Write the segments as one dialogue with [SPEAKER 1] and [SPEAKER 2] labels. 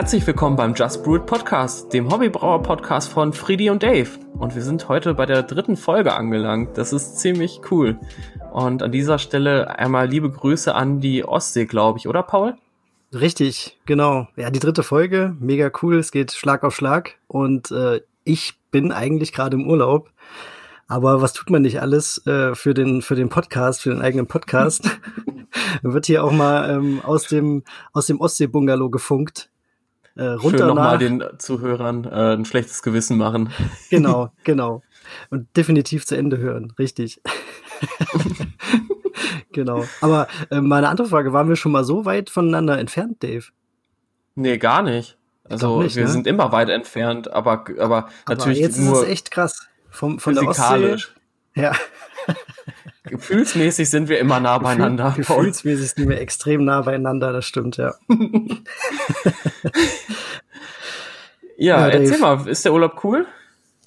[SPEAKER 1] Herzlich willkommen beim Just Brewed Podcast, dem Hobbybrauer Podcast von Friedi und Dave. Und wir sind heute bei der dritten Folge angelangt. Das ist ziemlich cool. Und an dieser Stelle einmal liebe Grüße an die Ostsee, glaube ich, oder Paul?
[SPEAKER 2] Richtig, genau. Ja, die dritte Folge, mega cool. Es geht Schlag auf Schlag. Und äh, ich bin eigentlich gerade im Urlaub. Aber was tut man nicht alles äh, für den für den Podcast, für den eigenen Podcast? Wird hier auch mal ähm, aus dem aus dem Ostsee-Bungalow gefunkt.
[SPEAKER 1] Äh, runter Schön nochmal den Zuhörern äh, ein schlechtes Gewissen machen.
[SPEAKER 2] Genau, genau. Und definitiv zu Ende hören, richtig. genau. Aber äh, meine andere Frage, waren wir schon mal so weit voneinander entfernt, Dave?
[SPEAKER 1] Nee, gar nicht. Also nicht, wir ne? sind immer weit entfernt, aber, aber, aber natürlich
[SPEAKER 2] jetzt nur ist es echt krass. Vom, von der Ostsee. Ja.
[SPEAKER 1] Gefühlsmäßig sind wir immer nah beieinander.
[SPEAKER 2] Gefühl, gefühlsmäßig sind wir extrem nah beieinander, das stimmt, ja.
[SPEAKER 1] ja, ja erzähl mal, ist der Urlaub cool?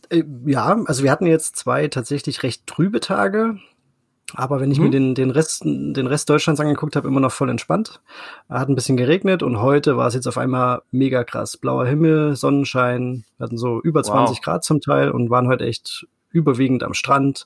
[SPEAKER 2] Äh, ja, also wir hatten jetzt zwei tatsächlich recht trübe Tage. Aber wenn ich mhm. mir den, den, Rest, den Rest Deutschlands angeguckt habe, immer noch voll entspannt. Hat ein bisschen geregnet und heute war es jetzt auf einmal mega krass. Blauer Himmel, Sonnenschein, wir hatten so über 20 wow. Grad zum Teil und waren heute echt überwiegend am Strand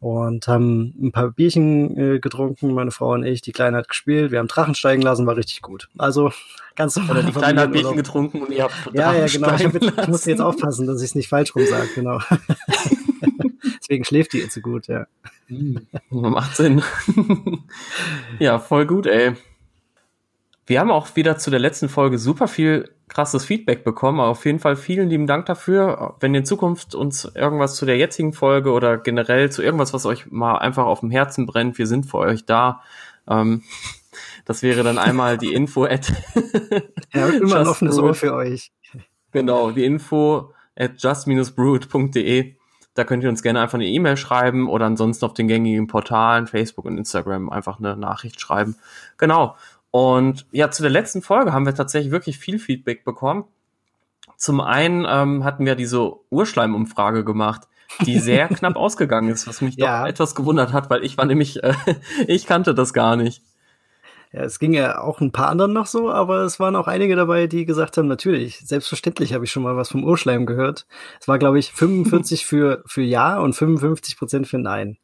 [SPEAKER 2] und haben ein paar Bierchen äh, getrunken, meine Frau und ich. Die Kleine hat gespielt, wir haben Drachen steigen lassen, war richtig gut. Also ganz
[SPEAKER 1] normal. Oder die Kleine hat Bierchen getrunken und ihr habt
[SPEAKER 2] Drachen Ja, ja, genau. Ich, jetzt, ich muss jetzt aufpassen, dass ich es nicht falsch rum sage, genau. Deswegen schläft die jetzt so gut, ja.
[SPEAKER 1] Hm, macht Sinn. ja, voll gut, ey. Wir haben auch wieder zu der letzten Folge super viel krasses Feedback bekommen. Auf jeden Fall vielen lieben Dank dafür. Wenn in Zukunft uns irgendwas zu der jetzigen Folge oder generell zu irgendwas, was euch mal einfach auf dem Herzen brennt, wir sind für euch da. Ähm, das wäre dann einmal die Info at
[SPEAKER 2] Ja, immer ein offenes Ohr für euch.
[SPEAKER 1] Genau, die Info at just-brood.de. Da könnt ihr uns gerne einfach eine E-Mail schreiben oder ansonsten auf den gängigen Portalen, Facebook und Instagram einfach eine Nachricht schreiben. Genau. Und ja, zu der letzten Folge haben wir tatsächlich wirklich viel Feedback bekommen. Zum einen ähm, hatten wir diese Urschleimumfrage gemacht, die sehr knapp ausgegangen ist, was mich ja. doch etwas gewundert hat, weil ich war nämlich, äh, ich kannte das gar nicht.
[SPEAKER 2] Ja, es ging ja auch ein paar anderen noch so, aber es waren auch einige dabei, die gesagt haben, natürlich, selbstverständlich habe ich schon mal was vom Urschleim gehört. Es war, glaube ich, 45 für, für Ja und 55 Prozent für Nein.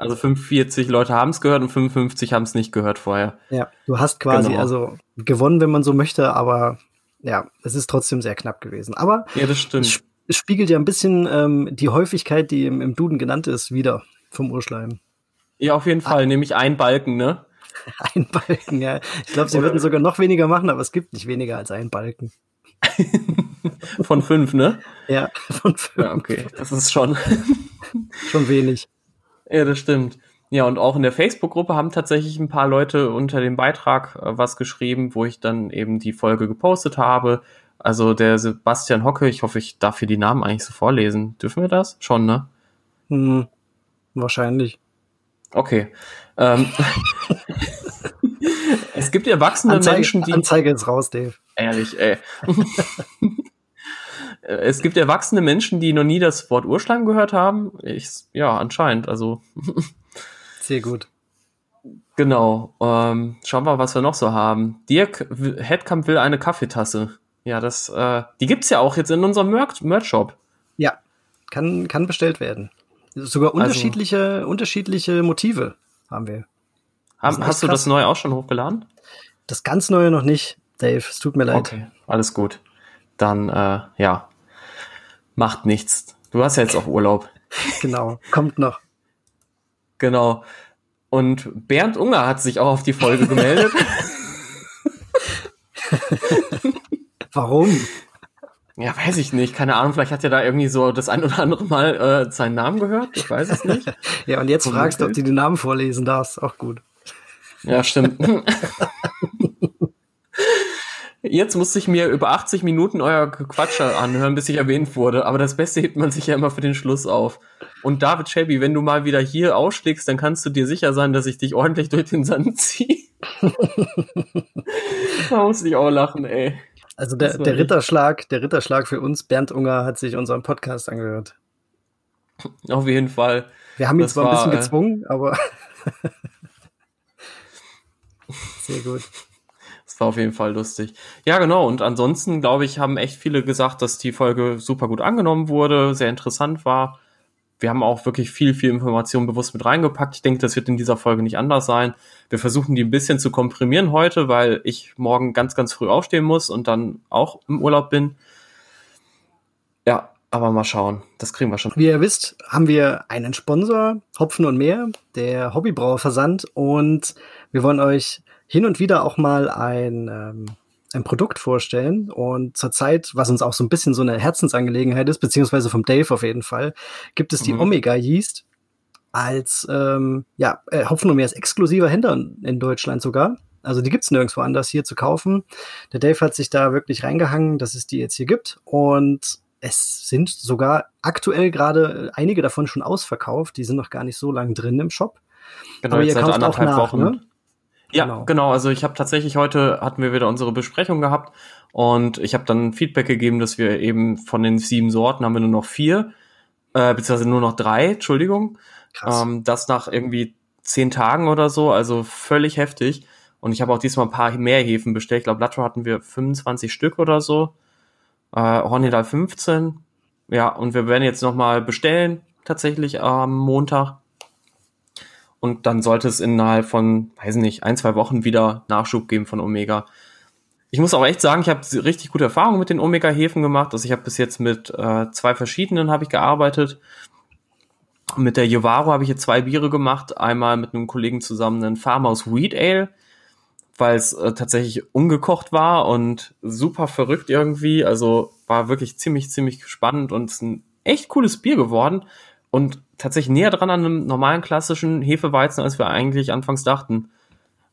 [SPEAKER 1] Also 45 Leute haben es gehört und 55 haben es nicht gehört vorher.
[SPEAKER 2] Ja, du hast quasi genau. also gewonnen, wenn man so möchte, aber ja, es ist trotzdem sehr knapp gewesen. Aber
[SPEAKER 1] ja, das stimmt. Es,
[SPEAKER 2] es spiegelt ja ein bisschen ähm, die Häufigkeit, die im, im Duden genannt ist, wieder vom Urschleim.
[SPEAKER 1] Ja, auf jeden Fall, ah. nämlich ein Balken, ne?
[SPEAKER 2] Ein Balken, ja. Ich glaube, sie würden sogar noch weniger machen, aber es gibt nicht weniger als einen Balken.
[SPEAKER 1] von fünf, ne?
[SPEAKER 2] Ja, von fünf.
[SPEAKER 1] Ja, okay. Das ist schon.
[SPEAKER 2] schon wenig.
[SPEAKER 1] Ja, das stimmt. Ja, und auch in der Facebook-Gruppe haben tatsächlich ein paar Leute unter dem Beitrag äh, was geschrieben, wo ich dann eben die Folge gepostet habe. Also der Sebastian Hocke, ich hoffe, ich darf hier die Namen eigentlich so vorlesen. Dürfen wir das? Schon, ne?
[SPEAKER 2] Hm, wahrscheinlich.
[SPEAKER 1] Okay. Ähm, es gibt erwachsene
[SPEAKER 2] Anzeige,
[SPEAKER 1] Menschen, die.
[SPEAKER 2] Anzeige jetzt raus, Dave.
[SPEAKER 1] Ehrlich, ey. es gibt erwachsene Menschen, die noch nie das Wort Urschleim gehört haben. Ich, ja, anscheinend. Also.
[SPEAKER 2] Sehr gut.
[SPEAKER 1] Genau. Ähm, schauen wir, was wir noch so haben. Dirk Headcamp will eine Kaffeetasse. Ja, das, äh, die gibt's ja auch jetzt in unserem Merch-Shop.
[SPEAKER 2] Ja, kann, kann bestellt werden. Sogar also unterschiedliche, also, unterschiedliche Motive haben wir.
[SPEAKER 1] Haben, hast du krass. das neue auch schon hochgeladen?
[SPEAKER 2] Das ganz neue noch nicht, Dave. Es tut mir leid. Okay,
[SPEAKER 1] alles gut. Dann, äh, ja, macht nichts. Du hast ja jetzt auch Urlaub.
[SPEAKER 2] genau, kommt noch.
[SPEAKER 1] Genau. Und Bernd Unger hat sich auch auf die Folge gemeldet.
[SPEAKER 2] Warum?
[SPEAKER 1] Ja, weiß ich nicht. Keine Ahnung. Vielleicht hat er da irgendwie so das ein oder andere Mal äh, seinen Namen gehört. Ich weiß es nicht.
[SPEAKER 2] ja, und jetzt fragst du, ob du den Namen vorlesen darfst. Auch gut.
[SPEAKER 1] Ja, stimmt. Jetzt musste ich mir über 80 Minuten euer Quatscher anhören, bis ich erwähnt wurde. Aber das Beste hebt man sich ja immer für den Schluss auf. Und David Shelby, wenn du mal wieder hier ausschlägst, dann kannst du dir sicher sein, dass ich dich ordentlich durch den Sand ziehe. da muss ich auch lachen, ey.
[SPEAKER 2] Also der, der Ritterschlag, der Ritterschlag für uns, Bernd Unger, hat sich unseren Podcast angehört.
[SPEAKER 1] Auf jeden Fall.
[SPEAKER 2] Wir haben ihn das zwar war, ein bisschen äh, gezwungen, aber sehr gut.
[SPEAKER 1] War auf jeden Fall lustig. Ja, genau. Und ansonsten, glaube ich, haben echt viele gesagt, dass die Folge super gut angenommen wurde, sehr interessant war. Wir haben auch wirklich viel, viel Information bewusst mit reingepackt. Ich denke, das wird in dieser Folge nicht anders sein. Wir versuchen die ein bisschen zu komprimieren heute, weil ich morgen ganz, ganz früh aufstehen muss und dann auch im Urlaub bin. Ja, aber mal schauen. Das kriegen wir schon.
[SPEAKER 2] Wie ihr wisst, haben wir einen Sponsor, Hopfen und Meer, der Hobbybrauer Versand. Und wir wollen euch hin und wieder auch mal ein, ähm, ein Produkt vorstellen. Und zurzeit, was uns auch so ein bisschen so eine Herzensangelegenheit ist, beziehungsweise vom Dave auf jeden Fall, gibt es die mhm. Omega Yeast als ähm, ja, äh, Hopfen und Meer ist exklusiver Händler in Deutschland sogar. Also die gibt's nirgendwo anders hier zu kaufen. Der Dave hat sich da wirklich reingehangen, dass es die jetzt hier gibt. Und es sind sogar aktuell gerade einige davon schon ausverkauft. Die sind noch gar nicht so lange drin im Shop.
[SPEAKER 1] Genau, Aber ihr kauft auch nach, Wochen. Ne? Ja, genau. genau. Also ich habe tatsächlich heute hatten wir wieder unsere Besprechung gehabt und ich habe dann Feedback gegeben, dass wir eben von den sieben Sorten haben wir nur noch vier, äh, beziehungsweise nur noch drei, Entschuldigung. Krass. Ähm, das nach irgendwie zehn Tagen oder so, also völlig heftig. Und ich habe auch diesmal ein paar mehr Hefen bestellt. Ich glaube, Latro hatten wir 25 Stück oder so. Äh, Hornidal 15. Ja, und wir werden jetzt nochmal bestellen, tatsächlich am Montag und dann sollte es innerhalb von, weiß nicht, ein, zwei Wochen wieder Nachschub geben von Omega. Ich muss auch echt sagen, ich habe richtig gute Erfahrungen mit den Omega-Hefen gemacht. Also ich habe bis jetzt mit äh, zwei verschiedenen habe ich gearbeitet. Mit der Jovaro habe ich jetzt zwei Biere gemacht. Einmal mit einem Kollegen zusammen einen Farmhouse Wheat Ale, weil es äh, tatsächlich ungekocht war und super verrückt irgendwie. Also war wirklich ziemlich, ziemlich spannend und ist ein echt cooles Bier geworden und tatsächlich näher dran an einem normalen klassischen Hefeweizen, als wir eigentlich anfangs dachten.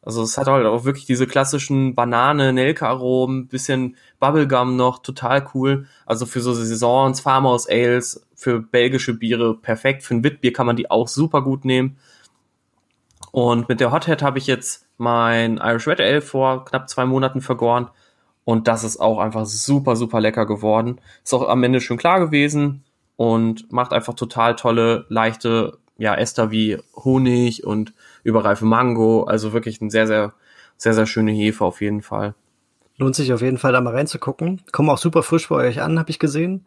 [SPEAKER 1] Also es hat halt auch wirklich diese klassischen Banane, Nelke-Aromen, bisschen Bubblegum noch, total cool. Also für so Saisons, Farmhouse Ales, für belgische Biere perfekt. Für ein Witbier kann man die auch super gut nehmen. Und mit der Hothead habe ich jetzt mein Irish Red Ale vor knapp zwei Monaten vergoren. Und das ist auch einfach super, super lecker geworden. Ist auch am Ende schön klar gewesen und macht einfach total tolle, leichte, ja, Ester wie Honig und überreife Mango. Also wirklich ein sehr, sehr, sehr, sehr schöne Hefe auf jeden Fall.
[SPEAKER 2] Lohnt sich auf jeden Fall da mal reinzugucken. Kommen auch super frisch bei euch an, habe ich gesehen.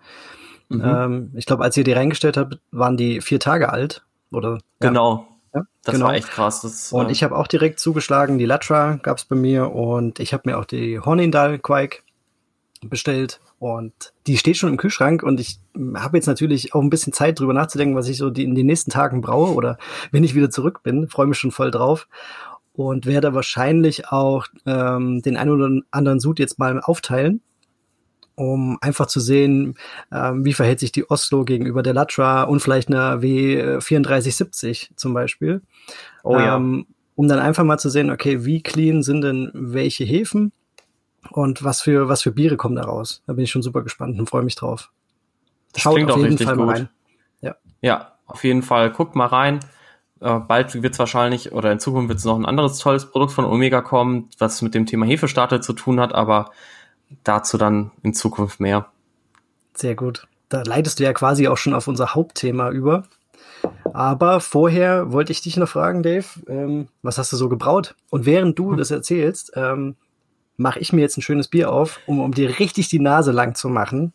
[SPEAKER 2] Mhm. Ähm, ich glaube, als ihr die reingestellt habt, waren die vier Tage alt, oder?
[SPEAKER 1] Genau. Ja, das genau. war echt krass. Das,
[SPEAKER 2] und äh, ich habe auch direkt zugeschlagen. Die Latra gab's bei mir und ich habe mir auch die Hornindal Quake bestellt und die steht schon im Kühlschrank und ich habe jetzt natürlich auch ein bisschen Zeit drüber nachzudenken, was ich so die, in den nächsten Tagen braue oder wenn ich wieder zurück bin, freue mich schon voll drauf und werde wahrscheinlich auch ähm, den einen oder anderen Sud jetzt mal aufteilen, um einfach zu sehen, ähm, wie verhält sich die Oslo gegenüber der Latra und vielleicht einer W3470 zum Beispiel. Oh ja. Ähm, um dann einfach mal zu sehen, okay, wie clean sind denn welche Häfen und was für, was für Biere kommen da raus. Da bin ich schon super gespannt und freue mich drauf.
[SPEAKER 1] Das Schaut klingt auf jeden Fall gut. mal rein. Ja. ja, auf jeden Fall. Guckt mal rein. Äh, bald wird es wahrscheinlich oder in Zukunft wird es noch ein anderes tolles Produkt von Omega kommen, was mit dem Thema Hefestarter zu tun hat, aber dazu dann in Zukunft mehr.
[SPEAKER 2] Sehr gut. Da leitest du ja quasi auch schon auf unser Hauptthema über. Aber vorher wollte ich dich noch fragen, Dave, ähm, was hast du so gebraut? Und während du hm. das erzählst, ähm, mache ich mir jetzt ein schönes Bier auf, um, um dir richtig die Nase lang zu machen.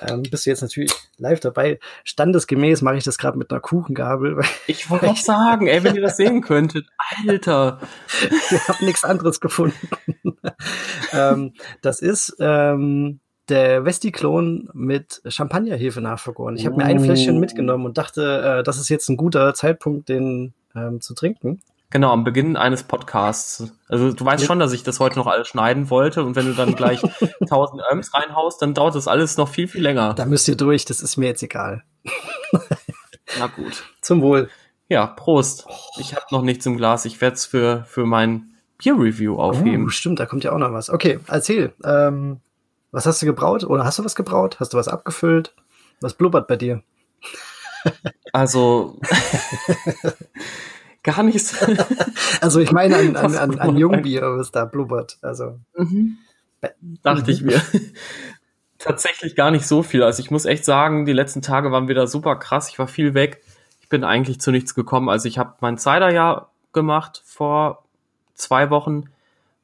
[SPEAKER 2] Ähm, bist du jetzt natürlich live dabei. Standesgemäß mache ich das gerade mit einer Kuchengabel.
[SPEAKER 1] Ich wollte auch sagen, ey, wenn ihr das sehen könntet. Alter.
[SPEAKER 2] ich habe nichts anderes gefunden. ähm, das ist ähm, der Vesti-Klon mit Champagnerhefe nachvergoren. Ich habe mir ein Fläschchen oh. mitgenommen und dachte, äh, das ist jetzt ein guter Zeitpunkt, den ähm, zu trinken.
[SPEAKER 1] Genau, am Beginn eines Podcasts. Also du weißt ja. schon, dass ich das heute noch alles schneiden wollte und wenn du dann gleich 1000 Öms reinhaust, dann dauert das alles noch viel, viel länger.
[SPEAKER 2] Da müsst ihr durch, das ist mir jetzt egal.
[SPEAKER 1] Na gut.
[SPEAKER 2] Zum Wohl.
[SPEAKER 1] Ja, Prost. Ich habe noch nichts im Glas. Ich werde es für, für mein Peer-Review aufheben.
[SPEAKER 2] Oh, stimmt, da kommt ja auch noch was. Okay, erzähl. Ähm, was hast du gebraut? Oder hast du was gebraut? Hast du was abgefüllt? Was blubbert bei dir?
[SPEAKER 1] Also gar nichts.
[SPEAKER 2] also ich meine an, an, an, an Jungbier, was da blubbert. Also mhm.
[SPEAKER 1] dachte ich mir. Tatsächlich gar nicht so viel. Also ich muss echt sagen, die letzten Tage waren wieder super krass. Ich war viel weg. Ich bin eigentlich zu nichts gekommen. Also ich habe mein Cider ja gemacht vor zwei Wochen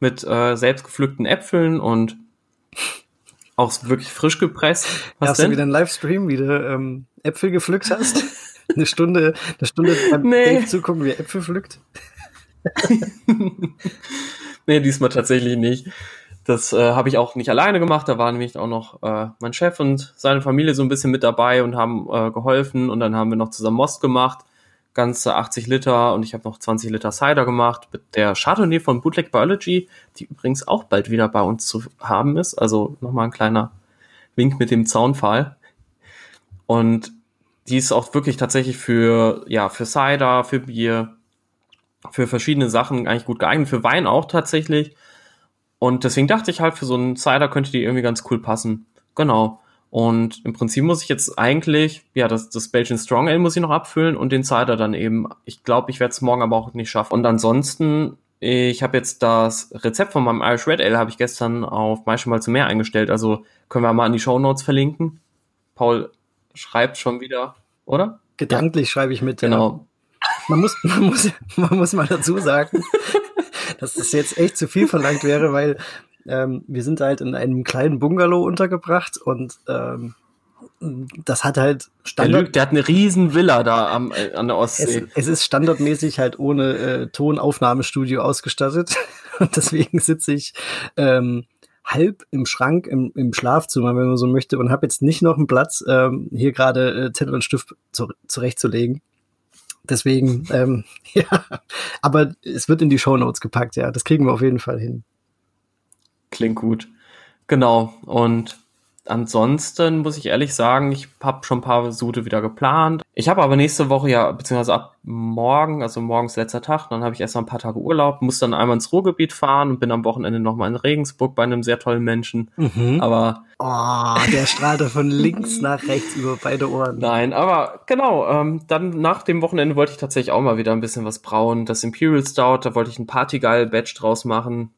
[SPEAKER 1] mit äh, selbstgepflückten Äpfeln und auch wirklich frisch gepresst.
[SPEAKER 2] Was hast denn? du wieder einen Livestream, wie du ähm, Äpfel gepflückt hast? eine Stunde, eine Stunde beim nee. Dave zugucken, wie er Äpfel pflückt?
[SPEAKER 1] nee, diesmal tatsächlich nicht. Das äh, habe ich auch nicht alleine gemacht. Da war nämlich auch noch äh, mein Chef und seine Familie so ein bisschen mit dabei und haben äh, geholfen. Und dann haben wir noch zusammen Most gemacht. Ganze 80 Liter und ich habe noch 20 Liter Cider gemacht mit der Chardonnay von Bootleg Biology, die übrigens auch bald wieder bei uns zu haben ist. Also nochmal ein kleiner Wink mit dem Zaunpfahl. Und die ist auch wirklich tatsächlich für, ja, für Cider, für Bier, für verschiedene Sachen eigentlich gut geeignet, für Wein auch tatsächlich. Und deswegen dachte ich halt, für so einen Cider könnte die irgendwie ganz cool passen. Genau. Und im Prinzip muss ich jetzt eigentlich, ja, das, das Belgian Strong Ale muss ich noch abfüllen und den Cider dann eben. Ich glaube, ich werde es morgen aber auch nicht schaffen. Und ansonsten, ich habe jetzt das Rezept von meinem Irish Red Ale habe ich gestern auf Meister mal zu mehr eingestellt. Also können wir mal in die Show Notes verlinken. Paul schreibt schon wieder, oder?
[SPEAKER 2] Gedanklich ja. schreibe ich mit.
[SPEAKER 1] Genau.
[SPEAKER 2] Ja. Man muss, man muss, man muss mal dazu sagen, dass das jetzt echt zu viel verlangt wäre, weil ähm, wir sind halt in einem kleinen Bungalow untergebracht und ähm, das hat halt
[SPEAKER 1] Standard. Der, lügt, der hat eine riesen Villa da am, äh, an der Ostsee.
[SPEAKER 2] Es, es, ist standardmäßig halt ohne äh, Tonaufnahmestudio ausgestattet. Und deswegen sitze ich ähm, halb im Schrank im, im Schlafzimmer, wenn man so möchte, und habe jetzt nicht noch einen Platz, ähm, hier gerade äh, Zettel und Stift zu, zurechtzulegen. Deswegen, ähm, ja, aber es wird in die Show Notes gepackt, ja, das kriegen wir auf jeden Fall hin.
[SPEAKER 1] Klingt gut. Genau. Und ansonsten muss ich ehrlich sagen, ich habe schon ein paar Besuche wieder geplant. Ich habe aber nächste Woche ja, beziehungsweise ab morgen, also morgens letzter Tag, dann habe ich erst mal ein paar Tage Urlaub, muss dann einmal ins Ruhrgebiet fahren und bin am Wochenende nochmal in Regensburg bei einem sehr tollen Menschen. Mhm. Aber.
[SPEAKER 2] Oh, der strahlt von links nach rechts über beide Ohren.
[SPEAKER 1] Nein, aber genau, ähm, dann nach dem Wochenende wollte ich tatsächlich auch mal wieder ein bisschen was brauen. Das Imperial Stout, da wollte ich ein Partygeil-Batch draus machen.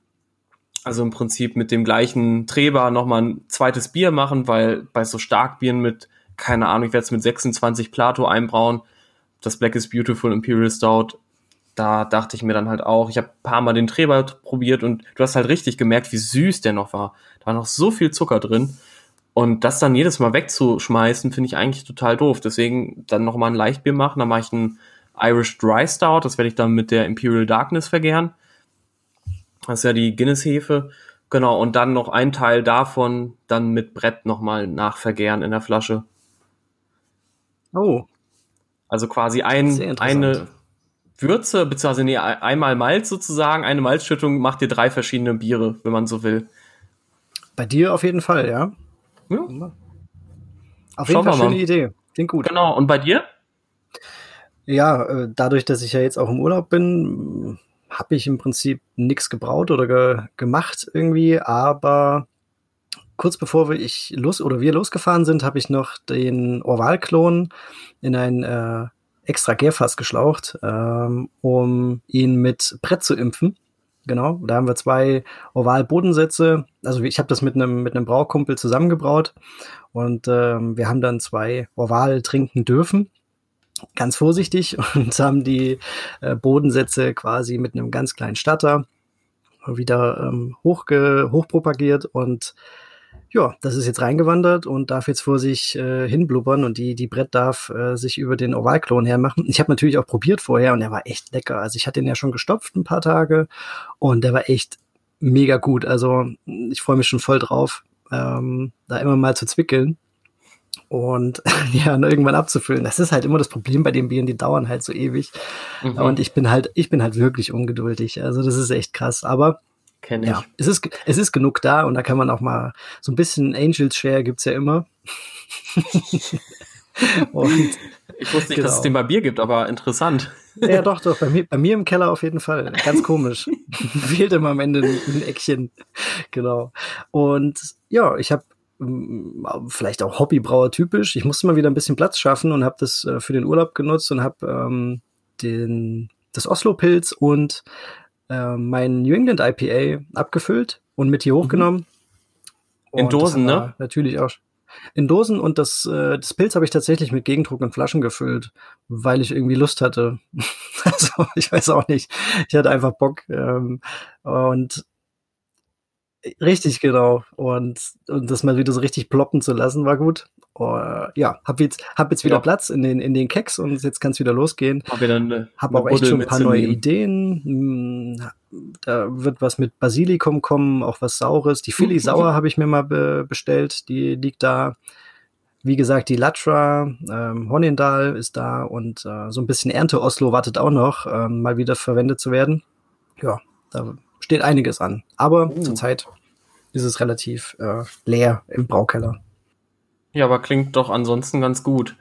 [SPEAKER 1] Also im Prinzip mit dem gleichen Treber nochmal ein zweites Bier machen, weil bei so Starkbieren mit, keine Ahnung, ich werde es mit 26 Plato einbrauen, das Black is Beautiful Imperial Stout, da dachte ich mir dann halt auch, ich habe paar Mal den Treber probiert und du hast halt richtig gemerkt, wie süß der noch war. Da war noch so viel Zucker drin. Und das dann jedes Mal wegzuschmeißen, finde ich eigentlich total doof. Deswegen dann nochmal ein Leichtbier machen. Dann mache ich ein Irish Dry Stout. Das werde ich dann mit der Imperial Darkness vergären. Das ist ja die Guinness-Hefe. Genau, und dann noch ein Teil davon dann mit Brett nochmal nachvergären in der Flasche.
[SPEAKER 2] Oh.
[SPEAKER 1] Also quasi ein, eine Würze, beziehungsweise nee, einmal Malz sozusagen, eine Malzschüttung macht dir drei verschiedene Biere, wenn man so will.
[SPEAKER 2] Bei dir auf jeden Fall, ja. ja. Auf jeden Schauen Fall schöne Idee. Klingt gut.
[SPEAKER 1] Genau, und bei dir?
[SPEAKER 2] Ja, äh, dadurch, dass ich ja jetzt auch im Urlaub bin, habe ich im Prinzip nichts gebraut oder ge gemacht irgendwie, aber kurz bevor wir ich los oder wir losgefahren sind, habe ich noch den Orval-Klon in ein äh, extra Gärfass geschlaucht, ähm, um ihn mit Brett zu impfen. Genau, da haben wir zwei Oval-Bodensätze. Also ich habe das mit einem mit einem Braukumpel zusammengebraut und ähm, wir haben dann zwei Oval trinken dürfen ganz vorsichtig und haben die äh, Bodensätze quasi mit einem ganz kleinen Starter wieder ähm, hochge hochpropagiert und ja, das ist jetzt reingewandert und darf jetzt vor sich äh, hinblubbern und die, die Brett darf äh, sich über den Ovalklon hermachen. Ich habe natürlich auch probiert vorher und der war echt lecker. Also ich hatte ihn ja schon gestopft ein paar Tage und der war echt mega gut. Also ich freue mich schon voll drauf, ähm, da immer mal zu zwickeln und ja, irgendwann abzufüllen. Das ist halt immer das Problem bei den Bieren, die dauern halt so ewig. Mhm. Und ich bin halt, ich bin halt wirklich ungeduldig. Also das ist echt krass. Aber
[SPEAKER 1] Kenn ich. Ja,
[SPEAKER 2] es ist, es ist genug da und da kann man auch mal so ein bisschen Angels Share gibt's ja immer.
[SPEAKER 1] und, ich wusste nicht, genau. dass es genau. den bei Bier gibt, aber interessant.
[SPEAKER 2] Ja, doch, doch. Bei mir, bei mir im Keller auf jeden Fall. Ganz komisch. Fehlt immer am Ende ein, ein Eckchen. Genau. Und ja, ich habe vielleicht auch Hobbybrauer typisch. Ich musste mal wieder ein bisschen Platz schaffen und habe das äh, für den Urlaub genutzt und habe ähm, den das Oslo-Pilz und äh, mein New England IPA abgefüllt und mit hier mhm. hochgenommen.
[SPEAKER 1] In Dosen, ne?
[SPEAKER 2] Natürlich auch. In Dosen und das, äh, das Pilz habe ich tatsächlich mit Gegendruck in Flaschen gefüllt, weil ich irgendwie Lust hatte. also ich weiß auch nicht. Ich hatte einfach Bock. Ähm, und Richtig, genau. Und, und das mal wieder so richtig ploppen zu lassen, war gut. Oh, ja, hab jetzt, hab jetzt wieder ja. Platz in den, in den Keks und jetzt kann es wieder losgehen.
[SPEAKER 1] Hab, eine,
[SPEAKER 2] hab auch echt schon ein paar neue Ideen. Hm, da wird was mit Basilikum kommen, auch was Saures. Die Philly Sauer habe ich mir mal be bestellt, die liegt da. Wie gesagt, die Latra, ähm, Honindal ist da und äh, so ein bisschen Ernte Oslo wartet auch noch, ähm, mal wieder verwendet zu werden. Ja, da steht einiges an. Aber uh. zurzeit ist es relativ äh, leer im Braukeller.
[SPEAKER 1] Ja, aber klingt doch ansonsten ganz gut.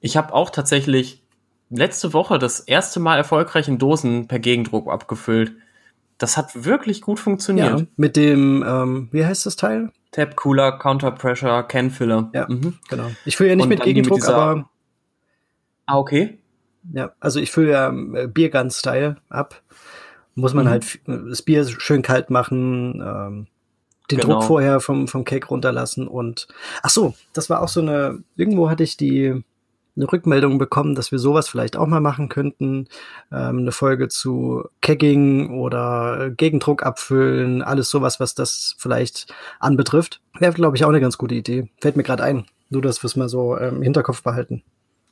[SPEAKER 1] Ich habe auch tatsächlich letzte Woche das erste Mal erfolgreich in Dosen per Gegendruck abgefüllt. Das hat wirklich gut funktioniert.
[SPEAKER 2] Ja, mit dem, ähm, wie heißt das Teil?
[SPEAKER 1] Tap Cooler, Counter Pressure, Can Filler.
[SPEAKER 2] Ja, mhm. genau. Ich fülle ja nicht Und mit Gegendruck, mit aber.
[SPEAKER 1] Ah, okay.
[SPEAKER 2] Ja, also ich fülle ja äh, Biergun-Style ab muss man mhm. halt das Bier schön kalt machen, ähm, den genau. Druck vorher vom, vom Cake runterlassen und ach so, das war auch so eine, irgendwo hatte ich die eine Rückmeldung bekommen, dass wir sowas vielleicht auch mal machen könnten. Ähm, eine Folge zu Kegging oder Gegendruck abfüllen, alles sowas, was das vielleicht anbetrifft. Wäre, glaube ich, auch eine ganz gute Idee. Fällt mir gerade ein. Nur, dass wir es mal so ähm, im Hinterkopf behalten.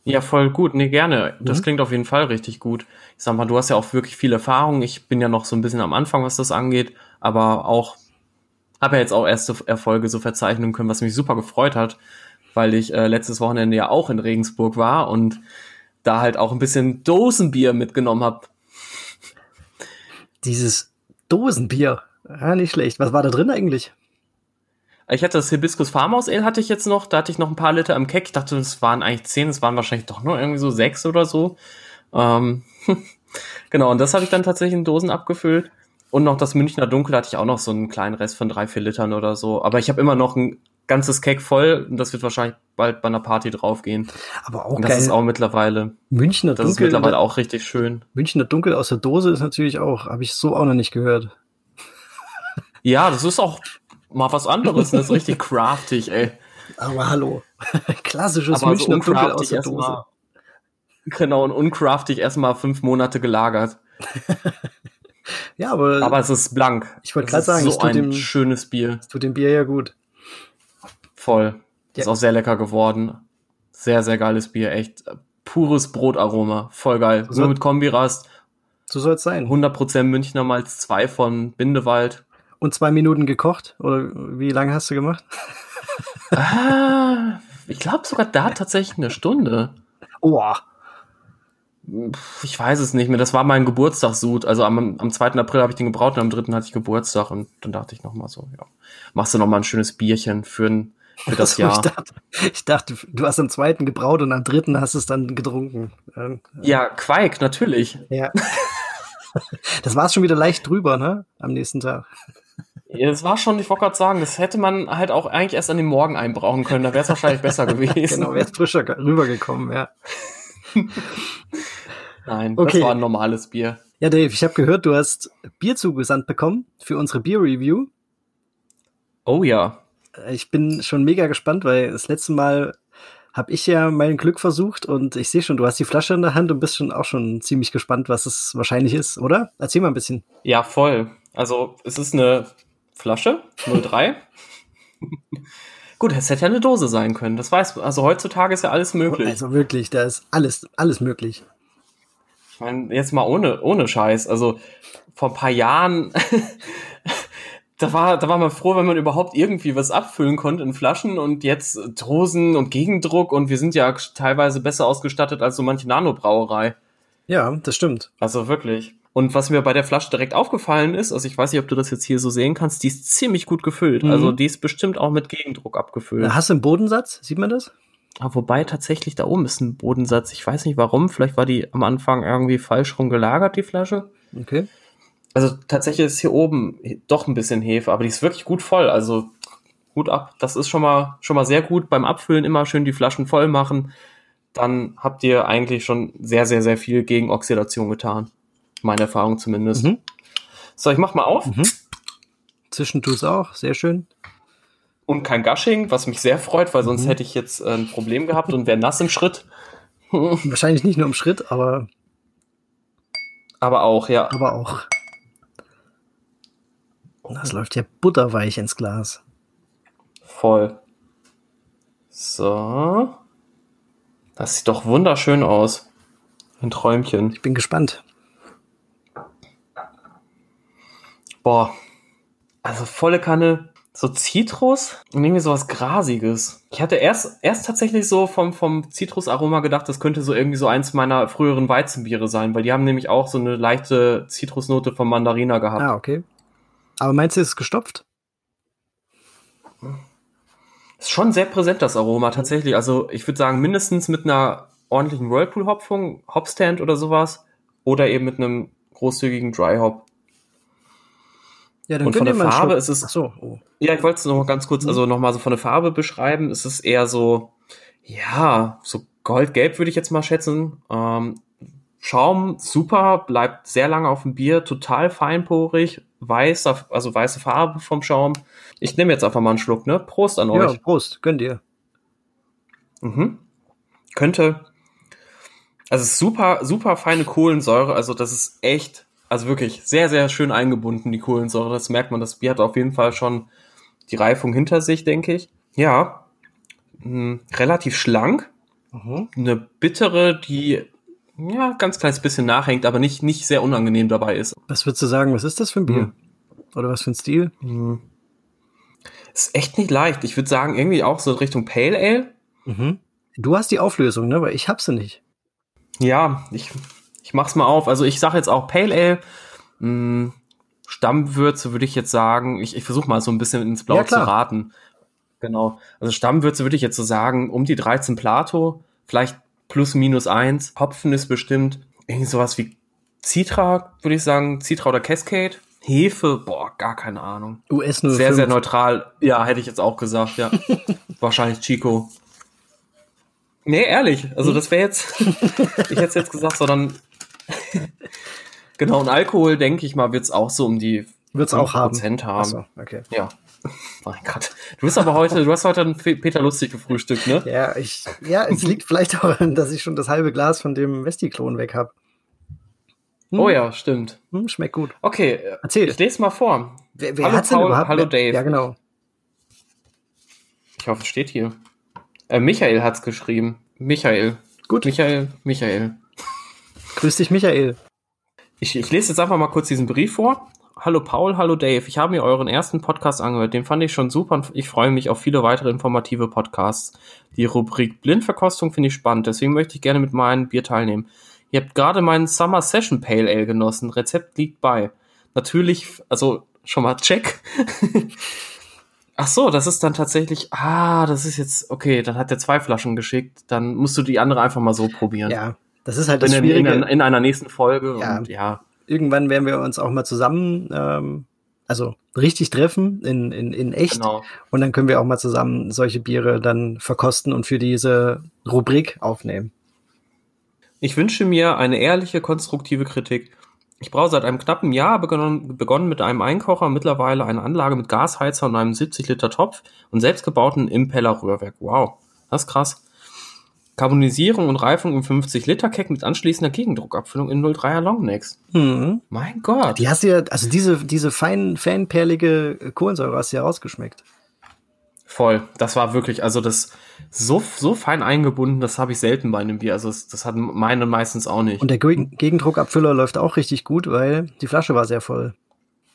[SPEAKER 1] Ja, voll gut. Nee, gerne. Das mhm. klingt auf jeden Fall richtig gut. Ich sag mal, du hast ja auch wirklich viel Erfahrung. Ich bin ja noch so ein bisschen am Anfang, was das angeht, aber auch habe ja jetzt auch erste Erfolge so verzeichnen können, was mich super gefreut hat, weil ich äh, letztes Wochenende ja auch in Regensburg war und da halt auch ein bisschen Dosenbier mitgenommen habe.
[SPEAKER 2] Dieses Dosenbier, ja, nicht schlecht. Was war da drin eigentlich?
[SPEAKER 1] Ich hatte das Hibiscus Farmhouse Ale hatte ich jetzt noch, da hatte ich noch ein paar Liter im Keck. Ich dachte, das waren eigentlich zehn, es waren wahrscheinlich doch nur irgendwie so sechs oder so. Ähm, genau, und das habe ich dann tatsächlich in Dosen abgefüllt. Und noch das Münchner Dunkel hatte ich auch noch so einen kleinen Rest von drei, vier Litern oder so. Aber ich habe immer noch ein ganzes Keck voll und das wird wahrscheinlich bald bei einer Party draufgehen.
[SPEAKER 2] Aber auch
[SPEAKER 1] und das
[SPEAKER 2] geil.
[SPEAKER 1] ist auch mittlerweile.
[SPEAKER 2] Münchner
[SPEAKER 1] das Dunkel. Das ist mittlerweile auch richtig schön.
[SPEAKER 2] Münchner Dunkel aus der Dose ist natürlich auch, habe ich so auch noch nicht gehört.
[SPEAKER 1] Ja, das ist auch mal was anderes. Das ist richtig craftig, ey.
[SPEAKER 2] Aber hallo. Klassisches Aber Münchner so aus der Dose. Mal,
[SPEAKER 1] genau, und uncraftig erstmal fünf Monate gelagert.
[SPEAKER 2] ja, aber.
[SPEAKER 1] Aber es ist blank.
[SPEAKER 2] Ich wollte gerade sagen,
[SPEAKER 1] so es tut ein dem, schönes Bier.
[SPEAKER 2] Es tut dem Bier ja gut.
[SPEAKER 1] Voll. Ja. Ist auch sehr lecker geworden. Sehr, sehr geiles Bier. Echt pures Brotaroma. Voll geil. So Nur mit Kombirast.
[SPEAKER 2] So soll es sein.
[SPEAKER 1] 100% Münchner Malz 2 von Bindewald.
[SPEAKER 2] Und zwei Minuten gekocht? Oder wie lange hast du gemacht?
[SPEAKER 1] ah, ich glaube sogar da tatsächlich eine Stunde.
[SPEAKER 2] Oh.
[SPEAKER 1] Ich weiß es nicht mehr. Das war mein Geburtstagssud. Also am, am 2. April habe ich den gebraut und am 3. hatte ich Geburtstag. Und dann dachte ich nochmal so, ja, machst du nochmal ein schönes Bierchen für, ein, für das also, Jahr.
[SPEAKER 2] Ich dachte, ich dachte, du hast am 2. gebraut und am 3. hast es dann getrunken.
[SPEAKER 1] Ja, Quaik, natürlich.
[SPEAKER 2] Ja. Das war schon wieder leicht drüber, ne? Am nächsten Tag.
[SPEAKER 1] Ja, das war schon, ich wollte gerade sagen, das hätte man halt auch eigentlich erst an dem Morgen einbrauchen können, da wäre es wahrscheinlich besser gewesen.
[SPEAKER 2] genau, wäre es frischer rübergekommen, ja.
[SPEAKER 1] Nein, okay. das war ein normales Bier.
[SPEAKER 2] Ja, Dave, ich habe gehört, du hast Bier zugesandt bekommen für unsere Bier-Review.
[SPEAKER 1] Oh ja.
[SPEAKER 2] Ich bin schon mega gespannt, weil das letzte Mal habe ich ja mein Glück versucht und ich sehe schon, du hast die Flasche in der Hand und bist schon auch schon ziemlich gespannt, was es wahrscheinlich ist, oder? Erzähl mal ein bisschen.
[SPEAKER 1] Ja, voll. Also es ist eine Flasche, 03. Gut, es hätte ja eine Dose sein können. Das weiß, also heutzutage ist ja alles möglich.
[SPEAKER 2] Also wirklich, da ist alles, alles möglich.
[SPEAKER 1] Ich meine, jetzt mal ohne, ohne Scheiß. Also vor ein paar Jahren, da war, da war man froh, wenn man überhaupt irgendwie was abfüllen konnte in Flaschen und jetzt Dosen und Gegendruck und wir sind ja teilweise besser ausgestattet als so manche Nanobrauerei.
[SPEAKER 2] Ja, das stimmt.
[SPEAKER 1] Also wirklich. Und was mir bei der Flasche direkt aufgefallen ist, also ich weiß nicht, ob du das jetzt hier so sehen kannst, die ist ziemlich gut gefüllt. Mhm. Also die ist bestimmt auch mit Gegendruck abgefüllt.
[SPEAKER 2] Hast du einen Bodensatz? Sieht man das?
[SPEAKER 1] Aber wobei tatsächlich da oben ist ein Bodensatz. Ich weiß nicht warum. Vielleicht war die am Anfang irgendwie falsch rum gelagert, die Flasche.
[SPEAKER 2] Okay.
[SPEAKER 1] Also tatsächlich ist hier oben doch ein bisschen Hefe, aber die ist wirklich gut voll. Also gut ab. Das ist schon mal, schon mal sehr gut. Beim Abfüllen immer schön die Flaschen voll machen. Dann habt ihr eigentlich schon sehr, sehr, sehr viel gegen Oxidation getan. Meine Erfahrung zumindest. Mhm. So, ich mach mal auf. Mhm.
[SPEAKER 2] Zwischen es auch, sehr schön.
[SPEAKER 1] Und kein Gushing, was mich sehr freut, weil sonst mhm. hätte ich jetzt äh, ein Problem gehabt und wäre nass im Schritt.
[SPEAKER 2] Wahrscheinlich nicht nur im Schritt, aber.
[SPEAKER 1] Aber auch, ja.
[SPEAKER 2] Aber auch. Das läuft ja butterweich ins Glas.
[SPEAKER 1] Voll. So. Das sieht doch wunderschön aus. Ein Träumchen.
[SPEAKER 2] Ich bin gespannt.
[SPEAKER 1] Boah. Also volle Kanne so Zitrus und irgendwie sowas Grasiges. Ich hatte erst, erst tatsächlich so vom, vom Zitrusaroma gedacht, das könnte so irgendwie so eins meiner früheren Weizenbiere sein, weil die haben nämlich auch so eine leichte Zitrusnote vom Mandarina gehabt.
[SPEAKER 2] Ah, okay. Aber meinst du, ist es gestopft?
[SPEAKER 1] Ist schon sehr präsent, das Aroma, tatsächlich. Also ich würde sagen, mindestens mit einer ordentlichen Whirlpool-Hopfung, Hopstand oder sowas, oder eben mit einem großzügigen Dry Hop.
[SPEAKER 2] Ja, dann
[SPEAKER 1] Und von der Farbe ist es-
[SPEAKER 2] Ach so, oh.
[SPEAKER 1] Ja, ich wollte es noch mal ganz kurz, also noch mal so von der Farbe beschreiben. Es ist eher so, ja, so goldgelb würde ich jetzt mal schätzen. Ähm, Schaum super, bleibt sehr lange auf dem Bier, total feinporig, weißer, also weiße Farbe vom Schaum. Ich nehme jetzt einfach mal einen Schluck, ne? Prost an
[SPEAKER 2] Ja,
[SPEAKER 1] euch.
[SPEAKER 2] Prost, gönn dir.
[SPEAKER 1] Mhm. Könnte, also super, super feine Kohlensäure, also das ist echt, also wirklich sehr, sehr schön eingebunden, die Kohlensäure. Das merkt man, das Bier hat auf jeden Fall schon die Reifung hinter sich, denke ich. Ja, mh, relativ schlank,
[SPEAKER 2] Mhm.
[SPEAKER 1] eine bittere, die ja ganz kleines bisschen nachhängt, aber nicht, nicht sehr unangenehm dabei ist.
[SPEAKER 2] Was würdest du sagen, was ist das für ein Bier?
[SPEAKER 1] Hm.
[SPEAKER 2] Oder was für ein Stil?
[SPEAKER 1] Mhm. Ist echt nicht leicht. Ich würde sagen, irgendwie auch so Richtung Pale Ale.
[SPEAKER 2] Mhm. Du hast die Auflösung, ne? Weil ich hab sie nicht.
[SPEAKER 1] Ja, ich, ich mach's mal auf. Also ich sage jetzt auch Pale Ale. Mh, Stammwürze würde ich jetzt sagen, ich, ich versuche mal so ein bisschen ins Blaue
[SPEAKER 2] Ja,
[SPEAKER 1] zu raten. Genau. Also Stammwürze würde ich jetzt so sagen, um die 13 Plato, vielleicht plus minus eins. Hopfen ist bestimmt irgendwie sowas wie Citra, würde ich sagen, Citra oder Cascade. Hefe, boah, gar keine Ahnung.
[SPEAKER 2] US 05.
[SPEAKER 1] Sehr, sehr neutral. Ja, hätte ich jetzt auch gesagt, ja. Wahrscheinlich Chico. Nee, ehrlich. Also das wäre jetzt, ich hätte jetzt gesagt, sondern genau, und Alkohol, denke ich mal, wird's auch so um die
[SPEAKER 2] Wird's auch haben.
[SPEAKER 1] Prozent haben.
[SPEAKER 2] Achso, okay.
[SPEAKER 1] Ja. Mein Gott. Du bist aber heute, du hast heute einen Peter Lustig gefrühstückt, ne?
[SPEAKER 2] Ja, ich, ja, es liegt vielleicht auch daran, dass ich schon das halbe Glas von dem Vesti-Klon weg hab. Hm,
[SPEAKER 1] Oh ja, stimmt.
[SPEAKER 2] Hm, schmeckt gut.
[SPEAKER 1] Okay, äh,
[SPEAKER 2] Erzähl.
[SPEAKER 1] ich lese mal vor.
[SPEAKER 2] Wer, wer
[SPEAKER 1] Hallo Paul,
[SPEAKER 2] überhaupt?
[SPEAKER 1] hallo Dave.
[SPEAKER 2] Ja, genau.
[SPEAKER 1] Ich hoffe, es steht hier. Äh, Michael hat's geschrieben. Michael.
[SPEAKER 2] Gut.
[SPEAKER 1] Michael, Michael.
[SPEAKER 2] Grüß dich, Michael.
[SPEAKER 1] Ich, ich lese jetzt einfach mal kurz diesen Brief vor. Hallo Paul, hallo Dave. Ich habe mir euren ersten Podcast angehört. Den fand ich schon super und ich freue mich auf viele weitere informative Podcasts. Die Rubrik Blindverkostung finde ich spannend, deswegen möchte ich gerne mit meinem Bier teilnehmen. Ihr habt gerade meinen Summer Session Pale Ale genossen. Rezept liegt bei. Natürlich, also schon mal check. Ach so, das ist dann tatsächlich, ah, das ist jetzt, okay, dann hat er zwei Flaschen geschickt. Dann musst du die andere einfach mal so probieren.
[SPEAKER 2] Ja, das ist halt das
[SPEAKER 1] in,
[SPEAKER 2] Schwierige.
[SPEAKER 1] in, in einer nächsten Folge.
[SPEAKER 2] Ja.
[SPEAKER 1] Und ja,
[SPEAKER 2] Irgendwann werden wir uns auch mal zusammen, ähm, also richtig treffen, in, in, in echt.
[SPEAKER 1] genau.
[SPEAKER 2] Und dann können wir auch mal zusammen solche Biere dann verkosten und für diese Rubrik aufnehmen.
[SPEAKER 1] Ich wünsche mir eine ehrliche, konstruktive Kritik. Ich brauche seit einem knappen Jahr begonnen, begonnen mit einem Einkocher, mittlerweile eine Anlage mit Gasheizer und einem 70 Liter Topf und selbstgebauten Impeller-Rührwerk. Wow, das ist krass. Karbonisierung und Reifung im 50 Liter Keck mit anschließender Gegendruckabfüllung in 03er Longnecks.
[SPEAKER 2] Mhm.
[SPEAKER 1] Mein Gott.
[SPEAKER 2] Die hast du ja, also diese, diese fein, feinperlige Kohlensäure hast du ja rausgeschmeckt.
[SPEAKER 1] Voll. Das war wirklich, also das so, so fein eingebunden, das habe ich selten bei einem Bier. Also das, das hat meine meistens auch nicht.
[SPEAKER 2] Und der Ge- Gegendruckabfüller läuft auch richtig gut, weil die Flasche war sehr voll.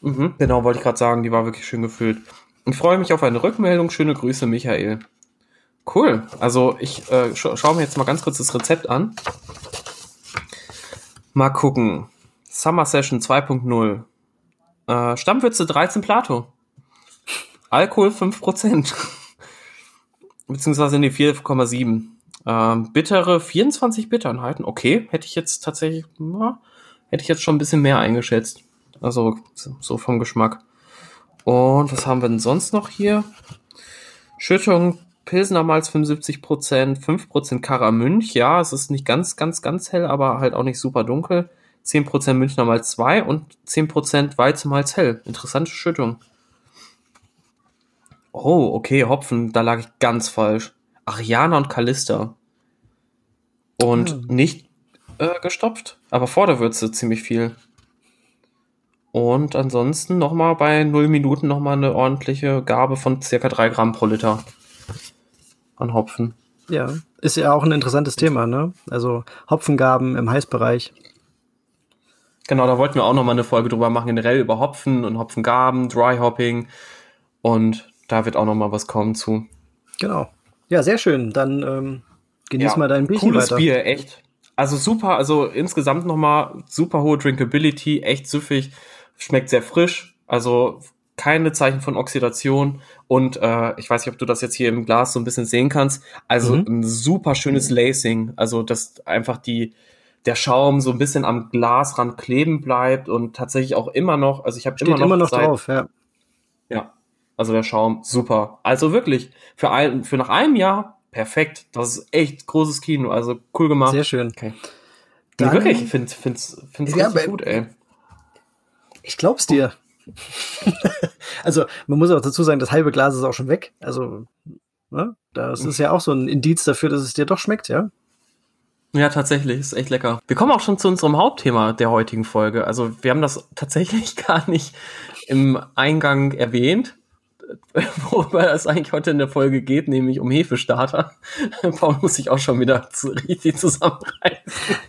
[SPEAKER 1] Mhm, genau, wollte ich gerade sagen, die war wirklich schön gefüllt. Ich freue mich auf eine Rückmeldung. Schöne Grüße, Michael. Cool. Also ich äh, scha schaue mir jetzt mal ganz kurz das Rezept an. Mal gucken. Summer Session 2.0. Äh, Stammwürze 13 Plato. Alkohol 5%. Beziehungsweise nee, 4,7. Ähm, bittere 24 Bittereinheiten. Okay, hätte ich jetzt tatsächlich, na, hätte ich jetzt schon ein bisschen mehr eingeschätzt. Also so vom Geschmack. Und was haben wir denn sonst noch hier? Schüttung, Malz 75%, 5% Karamünch. Ja, es ist nicht ganz, ganz, ganz hell, aber halt auch nicht super dunkel. 10% Münchner Malz 2 und 10% Weizenmalz hell. Interessante Schüttung. Oh, okay, Hopfen, da lag ich ganz falsch. Ariana und Callista. Und
[SPEAKER 2] Ah.
[SPEAKER 1] nicht äh, gestopft, aber vor der Würze ziemlich viel. Und ansonsten nochmal bei 0 Minuten nochmal eine ordentliche Gabe von circa 3 Gramm pro Liter an Hopfen.
[SPEAKER 2] Ja, ist ja auch ein interessantes Thema, ne? Also Hopfengaben im Heißbereich.
[SPEAKER 1] Genau, da wollten wir auch nochmal eine Folge drüber machen, generell über Hopfen und Hopfengaben, Dry Hopping. Und da wird auch nochmal was kommen zu.
[SPEAKER 2] Genau. Ja, sehr schön. Dann ähm, genieß
[SPEAKER 1] Ja,
[SPEAKER 2] mal dein Bierchen
[SPEAKER 1] Cooles
[SPEAKER 2] weiter.
[SPEAKER 1] Bier, echt. Also super, also insgesamt nochmal super hohe Drinkability, echt süffig, schmeckt sehr frisch, also keine Zeichen von Oxidation und äh, ich weiß nicht, ob du das jetzt hier im Glas so ein bisschen sehen kannst, also
[SPEAKER 2] Mhm.
[SPEAKER 1] ein super schönes Lacing, also dass einfach die der Schaum so ein bisschen am Glasrand kleben bleibt und tatsächlich auch immer noch, also ich habe immer noch,
[SPEAKER 2] immer noch
[SPEAKER 1] seit,
[SPEAKER 2] drauf, ja.
[SPEAKER 1] ja, also der Schaum, super. Also wirklich, für, ein, für nach einem Jahr, perfekt. Das ist echt großes Kino, also cool gemacht.
[SPEAKER 2] Sehr schön.
[SPEAKER 1] Okay.
[SPEAKER 2] Dann-
[SPEAKER 1] nee, wirklich, ich finde find's, find's
[SPEAKER 2] Ja,
[SPEAKER 1] richtig gut, ey.
[SPEAKER 2] Ich glaub's dir. also, man muss auch dazu sagen, das halbe Glas ist auch schon weg. Also, ne? Das ist ja auch so ein Indiz dafür, dass es dir doch schmeckt, ja?
[SPEAKER 1] Ja, tatsächlich, ist echt lecker. Wir kommen auch schon zu unserem Hauptthema der heutigen Folge. Also, wir haben das tatsächlich gar nicht im Eingang erwähnt, worüber es eigentlich heute in der Folge geht, nämlich um Hefestarter. Paul muss sich auch schon wieder zu, richtig zusammenreißen.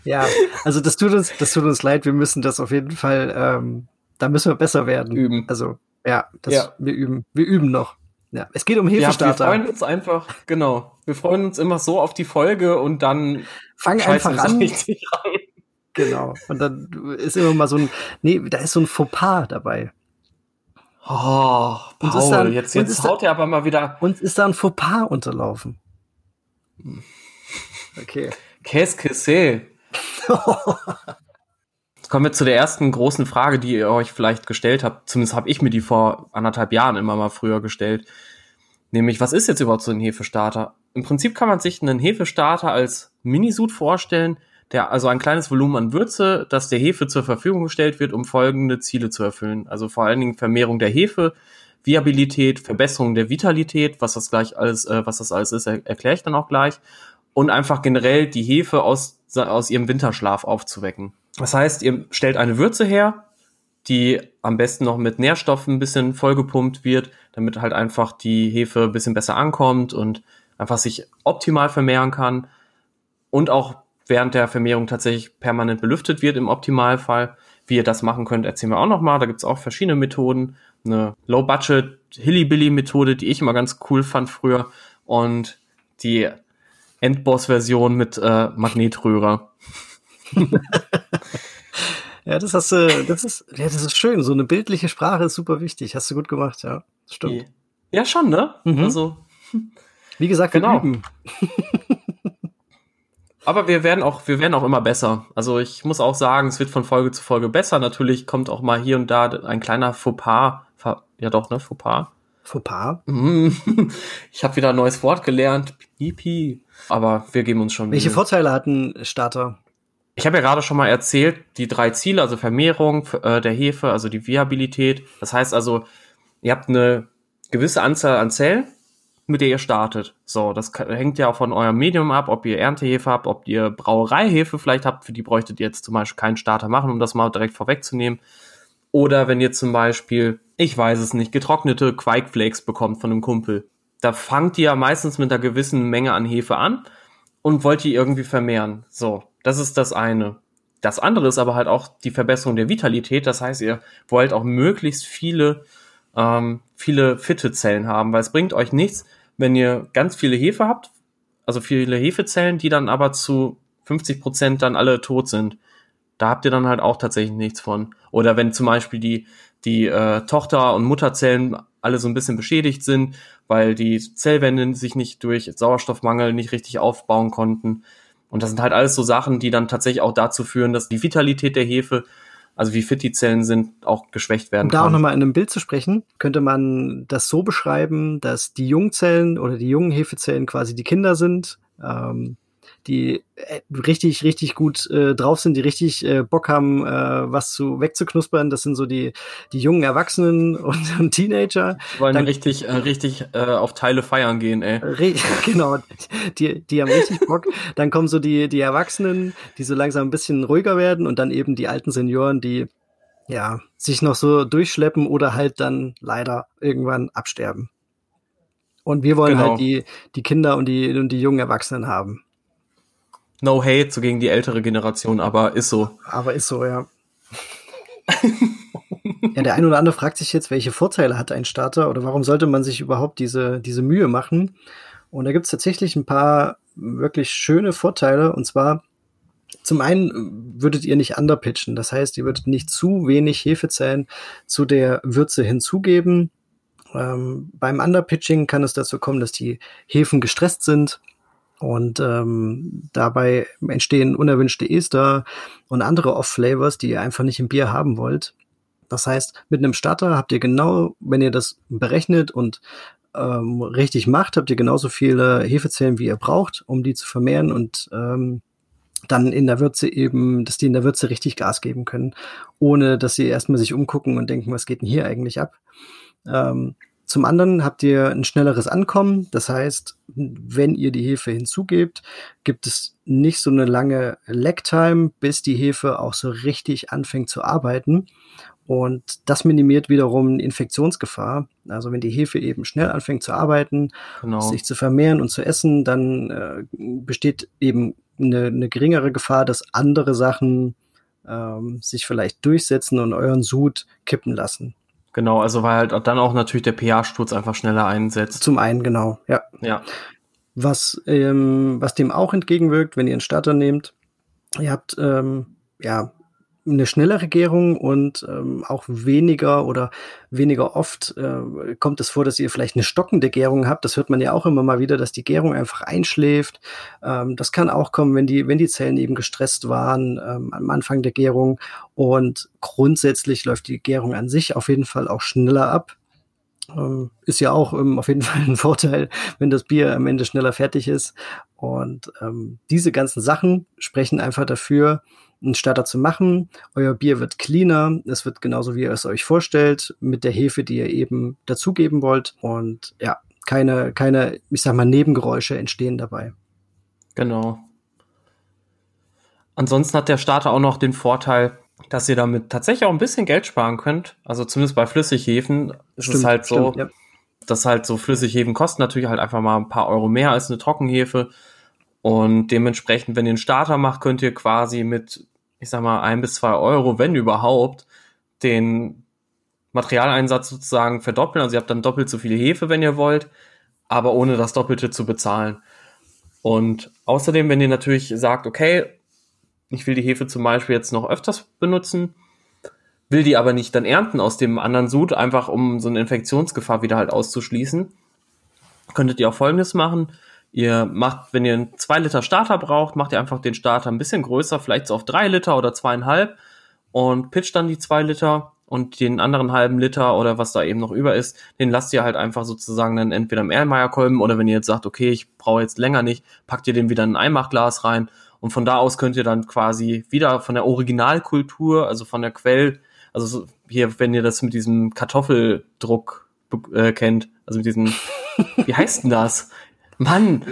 [SPEAKER 2] Ja, also das tut uns, das tut uns leid. Wir müssen das auf jeden Fall, ähm, da müssen wir besser werden.
[SPEAKER 1] Üben.
[SPEAKER 2] Also, ja, das,
[SPEAKER 1] Ja.
[SPEAKER 2] wir üben, wir üben noch. Ja, es geht um
[SPEAKER 1] Ja, wir
[SPEAKER 2] Hefestarter.
[SPEAKER 1] freuen uns einfach, genau. Wir freuen uns immer so auf die Folge und dann
[SPEAKER 2] Fang einfach an.
[SPEAKER 1] richtig rein.
[SPEAKER 2] Genau. Und dann ist immer mal so ein, nee, da ist so ein Fauxpas dabei.
[SPEAKER 1] Oh, Paul,
[SPEAKER 2] dann-
[SPEAKER 1] jetzt, jetzt haut er aber mal wieder
[SPEAKER 2] Uns ist da ein Fauxpas unterlaufen. Okay.
[SPEAKER 1] Qu'est-ce que c'est? Kommen wir zu der ersten großen Frage, die ihr euch vielleicht gestellt habt. Zumindest habe ich mir die vor anderthalb Jahren immer mal früher gestellt. Nämlich, was ist jetzt überhaupt so ein Hefestarter? Im Prinzip kann man sich einen Hefestarter als Minisud vorstellen, der also ein kleines Volumen an Würze, das der Hefe zur Verfügung gestellt wird, um folgende Ziele zu erfüllen. Also vor allen Dingen Vermehrung der Hefe, Viabilität, Verbesserung der Vitalität, was das gleich alles, äh, was das alles ist, er erkläre ich dann auch gleich. Und einfach generell die Hefe aus, aus ihrem Winterschlaf aufzuwecken. Das heißt, ihr stellt eine Würze her, die am besten noch mit Nährstoffen ein bisschen vollgepumpt wird, damit halt einfach die Hefe ein bisschen besser ankommt und einfach sich optimal vermehren kann und auch während der Vermehrung tatsächlich permanent belüftet wird im Optimalfall. Wie ihr das machen könnt, erzählen wir auch nochmal. Da gibt's auch verschiedene Methoden. Eine Low-Budget Hilly-Billy-Methode, die ich immer ganz cool fand früher und die Endboss-Version mit äh, Magnetrührer.
[SPEAKER 2] Ja, das hast du, das ist, ja, das ist schön. So eine bildliche Sprache ist super wichtig. Hast du gut gemacht, ja. Stimmt.
[SPEAKER 1] Ja, schon, ne?
[SPEAKER 2] Mhm.
[SPEAKER 1] Also,
[SPEAKER 2] Wie gesagt,
[SPEAKER 1] Genau. Aber wir werden auch, wir werden auch immer besser. Also ich muss auch sagen, es wird von Folge zu Folge besser. Natürlich kommt auch mal hier und da ein kleiner Fauxpas. Fa- Ja doch, ne? Fauxpas.
[SPEAKER 2] Fauxpas.
[SPEAKER 1] Mm, Ich habe wieder ein neues Wort gelernt. Pipi. Aber wir geben uns schon
[SPEAKER 2] Welche
[SPEAKER 1] Mühe.
[SPEAKER 2] Vorteile hat ein Starter?
[SPEAKER 1] Ich habe ja gerade schon mal erzählt, die drei Ziele, also Vermehrung äh, der Hefe, also die Viabilität. Das heißt also, ihr habt eine gewisse Anzahl an Zellen, mit der ihr startet. So, das hängt ja auch von eurem Medium ab, ob ihr Erntehefe habt, ob ihr Brauereihefe vielleicht habt, für die bräuchtet ihr jetzt zum Beispiel keinen Starter machen, um das mal direkt vorwegzunehmen. Oder wenn ihr zum Beispiel, ich weiß es nicht, getrocknete Quarkflakes bekommt von einem Kumpel. Da fangt ihr ja meistens mit einer gewissen Menge an Hefe an und wollt die irgendwie vermehren. So, das ist das eine. Das andere ist aber halt auch die Verbesserung der Vitalität. Das heißt, ihr wollt auch möglichst viele, ähm, viele fitte Zellen haben, weil es bringt euch nichts, wenn ihr ganz viele Hefe habt, also viele Hefezellen, die dann aber zu 50 Prozent dann alle tot sind. Da habt ihr dann halt auch tatsächlich nichts von. Oder wenn zum Beispiel die, die äh, Tochter- und Mutterzellen alle so ein bisschen beschädigt sind, weil die Zellwände sich nicht durch Sauerstoffmangel nicht richtig aufbauen konnten. Und das sind halt alles so Sachen, die dann tatsächlich auch dazu führen, dass die Vitalität der Hefe, also wie fit die Zellen sind, auch geschwächt werden
[SPEAKER 2] Um da auch
[SPEAKER 1] kann.
[SPEAKER 2] nochmal in einem Bild zu sprechen, könnte man das so beschreiben, dass die Jungzellen oder die jungen Hefezellen quasi die Kinder sind, ähm, die äh, richtig, richtig gut äh, drauf sind, die richtig äh, Bock haben, äh, was zu wegzuknuspern. Das sind so die, die jungen Erwachsenen und, und Teenager.
[SPEAKER 1] Die wollen
[SPEAKER 2] dann-
[SPEAKER 1] richtig, äh, richtig äh, auf Teile feiern gehen, ey.
[SPEAKER 2] Re genau, die, die haben richtig Bock. Dann kommen so die, die Erwachsenen, die so langsam ein bisschen ruhiger werden und dann eben die alten Senioren, die ja, sich noch so durchschleppen oder halt dann leider irgendwann absterben. Und wir wollen genau. halt die, die Kinder und die, und die jungen Erwachsenen haben.
[SPEAKER 1] No hate so gegen die ältere Generation, aber ist so.
[SPEAKER 2] Aber ist so, ja. ja, der ein oder andere fragt sich jetzt, welche Vorteile hat ein Starter oder warum sollte man sich überhaupt diese, diese Mühe machen? Und da gibt es tatsächlich ein paar wirklich schöne Vorteile. Und zwar, zum einen würdet ihr nicht underpitchen. Das heißt, ihr würdet nicht zu wenig Hefezellen zu der Würze hinzugeben. Ähm, beim Underpitching kann es dazu kommen, dass die Hefen gestresst sind und ähm, dabei entstehen unerwünschte Ester und andere Off-Flavors, die ihr einfach nicht im Bier haben wollt. Das heißt, mit einem Starter habt ihr genau, wenn ihr das berechnet und ähm, richtig macht, habt ihr genauso viele Hefezellen, wie ihr braucht, um die zu vermehren und ähm, dann in der Würze eben, dass die in der Würze richtig Gas geben können, ohne dass sie erstmal sich umgucken und denken, was geht denn hier eigentlich ab. Ähm, zum anderen habt ihr ein schnelleres Ankommen. Das heißt, wenn ihr die Hefe hinzugebt, gibt es nicht so eine lange Lag-Time, bis die Hefe auch so richtig anfängt zu arbeiten. Und das minimiert wiederum Infektionsgefahr. Also wenn die Hefe eben schnell anfängt zu arbeiten, genau. sich zu vermehren und zu essen, dann äh, besteht eben eine, eine geringere Gefahr, dass andere Sachen ähm, sich vielleicht durchsetzen und euren Sud kippen lassen.
[SPEAKER 1] Genau, also weil halt dann auch natürlich der pH-Sturz einfach schneller einsetzt.
[SPEAKER 2] Zum einen, genau, ja.
[SPEAKER 1] Ja.
[SPEAKER 2] Was, ähm, was dem auch entgegenwirkt, wenn ihr einen Starter nehmt, ihr habt ähm, ja eine schnellere Gärung und ähm, auch weniger oder weniger oft äh, kommt es vor, dass ihr vielleicht eine stockende Gärung habt. Das hört man ja auch immer mal wieder, dass die Gärung einfach einschläft. Ähm, das kann auch kommen, wenn die, wenn die Zellen eben gestresst waren ähm, am Anfang der Gärung. Und grundsätzlich läuft die Gärung an sich auf jeden Fall auch schneller ab. Ähm, ist ja auch ähm, auf jeden Fall ein Vorteil, wenn das Bier am Ende schneller fertig ist. Und ähm, diese ganzen Sachen sprechen einfach dafür, einen Starter zu machen. Euer Bier wird cleaner, es wird genauso, wie ihr es euch vorstellt, mit der Hefe, die ihr eben dazugeben wollt. Und ja, keine, keine, ich sag mal, Nebengeräusche entstehen dabei.
[SPEAKER 1] Genau. Ansonsten hat der Starter auch noch den Vorteil, dass ihr damit tatsächlich auch ein bisschen Geld sparen könnt. Also zumindest bei Flüssighäfen ist stimmt, es halt so, stimmt, ja. dass halt so Flüssighäfen kosten natürlich halt einfach mal ein paar Euro mehr als eine Trockenhefe. Und dementsprechend, wenn ihr einen Starter macht, könnt ihr quasi mit ich sag mal, ein bis zwei Euro, wenn überhaupt, den Materialeinsatz sozusagen verdoppeln. Also ihr habt dann doppelt so viele Hefe, wenn ihr wollt, aber ohne das Doppelte zu bezahlen. Und außerdem, wenn ihr natürlich sagt, okay, ich will die Hefe zum Beispiel jetzt noch öfters benutzen, will die aber nicht dann ernten aus dem anderen Sud, einfach um so eine Infektionsgefahr wieder halt auszuschließen, könntet ihr auch folgendes machen. Ihr macht, wenn ihr einen 2 Liter Starter braucht, macht ihr einfach den Starter ein bisschen größer, vielleicht so auf 3 Liter oder zweieinhalb und pitcht dann die 2 Liter und den anderen halben Liter oder was da eben noch über ist, den lasst ihr halt einfach sozusagen dann entweder im Erlmeyer-Kolben oder wenn ihr jetzt sagt, okay, ich brauche jetzt länger nicht, packt ihr den wieder in ein Einmachglas rein und von da aus könnt ihr dann quasi wieder von der Originalkultur, also von der Quell, also hier, wenn ihr das mit diesem Kartoffeldruck äh, kennt, also mit diesem, wie heißt denn das? Mann!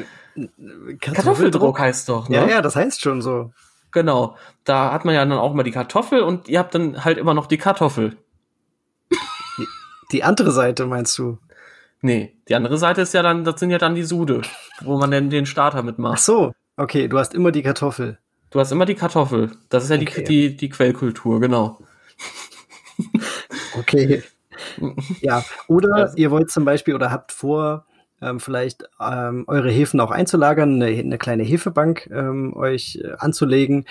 [SPEAKER 1] Kartoffeldruck heißt doch,
[SPEAKER 2] ne? Ja, ja, das heißt schon so.
[SPEAKER 1] Genau. Da hat man ja dann auch immer die Kartoffel und ihr habt dann halt immer noch die Kartoffel.
[SPEAKER 2] Die, die andere Seite meinst du?
[SPEAKER 1] Nee, die andere Seite ist ja dann, das sind ja dann die Sude, wo man denn den Starter mitmacht. Ach
[SPEAKER 2] so, okay, du hast immer die Kartoffel.
[SPEAKER 1] Du hast immer die Kartoffel. Das ist ja okay. die, die, die Quellkultur, genau.
[SPEAKER 2] Okay. Ja, oder ihr wollt zum Beispiel oder habt vor, ähm, vielleicht ähm, eure Hefen auch einzulagern, eine, eine kleine Hefebank ähm, euch äh, anzulegen.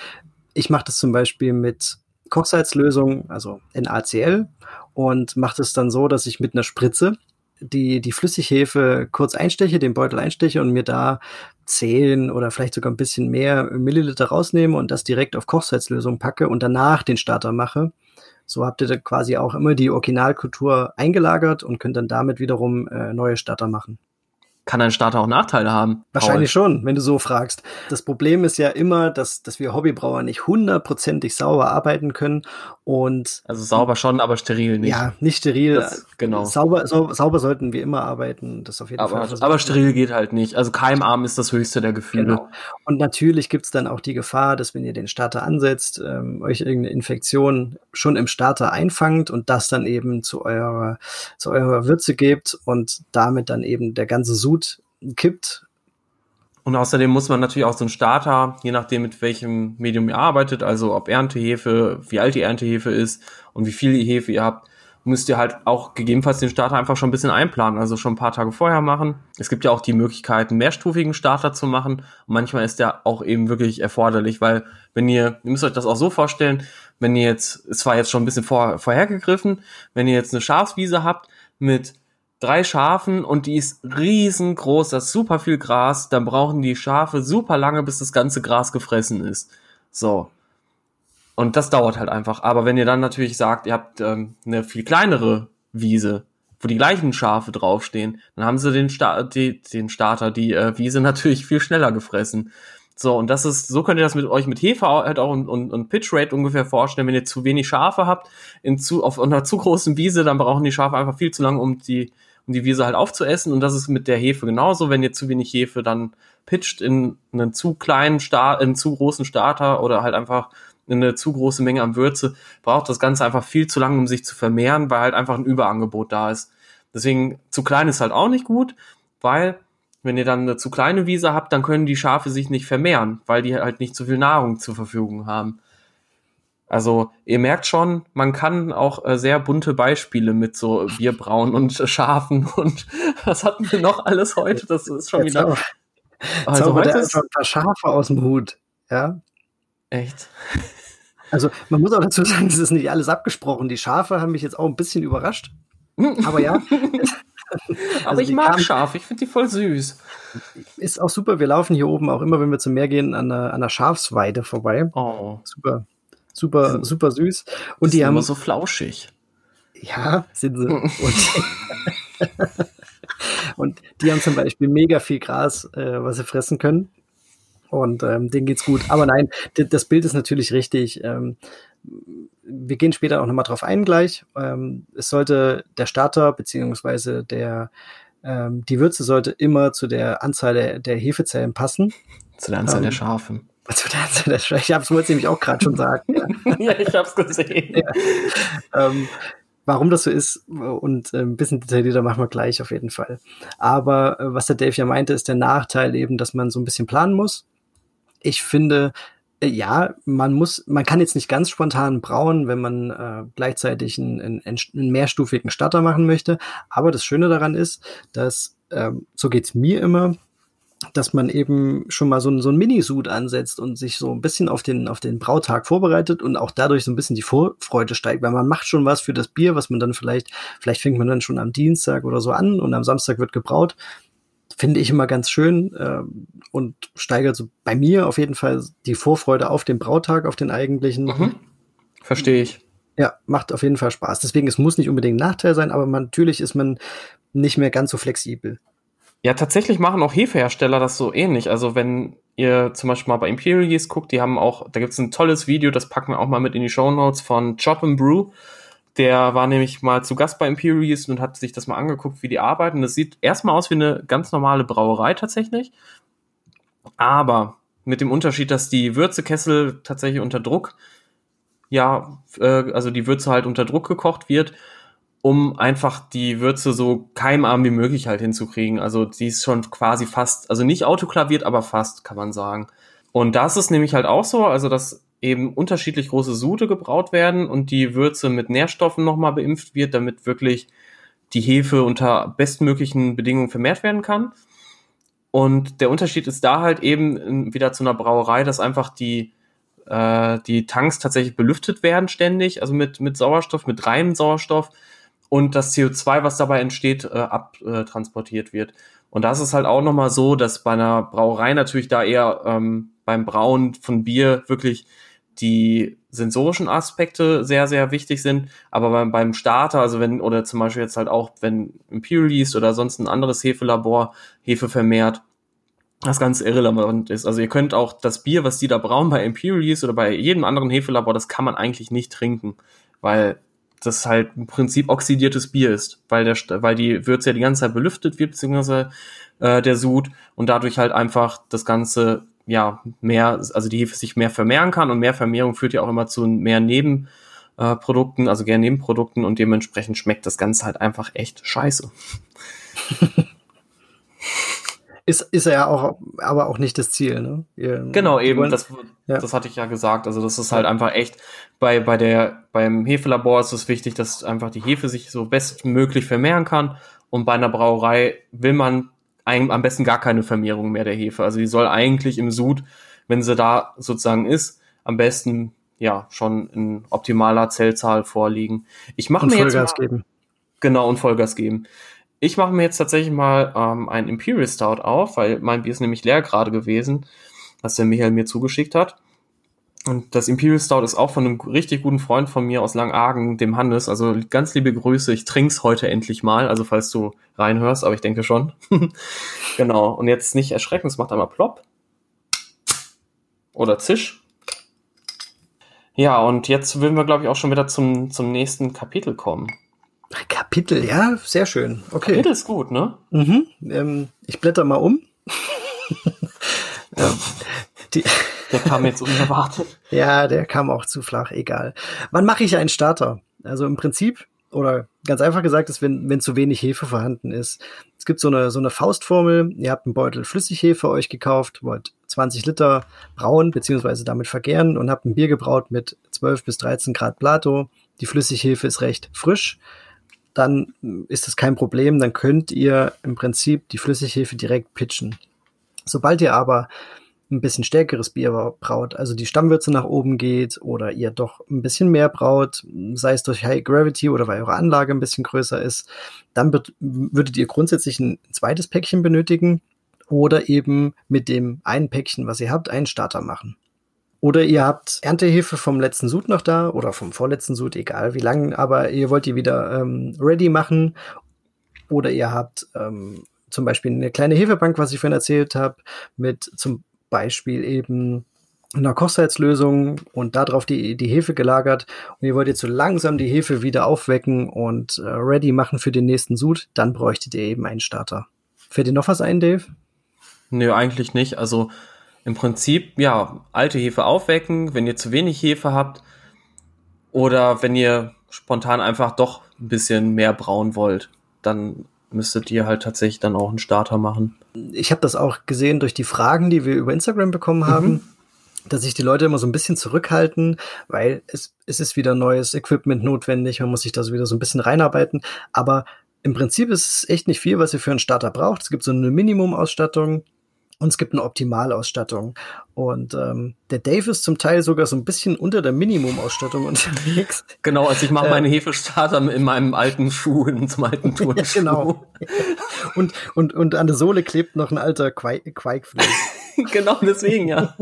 [SPEAKER 2] Ich mache das zum Beispiel mit Kochsalzlösung, also NaCl, und mache es dann so, dass ich mit einer Spritze die, die Flüssighefe kurz einsteche, den Beutel einsteche und mir da zehn oder vielleicht sogar ein bisschen mehr Milliliter rausnehme und das direkt auf Kochsalzlösung packe und danach den Starter mache. So habt ihr quasi auch immer die Originalkultur eingelagert und könnt dann damit wiederum äh, neue Starter machen.
[SPEAKER 1] Kann ein Starter auch Nachteile haben?
[SPEAKER 2] Wahrscheinlich Paul? schon, wenn du so fragst. Das Problem ist ja immer, dass, dass wir Hobbybrauer nicht hundertprozentig sauber arbeiten können und.
[SPEAKER 1] Also sauber schon, aber steril nicht.
[SPEAKER 2] Ja, nicht steril. Das, genau. Sauber, sauber, sauber sollten wir immer arbeiten. Das auf jeden
[SPEAKER 1] aber,
[SPEAKER 2] Fall.
[SPEAKER 1] Aber steril geht halt nicht. Also keimarm ist das höchste der Gefühle. Genau.
[SPEAKER 2] Und natürlich gibt's dann auch die Gefahr, dass wenn ihr den Starter ansetzt, ähm, euch irgendeine Infektion schon im Starter einfangt und das dann eben zu eurer, zu eurer Würze gebt und damit dann eben der ganze Sud Sud kippt.
[SPEAKER 1] Und außerdem muss man natürlich auch so einen Starter, je nachdem mit welchem Medium ihr arbeitet, also ob Erntehefe, wie alt die Erntehefe ist und wie viel Hefe ihr habt, müsst ihr halt auch gegebenenfalls den Starter einfach schon ein bisschen einplanen, also schon ein paar Tage vorher machen. Es gibt ja auch die Möglichkeit, einen mehrstufigen Starter zu machen. Und manchmal ist der auch eben wirklich erforderlich, weil wenn ihr, ihr müsst euch das auch so vorstellen, wenn ihr jetzt, es war jetzt schon ein bisschen vor, vorhergegriffen, wenn ihr jetzt eine Schafswiese habt mit drei Schafen und die ist riesengroß, da ist super viel Gras, dann brauchen die Schafe super lange, bis das ganze Gras gefressen ist. So. Und das dauert halt einfach. Aber wenn ihr dann natürlich sagt, ihr habt ähm, eine viel kleinere Wiese, wo die gleichen Schafe draufstehen, dann haben sie den, Sta die, den Starter, die äh, Wiese natürlich viel schneller gefressen. So, und das ist, so könnt ihr das mit euch mit Hefe halt auch und, und, und Pitch Rate ungefähr vorstellen. Wenn ihr zu wenig Schafe habt, in zu, auf einer zu großen Wiese, dann brauchen die Schafe einfach viel zu lange, um die, um die Wiese halt aufzuessen. Und das ist mit der Hefe genauso. Wenn ihr zu wenig Hefe dann pitcht in einen zu kleinen Start, in einen zu großen Starter oder halt einfach eine zu große Menge an Würze, braucht das Ganze einfach viel zu lange, um sich zu vermehren, weil halt einfach ein Überangebot da ist. Deswegen zu klein ist halt auch nicht gut, weil wenn ihr dann eine zu kleine Wiese habt, dann können die Schafe sich nicht vermehren, weil die halt nicht so viel Nahrung zur Verfügung haben. Also ihr merkt schon, man kann auch äh, sehr bunte Beispiele mit so Bierbrauen und Schafen und was hatten wir noch alles heute? Das ist schon
[SPEAKER 2] Jetzt
[SPEAKER 1] wieder.
[SPEAKER 2] Auch. Also heute ist schon ein paar Schafe aus dem Hut, ja.
[SPEAKER 1] Echt?
[SPEAKER 2] Also man muss auch dazu sagen, es ist nicht alles abgesprochen. Die Schafe haben mich jetzt auch ein bisschen überrascht. Aber ja.
[SPEAKER 1] Aber also ich mag Schafe, ich finde die voll süß.
[SPEAKER 2] Ist auch super. Wir laufen hier oben auch immer, wenn wir zum Meer gehen, an einer, an einer Schafsweide vorbei.
[SPEAKER 1] Oh.
[SPEAKER 2] Super, Super, sind, super süß. Und die, die haben immer
[SPEAKER 1] so flauschig.
[SPEAKER 2] Ja, sind sie. Und, und die haben zum Beispiel mega viel Gras, äh, was sie fressen können. Und ähm, denen geht's gut. Aber nein, das Bild ist natürlich richtig. Ähm, wir gehen später auch nochmal drauf ein gleich. Ähm, es sollte der Starter beziehungsweise der ähm, die Würze sollte immer zu der Anzahl der, der Hefezellen passen.
[SPEAKER 1] Zu der Anzahl ähm, der Schafen.
[SPEAKER 2] Also das, das, ich habe es nämlich auch gerade schon sagen.
[SPEAKER 1] Ja, ich habe es gesehen.
[SPEAKER 2] Ja. Ähm, warum das so ist und äh, ein bisschen detaillierter machen wir gleich auf jeden Fall. Aber äh, was der Dave ja meinte, ist der Nachteil eben, dass man so ein bisschen planen muss. Ich finde, äh, ja, man muss, man kann jetzt nicht ganz spontan brauen, wenn man äh, gleichzeitig einen, einen, einen mehrstufigen Starter machen möchte. Aber das Schöne daran ist, dass ähm, so geht's mir immer dass man eben schon mal so, ein, so ein Minisud ansetzt und sich so ein bisschen auf den, auf den Brautag vorbereitet und auch dadurch so ein bisschen die Vorfreude steigt, weil man macht schon was für das Bier, was man dann vielleicht, vielleicht fängt man dann schon am Dienstag oder so an und am Samstag wird gebraut. Finde ich immer ganz schön äh, und steigert so bei mir auf jeden Fall die Vorfreude auf den Brautag, auf den eigentlichen. Mhm.
[SPEAKER 1] Verstehe ich.
[SPEAKER 2] Ja, macht auf jeden Fall Spaß. Deswegen, es muss nicht unbedingt ein Nachteil sein, aber man, natürlich ist man nicht mehr ganz so flexibel.
[SPEAKER 1] Ja, tatsächlich machen auch Hefehersteller das so ähnlich. Also wenn ihr zum Beispiel mal bei Imperial Yeast guckt, die haben auch, da gibt's ein tolles Video, das packen wir auch mal mit in die Show Notes von Chop and Brew. Der war nämlich mal zu Gast bei Imperial Yeast und hat sich das mal angeguckt, wie die arbeiten. Das sieht erstmal aus wie eine ganz normale Brauerei tatsächlich. Aber mit dem Unterschied, dass die Würzekessel tatsächlich unter Druck, ja, äh, also die Würze halt unter Druck gekocht wird um einfach die Würze so keimarm wie möglich halt hinzukriegen. Also die ist schon quasi fast, also nicht autoklaviert, aber fast, kann man sagen. Und das ist nämlich halt auch so, also dass eben unterschiedlich große Sute gebraut werden und die Würze mit Nährstoffen nochmal beimpft wird, damit wirklich die Hefe unter bestmöglichen Bedingungen vermehrt werden kann. Und der Unterschied ist da halt eben wieder zu einer Brauerei, dass einfach die, äh, die Tanks tatsächlich belüftet werden ständig, also mit, mit Sauerstoff, mit reinem Sauerstoff und das CO2, was dabei entsteht, äh, abtransportiert wird. Und das ist halt auch nochmal so, dass bei einer Brauerei natürlich da eher ähm, beim Brauen von Bier wirklich die sensorischen Aspekte sehr, sehr wichtig sind. Aber beim, beim Starter, also wenn, oder zum Beispiel jetzt halt auch, wenn Imperial liest oder sonst ein anderes Hefelabor Hefe vermehrt, das ganz irrelevant ist. Also ihr könnt auch das Bier, was die da brauen bei Imperial Yeast oder bei jedem anderen Hefelabor, das kann man eigentlich nicht trinken, weil das halt im Prinzip oxidiertes Bier ist, weil der, weil die Würze ja die ganze Zeit belüftet wird, beziehungsweise äh, der Sud und dadurch halt einfach das Ganze ja mehr, also die Hefe sich mehr vermehren kann und mehr Vermehrung führt ja auch immer zu mehr Nebenprodukten, äh, also gerne Nebenprodukten und dementsprechend schmeckt das Ganze halt einfach echt scheiße.
[SPEAKER 2] Ist, ist ja auch, aber auch nicht das Ziel, ne?
[SPEAKER 1] Ihr, genau, eben, das, ja. das hatte ich ja gesagt. Also das ist halt einfach echt, bei, bei der, beim Hefelabor ist es wichtig, dass einfach die Hefe sich so bestmöglich vermehren kann. Und bei einer Brauerei will man ein, am besten gar keine Vermehrung mehr der Hefe. Also die soll eigentlich im Sud, wenn sie da sozusagen ist, am besten ja schon in optimaler Zellzahl vorliegen. Ich mache mir
[SPEAKER 2] Vollgas
[SPEAKER 1] jetzt
[SPEAKER 2] mal, geben.
[SPEAKER 1] Genau und Vollgas geben. Ich mache mir jetzt tatsächlich mal ähm, ein Imperial Stout auf, weil mein Bier ist nämlich leer gerade gewesen, was der Michael mir zugeschickt hat. Und das Imperial Stout ist auch von einem richtig guten Freund von mir aus Langargen, dem Hannes. Also ganz liebe Grüße. Ich trink's heute endlich mal. Also falls du reinhörst, aber ich denke schon. genau. Und jetzt nicht erschrecken, es macht einmal plopp. Oder zisch. Ja, und jetzt würden wir, glaube ich, auch schon wieder zum, zum nächsten Kapitel kommen.
[SPEAKER 2] Kapitel, ja, sehr schön. Okay.
[SPEAKER 1] Kapitel ist gut, ne?
[SPEAKER 2] Mhm. Ähm, ich blätter mal um.
[SPEAKER 1] ja. Die der kam jetzt unerwartet.
[SPEAKER 2] ja, der kam auch zu flach, egal. Wann mache ich einen Starter? Also im Prinzip, oder ganz einfach gesagt, ist, wenn, wenn zu wenig Hefe vorhanden ist. Es gibt so eine, so eine Faustformel. Ihr habt einen Beutel Flüssighefe euch gekauft, wollt 20 Liter brauen, beziehungsweise damit vergären und habt ein Bier gebraut mit 12 bis 13 Grad Plato. Die Flüssighefe ist recht frisch dann ist das kein Problem. Dann könnt ihr im Prinzip die Flüssighefe direkt pitchen. Sobald ihr aber ein bisschen stärkeres Bier braut, also die Stammwürze nach oben geht oder ihr doch ein bisschen mehr braut, sei es durch High Gravity oder weil eure Anlage ein bisschen größer ist, dann würdet ihr grundsätzlich ein zweites Päckchen benötigen oder eben mit dem einen Päckchen, was ihr habt, einen Starter machen. Oder ihr habt Erntehefe vom letzten Sud noch da oder vom vorletzten Sud, egal wie lang, aber ihr wollt die wieder ähm, ready machen. Oder ihr habt ähm, zum Beispiel eine kleine Hefebank, was ich vorhin erzählt habe, mit zum Beispiel eben einer Kochsalzlösung und darauf die, die Hefe gelagert und ihr wollt jetzt so langsam die Hefe wieder aufwecken und äh, ready machen für den nächsten Sud, dann bräuchtet ihr eben einen Starter. Fällt dir noch was ein, Dave?
[SPEAKER 1] Nö, eigentlich nicht. Also im Prinzip, ja, alte Hefe aufwecken, wenn ihr zu wenig Hefe habt oder wenn ihr spontan einfach doch ein bisschen mehr brauen wollt, dann müsstet ihr halt tatsächlich dann auch einen Starter machen.
[SPEAKER 2] Ich habe das auch gesehen durch die Fragen, die wir über Instagram bekommen haben. Mhm dass sich die Leute immer so ein bisschen zurückhalten, weil es, es ist wieder neues Equipment notwendig, man muss sich da so wieder so ein bisschen reinarbeiten. Aber im Prinzip ist es echt nicht viel, was ihr für einen Starter braucht. Es gibt so eine Minimumausstattung, und es gibt eine Optimalausstattung. Und ähm, der Dave ist zum Teil sogar so ein bisschen unter der Minimumausstattung unterwegs.
[SPEAKER 1] Genau, also ich mache meine äh, Hefestarter in meinem alten Schuh, in einem alten Turnschuh.
[SPEAKER 2] Ja, genau. Und, und, und an der Sohle klebt noch ein alter Quaikflöß.
[SPEAKER 1] genau, deswegen, ja.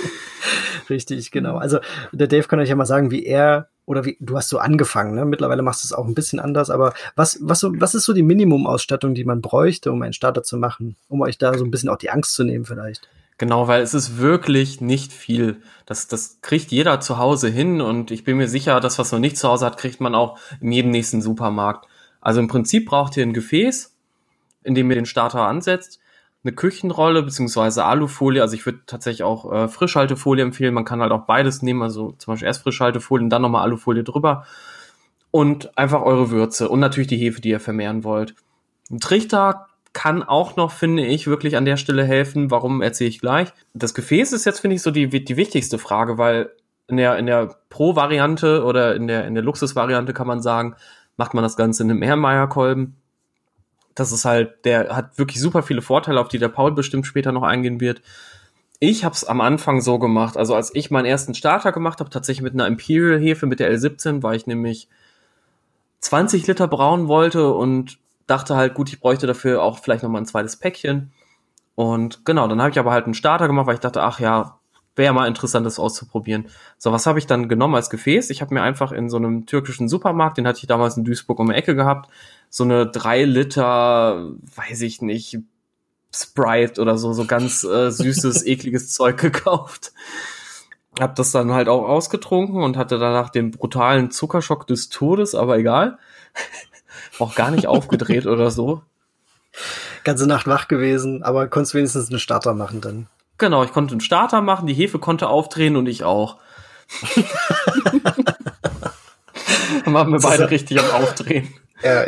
[SPEAKER 2] Richtig, genau. Also der Dave kann euch ja mal sagen, wie er oder wie du hast so angefangen, ne? Mittlerweile machst du es auch ein bisschen anders, aber was, was, so, was ist so die Minimumausstattung, die man bräuchte, um einen Starter zu machen, um euch da so ein bisschen auch die Angst zu nehmen, vielleicht?
[SPEAKER 1] Genau, weil es ist wirklich nicht viel. Das, das kriegt jeder zu Hause hin und ich bin mir sicher, das, was man nicht zu Hause hat, kriegt man auch in jedem nächsten Supermarkt. Also im Prinzip braucht ihr ein Gefäß, in dem ihr den Starter ansetzt eine Küchenrolle beziehungsweise Alufolie. Also ich würde tatsächlich auch äh, Frischhaltefolie empfehlen. Man kann halt auch beides nehmen, also zum Beispiel erst Frischhaltefolie und dann nochmal Alufolie drüber. Und einfach eure Würze und natürlich die Hefe, die ihr vermehren wollt. Ein Trichter kann auch noch, finde ich, wirklich an der Stelle helfen. Warum erzähle ich gleich. Das Gefäß ist jetzt, finde ich, so die, die wichtigste Frage, weil in der, in der Pro-Variante oder in der, in der Luxus-Variante kann man sagen, macht man das Ganze in einem Mehrmeierkolben das ist halt, der hat wirklich super viele Vorteile, auf die der Paul bestimmt später noch eingehen wird. Ich habe es am Anfang so gemacht, also als ich meinen ersten Starter gemacht habe, tatsächlich mit einer Imperial Hefe mit der L17, weil ich nämlich 20 Liter brauen wollte und dachte halt, gut, ich bräuchte dafür auch vielleicht noch mal ein zweites Päckchen. Und genau, dann habe ich aber halt einen Starter gemacht, weil ich dachte, ach ja, wäre mal interessant, das auszuprobieren. So, was habe ich dann genommen als Gefäß? Ich habe mir einfach in so einem türkischen Supermarkt, den hatte ich damals in Duisburg um die Ecke gehabt, so eine drei Liter, weiß ich nicht, Sprite oder so, so ganz äh, süßes, ekliges Zeug gekauft. Hab das dann halt auch ausgetrunken und hatte danach den brutalen Zuckerschock des Todes, aber egal. auch gar nicht aufgedreht oder so.
[SPEAKER 2] Ganze Nacht wach gewesen, aber konntest wenigstens einen Starter machen dann.
[SPEAKER 1] Genau, ich konnte einen Starter machen, die Hefe konnte aufdrehen und ich auch. dann waren wir beide richtig am Aufdrehen. Ja.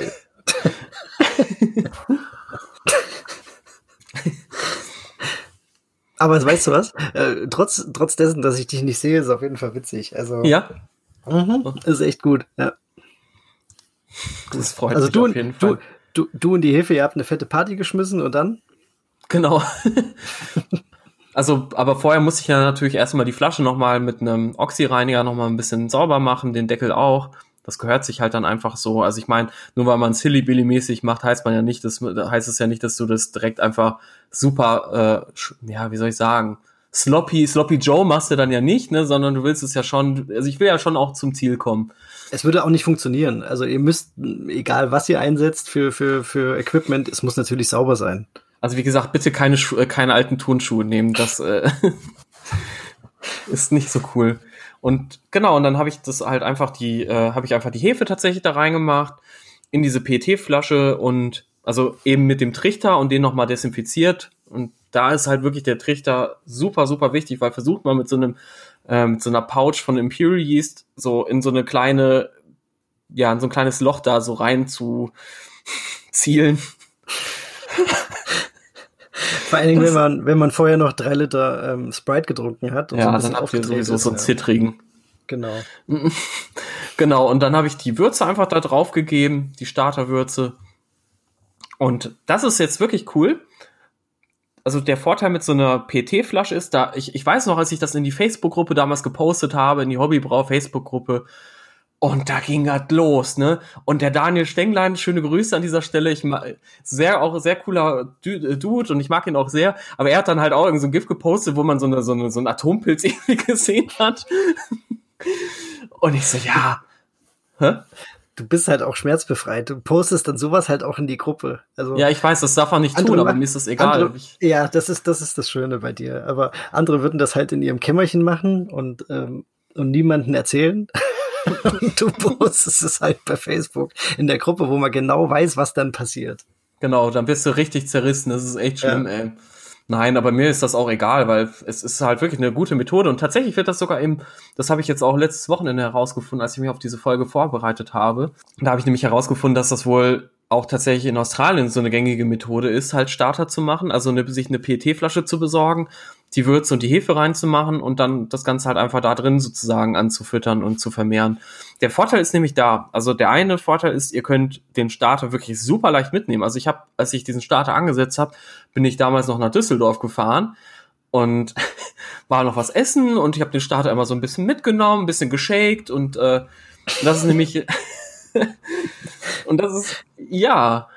[SPEAKER 2] Aber weißt du was? Äh, trotz, trotz dessen, dass ich dich nicht sehe, ist es auf jeden Fall witzig. Also,
[SPEAKER 1] ja.
[SPEAKER 2] Mhm, ist echt gut, ja.
[SPEAKER 1] Das freut
[SPEAKER 2] also
[SPEAKER 1] mich
[SPEAKER 2] du,
[SPEAKER 1] auf jeden Fall.
[SPEAKER 2] Du, du, du und die Hefe, ihr habt eine fette Party geschmissen und dann?
[SPEAKER 1] Genau. also, aber vorher muss ich ja natürlich erstmal die Flasche nochmal mit einem Oxyreiniger nochmal ein bisschen sauber machen, den Deckel auch. Das gehört sich halt dann einfach so. Also ich meine, nur weil man es Hilly-Billy-mäßig macht, heißt man ja nicht, dass, heißt es ja nicht, dass du das direkt einfach super, äh, ja, wie soll ich sagen, sloppy, sloppy Joe machst du dann ja nicht, ne, sondern du willst es ja schon, also ich will ja schon auch zum Ziel kommen.
[SPEAKER 2] Es würde auch nicht funktionieren. Also ihr müsst, egal was ihr einsetzt für, für, für Equipment, es muss natürlich sauber sein.
[SPEAKER 1] Also wie gesagt, bitte keine, Schu äh, keine alten Turnschuhe nehmen, das äh, ist nicht so cool. Und genau, und dann habe ich das halt einfach die, äh, habe ich einfach die Hefe tatsächlich da reingemacht in diese PET-Flasche und also eben mit dem Trichter und den nochmal desinfiziert. Und da ist halt wirklich der Trichter super, super wichtig, weil versucht man mit so einem, äh, mit so einer Pouch von Imperial Yeast so in so eine kleine, ja, in so ein kleines Loch da so rein zu zielen.
[SPEAKER 2] Vor allen Dingen, wenn man, wenn man vorher noch drei Liter ähm, Sprite getrunken hat.
[SPEAKER 1] Und ja, so dann habt ihr sowieso so einen zittrigen.
[SPEAKER 2] Genau.
[SPEAKER 1] genau, und dann habe ich die Würze einfach da drauf gegeben, die Starterwürze. Und das ist jetzt wirklich cool. Also der Vorteil mit so einer PT-Flasche ist, da ich, ich weiß noch, als ich das in die Facebook-Gruppe damals gepostet habe, in die Hobbybrau Facebook-Gruppe, und da ging das los, ne? Und der Daniel Stenglein, schöne Grüße an dieser Stelle. Ich mag, sehr, auch sehr cooler äh, Dude und ich mag ihn auch sehr. Aber er hat dann halt auch irgend so ein GIF gepostet, wo man so eine, so eine, so einen Atompilz irgendwie gesehen hat. Und ich so, ja.
[SPEAKER 2] Hä? Du bist halt auch schmerzbefreit. Du postest dann sowas halt auch in die Gruppe. Also
[SPEAKER 1] ja, ich weiß, das darf man nicht tun, aber mir ist das egal.
[SPEAKER 2] Andere, ja, das ist, das ist das Schöne bei dir. Aber andere würden das halt in ihrem Kämmerchen machen und, ähm, und niemanden erzählen. Und du postest es halt bei Facebook in der Gruppe, wo man genau weiß, was dann passiert.
[SPEAKER 1] Genau, dann bist du richtig zerrissen. Das ist echt schlimm, ja. ey. Nein, aber mir ist das auch egal, weil es ist halt wirklich eine gute Methode und tatsächlich wird das sogar eben, das habe ich jetzt auch letztes Wochenende herausgefunden, als ich mich auf diese Folge vorbereitet habe. Da habe ich nämlich herausgefunden, dass das wohl auch tatsächlich in Australien so eine gängige Methode ist, halt Starter zu machen, also eine, sich eine PET-Flasche zu besorgen, die Würze und die Hefe reinzumachen und dann das Ganze halt einfach da drin sozusagen anzufüttern und zu vermehren. Der Vorteil ist nämlich da. Also der eine Vorteil ist, ihr könnt den Starter wirklich super leicht mitnehmen. Also ich habe, als ich diesen Starter angesetzt habe, bin ich damals noch nach Düsseldorf gefahren und war noch was essen und ich habe den Starter immer so ein bisschen mitgenommen, ein bisschen geshaked und äh, das ist nämlich und das ist ja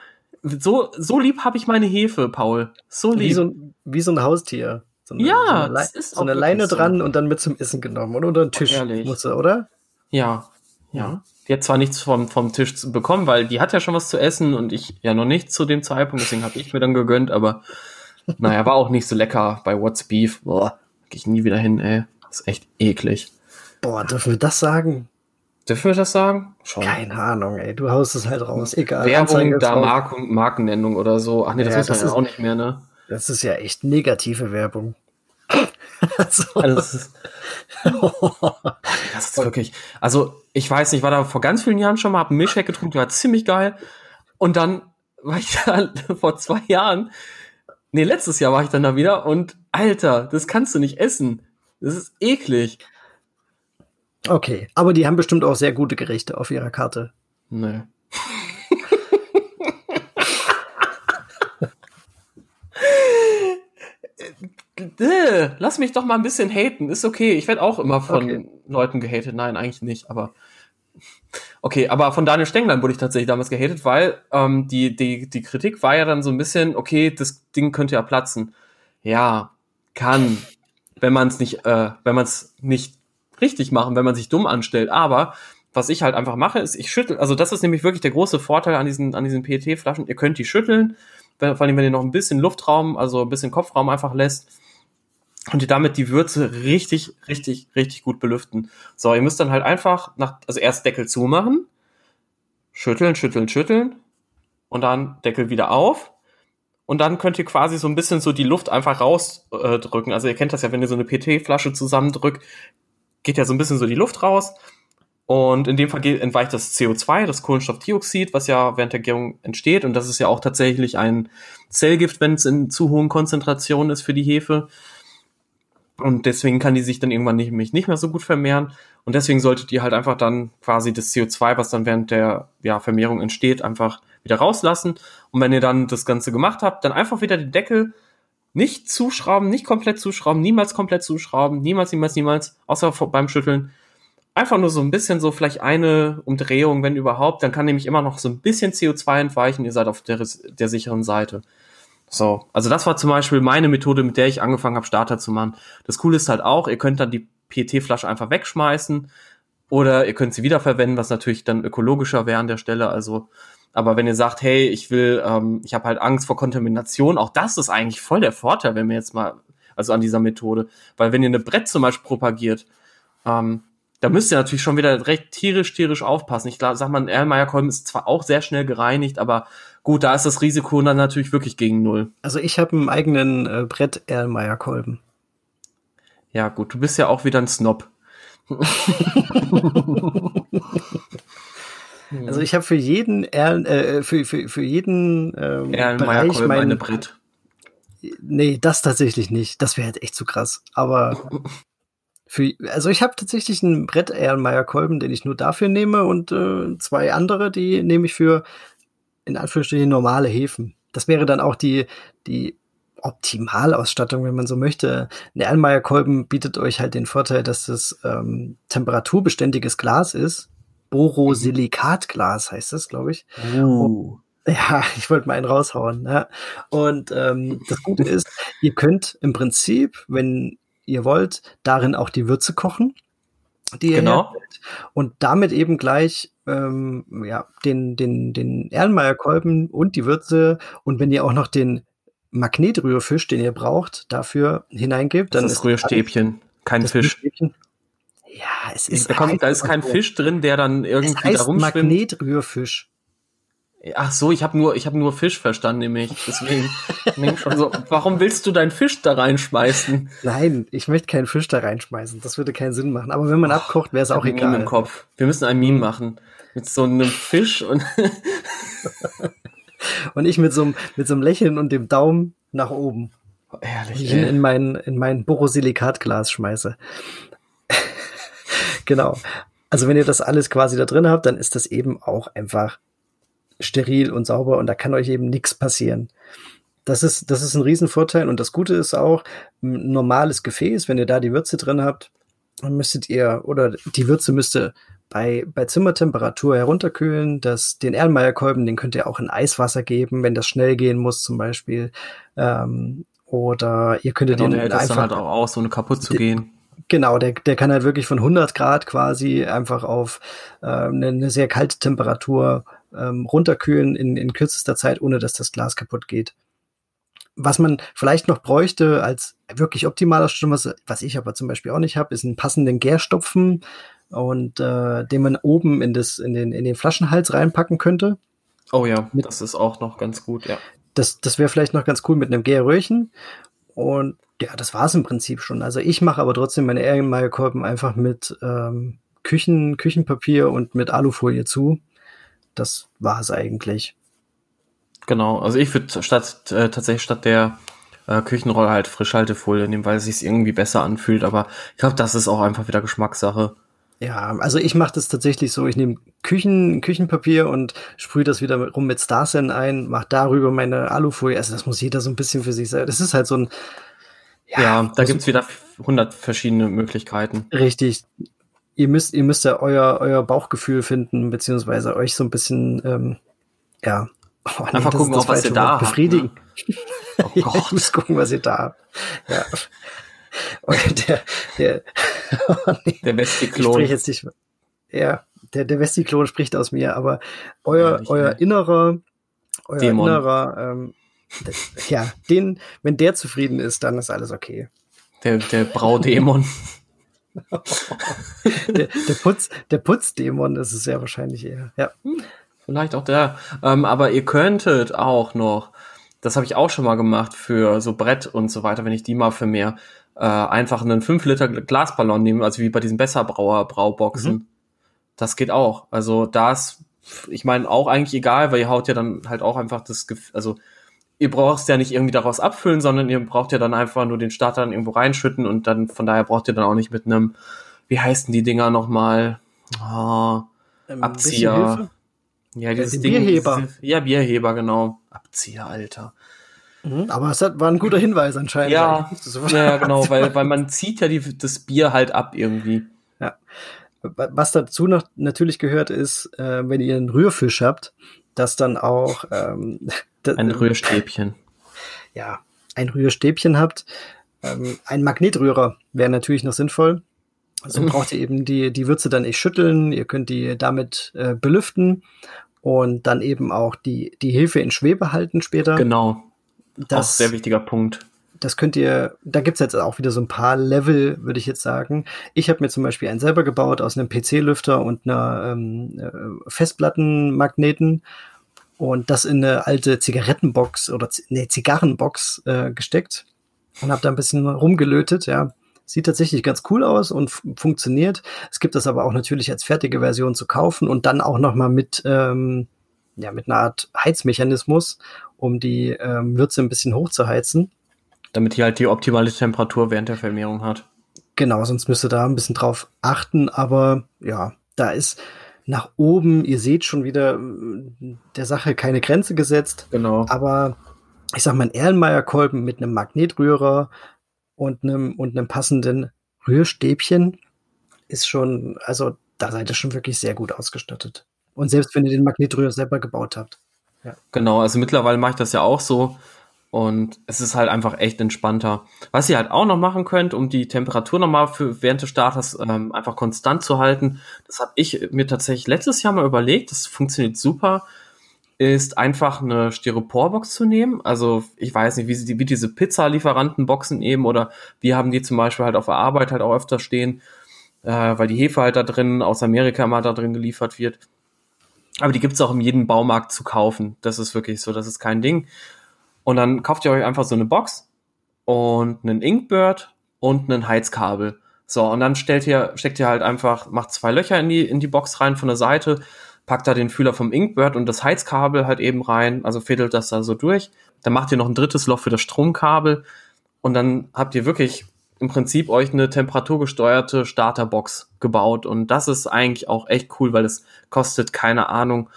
[SPEAKER 1] so so lieb habe ich meine Hefe, Paul. So lieb.
[SPEAKER 2] Wie so, wie so ein Haustier. So
[SPEAKER 1] eine, ja, so eine,
[SPEAKER 2] Le so eine Leine so. dran und dann mit zum Essen genommen und unter den Tisch Ehrlich. musste, oder?
[SPEAKER 1] Ja, ja. Die hat zwar nichts vom, vom Tisch bekommen, weil die hat ja schon was zu essen und ich ja noch nicht zu dem Zeitpunkt, deswegen habe ich mir dann gegönnt, aber naja, war auch nicht so lecker bei What's Beef. Boah, geh ich nie wieder hin, ey. Das ist echt eklig.
[SPEAKER 2] Boah, dürfen wir das sagen?
[SPEAKER 1] Dürfen wir das sagen?
[SPEAKER 2] Schon. Keine Ahnung, ey. Du haust es halt raus. Egal.
[SPEAKER 1] Werbung, da Marken, Markennennung oder so. Ach nee, das ja, muss man ja auch nicht mehr, ne?
[SPEAKER 2] Das ist ja echt negative Werbung.
[SPEAKER 1] also, also das, ist, das ist wirklich. Also, ich weiß nicht, ich war da vor ganz vielen Jahren schon mal, hab einen Milchshake getrunken, der war ziemlich geil. Und dann war ich da vor zwei Jahren, nee, letztes Jahr war ich dann da wieder und Alter, das kannst du nicht essen. Das ist eklig.
[SPEAKER 2] Okay, aber die haben bestimmt auch sehr gute Gerichte auf ihrer Karte.
[SPEAKER 1] Nee. Lass mich doch mal ein bisschen haten. Ist okay. Ich werde auch immer von okay. Leuten gehatet. Nein, eigentlich nicht, aber. Okay, aber von Daniel Stenglein wurde ich tatsächlich damals gehatet, weil ähm, die, die, die Kritik war ja dann so ein bisschen, okay, das Ding könnte ja platzen. Ja, kann. wenn man es nicht, äh, wenn man es nicht richtig machen, wenn man sich dumm anstellt. Aber was ich halt einfach mache, ist, ich schüttel, also das ist nämlich wirklich der große Vorteil an diesen, an diesen PET-Flaschen. Ihr könnt die schütteln, vor allem wenn ihr noch ein bisschen Luftraum, also ein bisschen Kopfraum einfach lässt und ihr damit die Würze richtig, richtig, richtig gut belüften. So, ihr müsst dann halt einfach nach, also erst Deckel zumachen, schütteln, schütteln, schütteln und dann Deckel wieder auf. Und dann könnt ihr quasi so ein bisschen so die Luft einfach rausdrücken. Äh, also ihr kennt das ja, wenn ihr so eine PT-Flasche zusammendrückt, geht ja so ein bisschen so die Luft raus. Und in dem Fall entweicht das CO2, das Kohlenstoffdioxid, was ja während der Gärung entsteht. Und das ist ja auch tatsächlich ein Zellgift, wenn es in zu hohen Konzentrationen ist für die Hefe. Und deswegen kann die sich dann irgendwann nicht, nicht mehr so gut vermehren. Und deswegen solltet ihr halt einfach dann quasi das CO2, was dann während der ja, Vermehrung entsteht, einfach wieder rauslassen. Und wenn ihr dann das Ganze gemacht habt, dann einfach wieder den Deckel nicht zuschrauben, nicht komplett zuschrauben, niemals komplett zuschrauben, niemals, niemals, niemals, außer beim Schütteln. Einfach nur so ein bisschen so vielleicht eine Umdrehung, wenn überhaupt, dann kann nämlich immer noch so ein bisschen CO2 entweichen, ihr seid auf der, der sicheren Seite. So, also das war zum Beispiel meine Methode, mit der ich angefangen habe, Starter zu machen. Das Coole ist halt auch, ihr könnt dann die PET-Flasche einfach wegschmeißen oder ihr könnt sie wiederverwenden, was natürlich dann ökologischer wäre an der Stelle. Also, aber wenn ihr sagt, hey, ich will, ähm, ich habe halt Angst vor Kontamination, auch das ist eigentlich voll der Vorteil, wenn wir jetzt mal, also an dieser Methode, weil wenn ihr eine Brett zum Beispiel propagiert, ähm, da müsst ihr natürlich schon wieder recht tierisch, tierisch aufpassen. Ich sag mal, ein Erlenmeyer-Kolben ist zwar auch sehr schnell gereinigt, aber gut, da ist das Risiko dann natürlich wirklich gegen null.
[SPEAKER 2] Also ich habe einen eigenen äh, Brett Erlenmeyer-Kolben.
[SPEAKER 1] Ja, gut, du bist ja auch wieder ein Snob.
[SPEAKER 2] also ich habe für jeden Erlen, äh, für, für, für jeden ähm,
[SPEAKER 1] Bereich mein, Brett.
[SPEAKER 2] Nee, das tatsächlich nicht. Das wäre halt echt zu krass. Aber Für, also ich habe tatsächlich einen Brett Erlenmeyer Kolben, den ich nur dafür nehme und äh, zwei andere, die nehme ich für in Anführungsstrichen normale Hefen. Das wäre dann auch die die Optimalausstattung, wenn man so möchte. Ein Erlenmeyer Kolben bietet euch halt den Vorteil, dass das ähm, temperaturbeständiges Glas ist. Borosilikatglas heißt das, glaube ich. Uh. Ja, ich wollte mal einen raushauen. Ja. Und ähm, das Gute ist, ihr könnt im Prinzip, wenn ihr wollt, darin auch die Würze kochen, die ihr
[SPEAKER 1] genau.
[SPEAKER 2] herstellt. Und damit eben gleich ähm, ja, den, den, den Erlenmeyer-Kolben und die Würze. Und wenn ihr auch noch den Magnetrührfisch, den ihr braucht, dafür hineingibt, dann
[SPEAKER 1] das ist Rührstäbchen, kein Fisch.
[SPEAKER 2] Ja, es ist.
[SPEAKER 1] Da, kommt, da ist kein Fisch drin, der dann irgendwie es heißt da rumschwimmt.
[SPEAKER 2] Magnetrührfisch.
[SPEAKER 1] Ach so, ich habe nur, ich habe nur Fisch verstanden, nämlich. Deswegen denk schon so. Warum willst du deinen Fisch da reinschmeißen?
[SPEAKER 2] Nein, ich möchte keinen Fisch da reinschmeißen. Das würde keinen Sinn machen. Aber wenn man oh, abkocht, wäre es auch egal.
[SPEAKER 1] Meme im Kopf. Wir müssen ein Meme machen mit so einem Fisch und
[SPEAKER 2] und ich mit so einem mit so einem Lächeln und dem Daumen nach oben.
[SPEAKER 1] Oh, ehrlich.
[SPEAKER 2] Ich ihn in mein in mein Borosilikatglas schmeiße. genau. Also wenn ihr das alles quasi da drin habt, dann ist das eben auch einfach steril und sauber und da kann euch eben nichts passieren. Das ist, das ist ein Riesenvorteil und das Gute ist auch, ein normales Gefäß, wenn ihr da die Würze drin habt, dann müsstet ihr, oder die Würze müsste bei, bei Zimmertemperatur herunterkühlen. Das, den Erlenmeyer-Kolben, den könnt ihr auch in Eiswasser geben, wenn das schnell gehen muss zum Beispiel. Ähm, oder ihr könntet
[SPEAKER 1] genau, den der einfach... dann halt auch aus, ohne kaputt zu gehen.
[SPEAKER 2] Genau, der, der kann halt wirklich von 100 Grad quasi einfach auf äh, eine, eine sehr kalte Temperatur ähm, runterkühlen in, in kürzester Zeit, ohne dass das Glas kaputt geht. Was man vielleicht noch bräuchte als wirklich optimaler Stimme, was, was ich aber zum Beispiel auch nicht habe, ist einen passenden Gärstopfen und äh, den man oben in, das, in, den, in den Flaschenhals reinpacken könnte.
[SPEAKER 1] Oh ja, mit, das ist auch noch ganz gut, ja.
[SPEAKER 2] Das, das wäre vielleicht noch ganz cool mit einem Gärröhrchen. Und ja, das war's im Prinzip schon. Also ich mache aber trotzdem meine Erlenmeyer-Kolben einfach mit ähm, Küchen, Küchenpapier und mit Alufolie zu das war es eigentlich.
[SPEAKER 1] Genau, also ich würde statt äh, tatsächlich statt der äh, Küchenrolle halt Frischhaltefolie nehmen, weil es sich irgendwie besser anfühlt. Aber ich glaube, das ist auch einfach wieder Geschmackssache.
[SPEAKER 2] Ja, also ich mache das tatsächlich so, ich nehme Küchen, Küchenpapier und sprühe das wieder rum mit Starsen ein, mache darüber meine Alufolie. Also das muss jeder so ein bisschen für sich sagen. Das ist halt so ein
[SPEAKER 1] Ja, ja da gibt's wieder 100 verschiedene Möglichkeiten.
[SPEAKER 2] Richtig ihr müsst, ihr müsst ja euer, euer Bauchgefühl finden, beziehungsweise euch so ein bisschen, ähm, ja.
[SPEAKER 1] Oh, nee, Einfach gucken, auch, was ihr da
[SPEAKER 2] habt. Befriedigen. Ne? Oh Gott. ich muss gucken, was ihr da habt. Ja. der, der,
[SPEAKER 1] oh nee, der Westi-Klon.
[SPEAKER 2] Ich jetzt nicht, ja, der, der Westi-Klon spricht aus mir, aber euer, ja, euer innerer, euer Dämon. innerer, ähm, ja, den, wenn der zufrieden ist, dann ist alles okay.
[SPEAKER 1] Der, der Braudämon.
[SPEAKER 2] der, der, Putz, der Putzdämon ist es sehr wahrscheinlich eher. Ja. Hm,
[SPEAKER 1] vielleicht auch der. Ähm, aber ihr könntet auch noch, das habe ich auch schon mal gemacht für so Brett und so weiter, wenn ich die mal für mehr, äh, einfach einen 5 Liter Glasballon nehmen, also wie bei diesen Besserbrauer Brauboxen. Mhm. Das geht auch. Also da ist, ich meine, auch eigentlich egal, weil ihr haut ja dann halt auch einfach das, also ihr braucht es ja nicht irgendwie daraus abfüllen, sondern ihr braucht ja dann einfach nur den Starter dann irgendwo reinschütten und dann von daher braucht ihr dann auch nicht mit einem, wie heißen die Dinger nochmal? Oh, ähm, Abzieher. Ja, dieses ja, Ding.
[SPEAKER 2] Bierheber.
[SPEAKER 1] Dieses, ja, Bierheber, genau. Abzieher, Alter.
[SPEAKER 2] Mhm, aber es war ein guter Hinweis anscheinend.
[SPEAKER 1] Ja, ja genau, weil, weil man zieht ja die, das Bier halt ab irgendwie.
[SPEAKER 2] Ja. Was dazu noch natürlich gehört ist, äh, wenn ihr einen Rührfisch habt, dass dann auch ähm,
[SPEAKER 1] ein Rührstäbchen.
[SPEAKER 2] Ja, ein Rührstäbchen habt. Ähm, ein Magnetrührer wäre natürlich noch sinnvoll. So also braucht ihr eben die, die Würze dann nicht schütteln. Ihr könnt die damit äh, belüften und dann eben auch die, die Hefe in Schwebe halten später.
[SPEAKER 1] Genau. Das, auch sehr wichtiger Punkt.
[SPEAKER 2] Das könnt ihr, da gibt's jetzt auch wieder so ein paar Level, würde ich jetzt sagen. Ich habe mir zum Beispiel einen selber gebaut aus einem PC-Lüfter und einer ähm, äh, Festplattenmagneten und das in eine alte Zigarettenbox oder ne Zigarrenbox äh, gesteckt und habe da ein bisschen rumgelötet, ja. Sieht tatsächlich ganz cool aus und funktioniert. Es gibt das aber auch natürlich als fertige Version zu kaufen und dann auch nochmal mit, ähm, ja, mit einer Art Heizmechanismus, um die ähm, Würze ein bisschen hochzuheizen.
[SPEAKER 1] Damit die halt die optimale Temperatur während der Vermehrung hat.
[SPEAKER 2] Genau, sonst müsst ihr da ein bisschen drauf achten, aber ja, da ist, nach oben. Ihr seht schon wieder äh, der Sache keine Grenze gesetzt.
[SPEAKER 1] Genau.
[SPEAKER 2] Aber ich sag mal, ein Erlenmeyer-Kolben mit einem Magnetrührer und einem, und einem passenden Rührstäbchen ist schon, also da seid ihr schon wirklich sehr gut ausgestattet. Und selbst wenn ihr den Magnetrührer selber gebaut habt.
[SPEAKER 1] Ja. Genau, also mittlerweile mache ich das ja auch so. Und es ist halt einfach echt entspannter. Was ihr halt auch noch machen könnt, um die Temperatur nochmal für während des Starters ähm, einfach konstant zu halten, das habe ich mir tatsächlich letztes Jahr mal überlegt, das funktioniert super, ist einfach eine Styroporbox zu nehmen. Also ich weiß nicht, wie, sie, wie diese Pizza-Lieferantenboxen eben oder wir haben die zum Beispiel halt auf der Arbeit halt auch öfter stehen, äh, weil die Hefe halt da drin aus Amerika immer da drin geliefert wird. Aber die gibt's auch in jedem Baumarkt zu kaufen. Das ist wirklich so, das ist kein Ding. Und dann kauft ihr euch einfach so eine Box und einen Inkbird und einen Heizkabel. So, und dann stellt ihr, steckt ihr halt einfach, macht zwei Löcher in die, in die Box rein von der Seite, packt da den Fühler vom Inkbird und das Heizkabel halt eben rein, also fädelt das da so durch. Dann macht ihr noch ein drittes Loch für das Stromkabel und dann habt ihr wirklich im Prinzip euch eine temperaturgesteuerte Starterbox gebaut und das ist eigentlich auch echt cool, weil es kostet keine Ahnung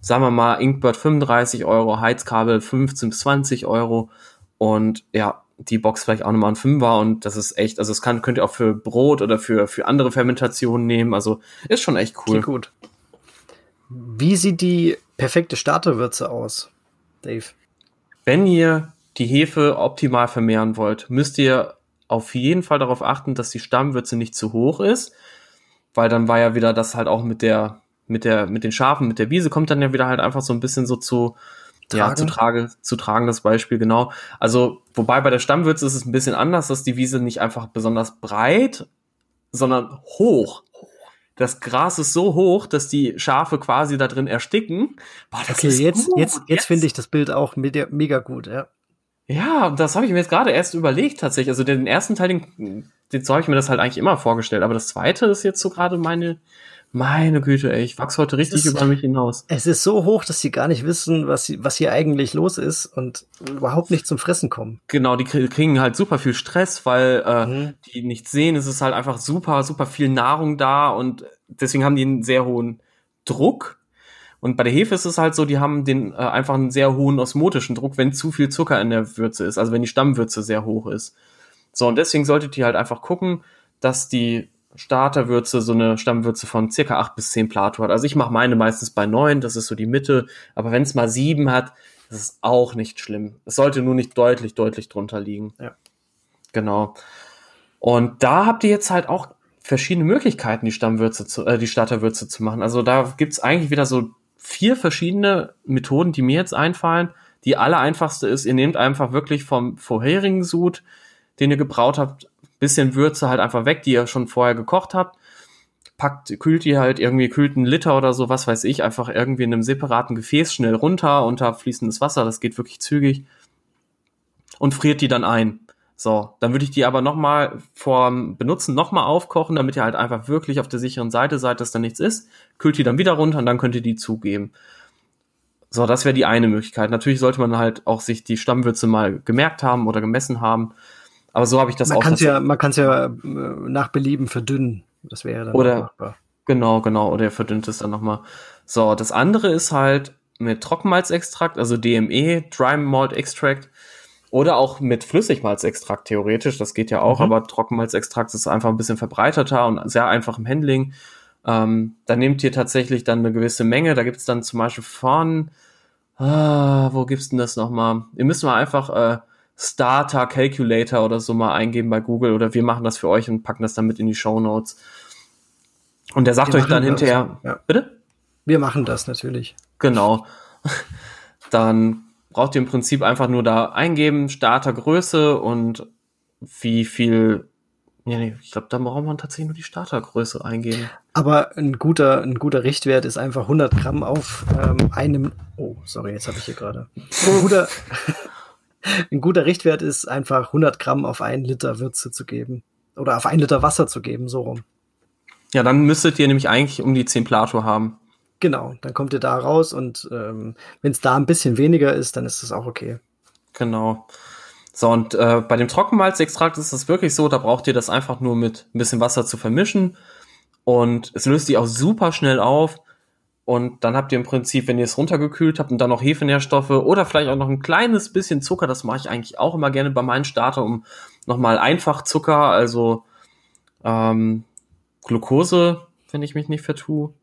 [SPEAKER 1] sagen wir mal, Inkbird 35 Euro, Heizkabel 15 bis 20 Euro und ja, die Box vielleicht auch nochmal ein Fünfer und das ist echt, also es kann, könnt ihr auch für Brot oder für, für andere Fermentationen nehmen, also ist schon echt cool. Klingt
[SPEAKER 2] gut. Wie sieht die perfekte Starterwürze aus, Dave?
[SPEAKER 1] Wenn ihr die Hefe optimal vermehren wollt, müsst ihr auf jeden Fall darauf achten, dass die Stammwürze nicht zu hoch ist, weil dann war ja wieder das halt auch mit der mit der, mit den Schafen, mit der Wiese kommt dann ja wieder halt einfach so ein bisschen so zu, tragen. ja, zu tragen, zu tragen, das Beispiel, genau. Also, wobei bei der Stammwürze ist es ein bisschen anders, dass die Wiese nicht einfach besonders breit, sondern hoch. Das Gras ist so hoch, dass die Schafe quasi da drin ersticken.
[SPEAKER 2] Boah, das okay, ist jetzt, gut. jetzt, jetzt, jetzt finde ich das Bild auch mega gut, ja.
[SPEAKER 1] Ja, das habe ich mir jetzt gerade erst überlegt tatsächlich. Also den ersten Teil, den, den so habe ich mir das halt eigentlich immer vorgestellt. Aber das zweite ist jetzt so gerade meine, meine Güte, ey, ich wachse heute richtig ist, über mich hinaus.
[SPEAKER 2] Es ist so hoch, dass sie gar nicht wissen, was, was hier eigentlich los ist und überhaupt nicht zum Fressen kommen.
[SPEAKER 1] Genau, die kriegen halt super viel Stress, weil äh, mhm. die nichts sehen. Es ist halt einfach super, super viel Nahrung da und deswegen haben die einen sehr hohen Druck. Und bei der Hefe ist es halt so, die haben den äh, einfach einen sehr hohen osmotischen Druck, wenn zu viel Zucker in der Würze ist, also wenn die Stammwürze sehr hoch ist. So, und deswegen solltet ihr halt einfach gucken, dass die Starterwürze so eine Stammwürze von circa acht bis zehn Plato hat. Also ich mache meine meistens bei neun, das ist so die Mitte. Aber wenn es mal sieben hat, das ist auch nicht schlimm. Es sollte nur nicht deutlich, deutlich drunter liegen.
[SPEAKER 2] Ja.
[SPEAKER 1] Genau. Und da habt ihr jetzt halt auch verschiedene Möglichkeiten, die Stammwürze zu, äh, die Starterwürze zu machen. Also da gibt's eigentlich wieder so vier verschiedene Methoden, die mir jetzt einfallen. Die allereinfachste ist, ihr nehmt einfach wirklich vom vorherigen Sud, den ihr gebraut habt, bisschen Würze halt einfach weg, die ihr schon vorher gekocht habt. Packt, kühlt die halt irgendwie, kühlt einen Liter oder so, was weiß ich, einfach irgendwie in einem separaten Gefäß schnell runter unter fließendes Wasser, das geht wirklich zügig. Und friert die dann ein. So, dann würde ich die aber nochmal vorm Benutzen nochmal aufkochen, damit ihr halt einfach wirklich auf der sicheren Seite seid, dass da nichts ist. Kühlt die dann wieder runter und dann könnt ihr die zugeben. So, das wäre die eine Möglichkeit. Natürlich sollte man halt auch sich die Stammwürze mal gemerkt haben oder gemessen haben. Aber so habe ich das
[SPEAKER 2] man
[SPEAKER 1] auch.
[SPEAKER 2] Kann's ja, man kann es ja äh, nach Belieben verdünnen. Das wäre dann
[SPEAKER 1] oder, machbar. Genau, genau. Oder ihr verdünnt es dann nochmal. So, das andere ist halt mit Trockenmalzextrakt, also DME, Dry Malt Extract oder auch mit Flüssigmalzextrakt theoretisch, das geht ja auch, mhm. aber Trockenmalzextrakt ist einfach ein bisschen verbreiterter und sehr einfach im Handling. Ähm, da nehmt ihr tatsächlich dann eine gewisse Menge. Da gibt es dann zum Beispiel von, ah, wo gibt's denn das nochmal? Ihr müsst mal einfach äh, Starter Calculator oder so mal eingeben bei Google oder wir machen das für euch und packen das dann mit in die Show Notes. Und der sagt wir euch dann hinterher,
[SPEAKER 2] ja. bitte? Wir machen das natürlich.
[SPEAKER 1] Genau. Dann braucht ihr im Prinzip einfach nur da eingeben, Startergröße und wie viel. Ja, nee, ich glaube, da braucht man tatsächlich nur die Startergröße eingeben.
[SPEAKER 2] Aber ein guter, ein guter Richtwert ist einfach 100 Gramm auf ähm, einem. Oh, sorry, jetzt habe ich hier gerade. Ein guter, ein guter Richtwert ist einfach 100 Gramm auf ein Liter Würze zu geben. Oder auf ein Liter Wasser zu geben, so rum.
[SPEAKER 1] Ja, dann müsstet ihr nämlich eigentlich um die 10 Plato haben.
[SPEAKER 2] Genau, dann kommt ihr da raus und ähm, wenn es da ein bisschen weniger ist, dann ist das auch okay.
[SPEAKER 1] Genau. So, und äh, bei dem Trockenmalzextrakt ist es wirklich so, da braucht ihr das einfach nur mit ein bisschen Wasser zu vermischen und es löst sich auch super schnell auf. Und dann habt ihr im Prinzip, wenn ihr es runtergekühlt habt und dann noch Hefenährstoffe oder vielleicht auch noch ein kleines bisschen Zucker, das mache ich eigentlich auch immer gerne bei meinen Starter, um nochmal einfach Zucker, also ähm, Glucose, wenn ich mich nicht vertue,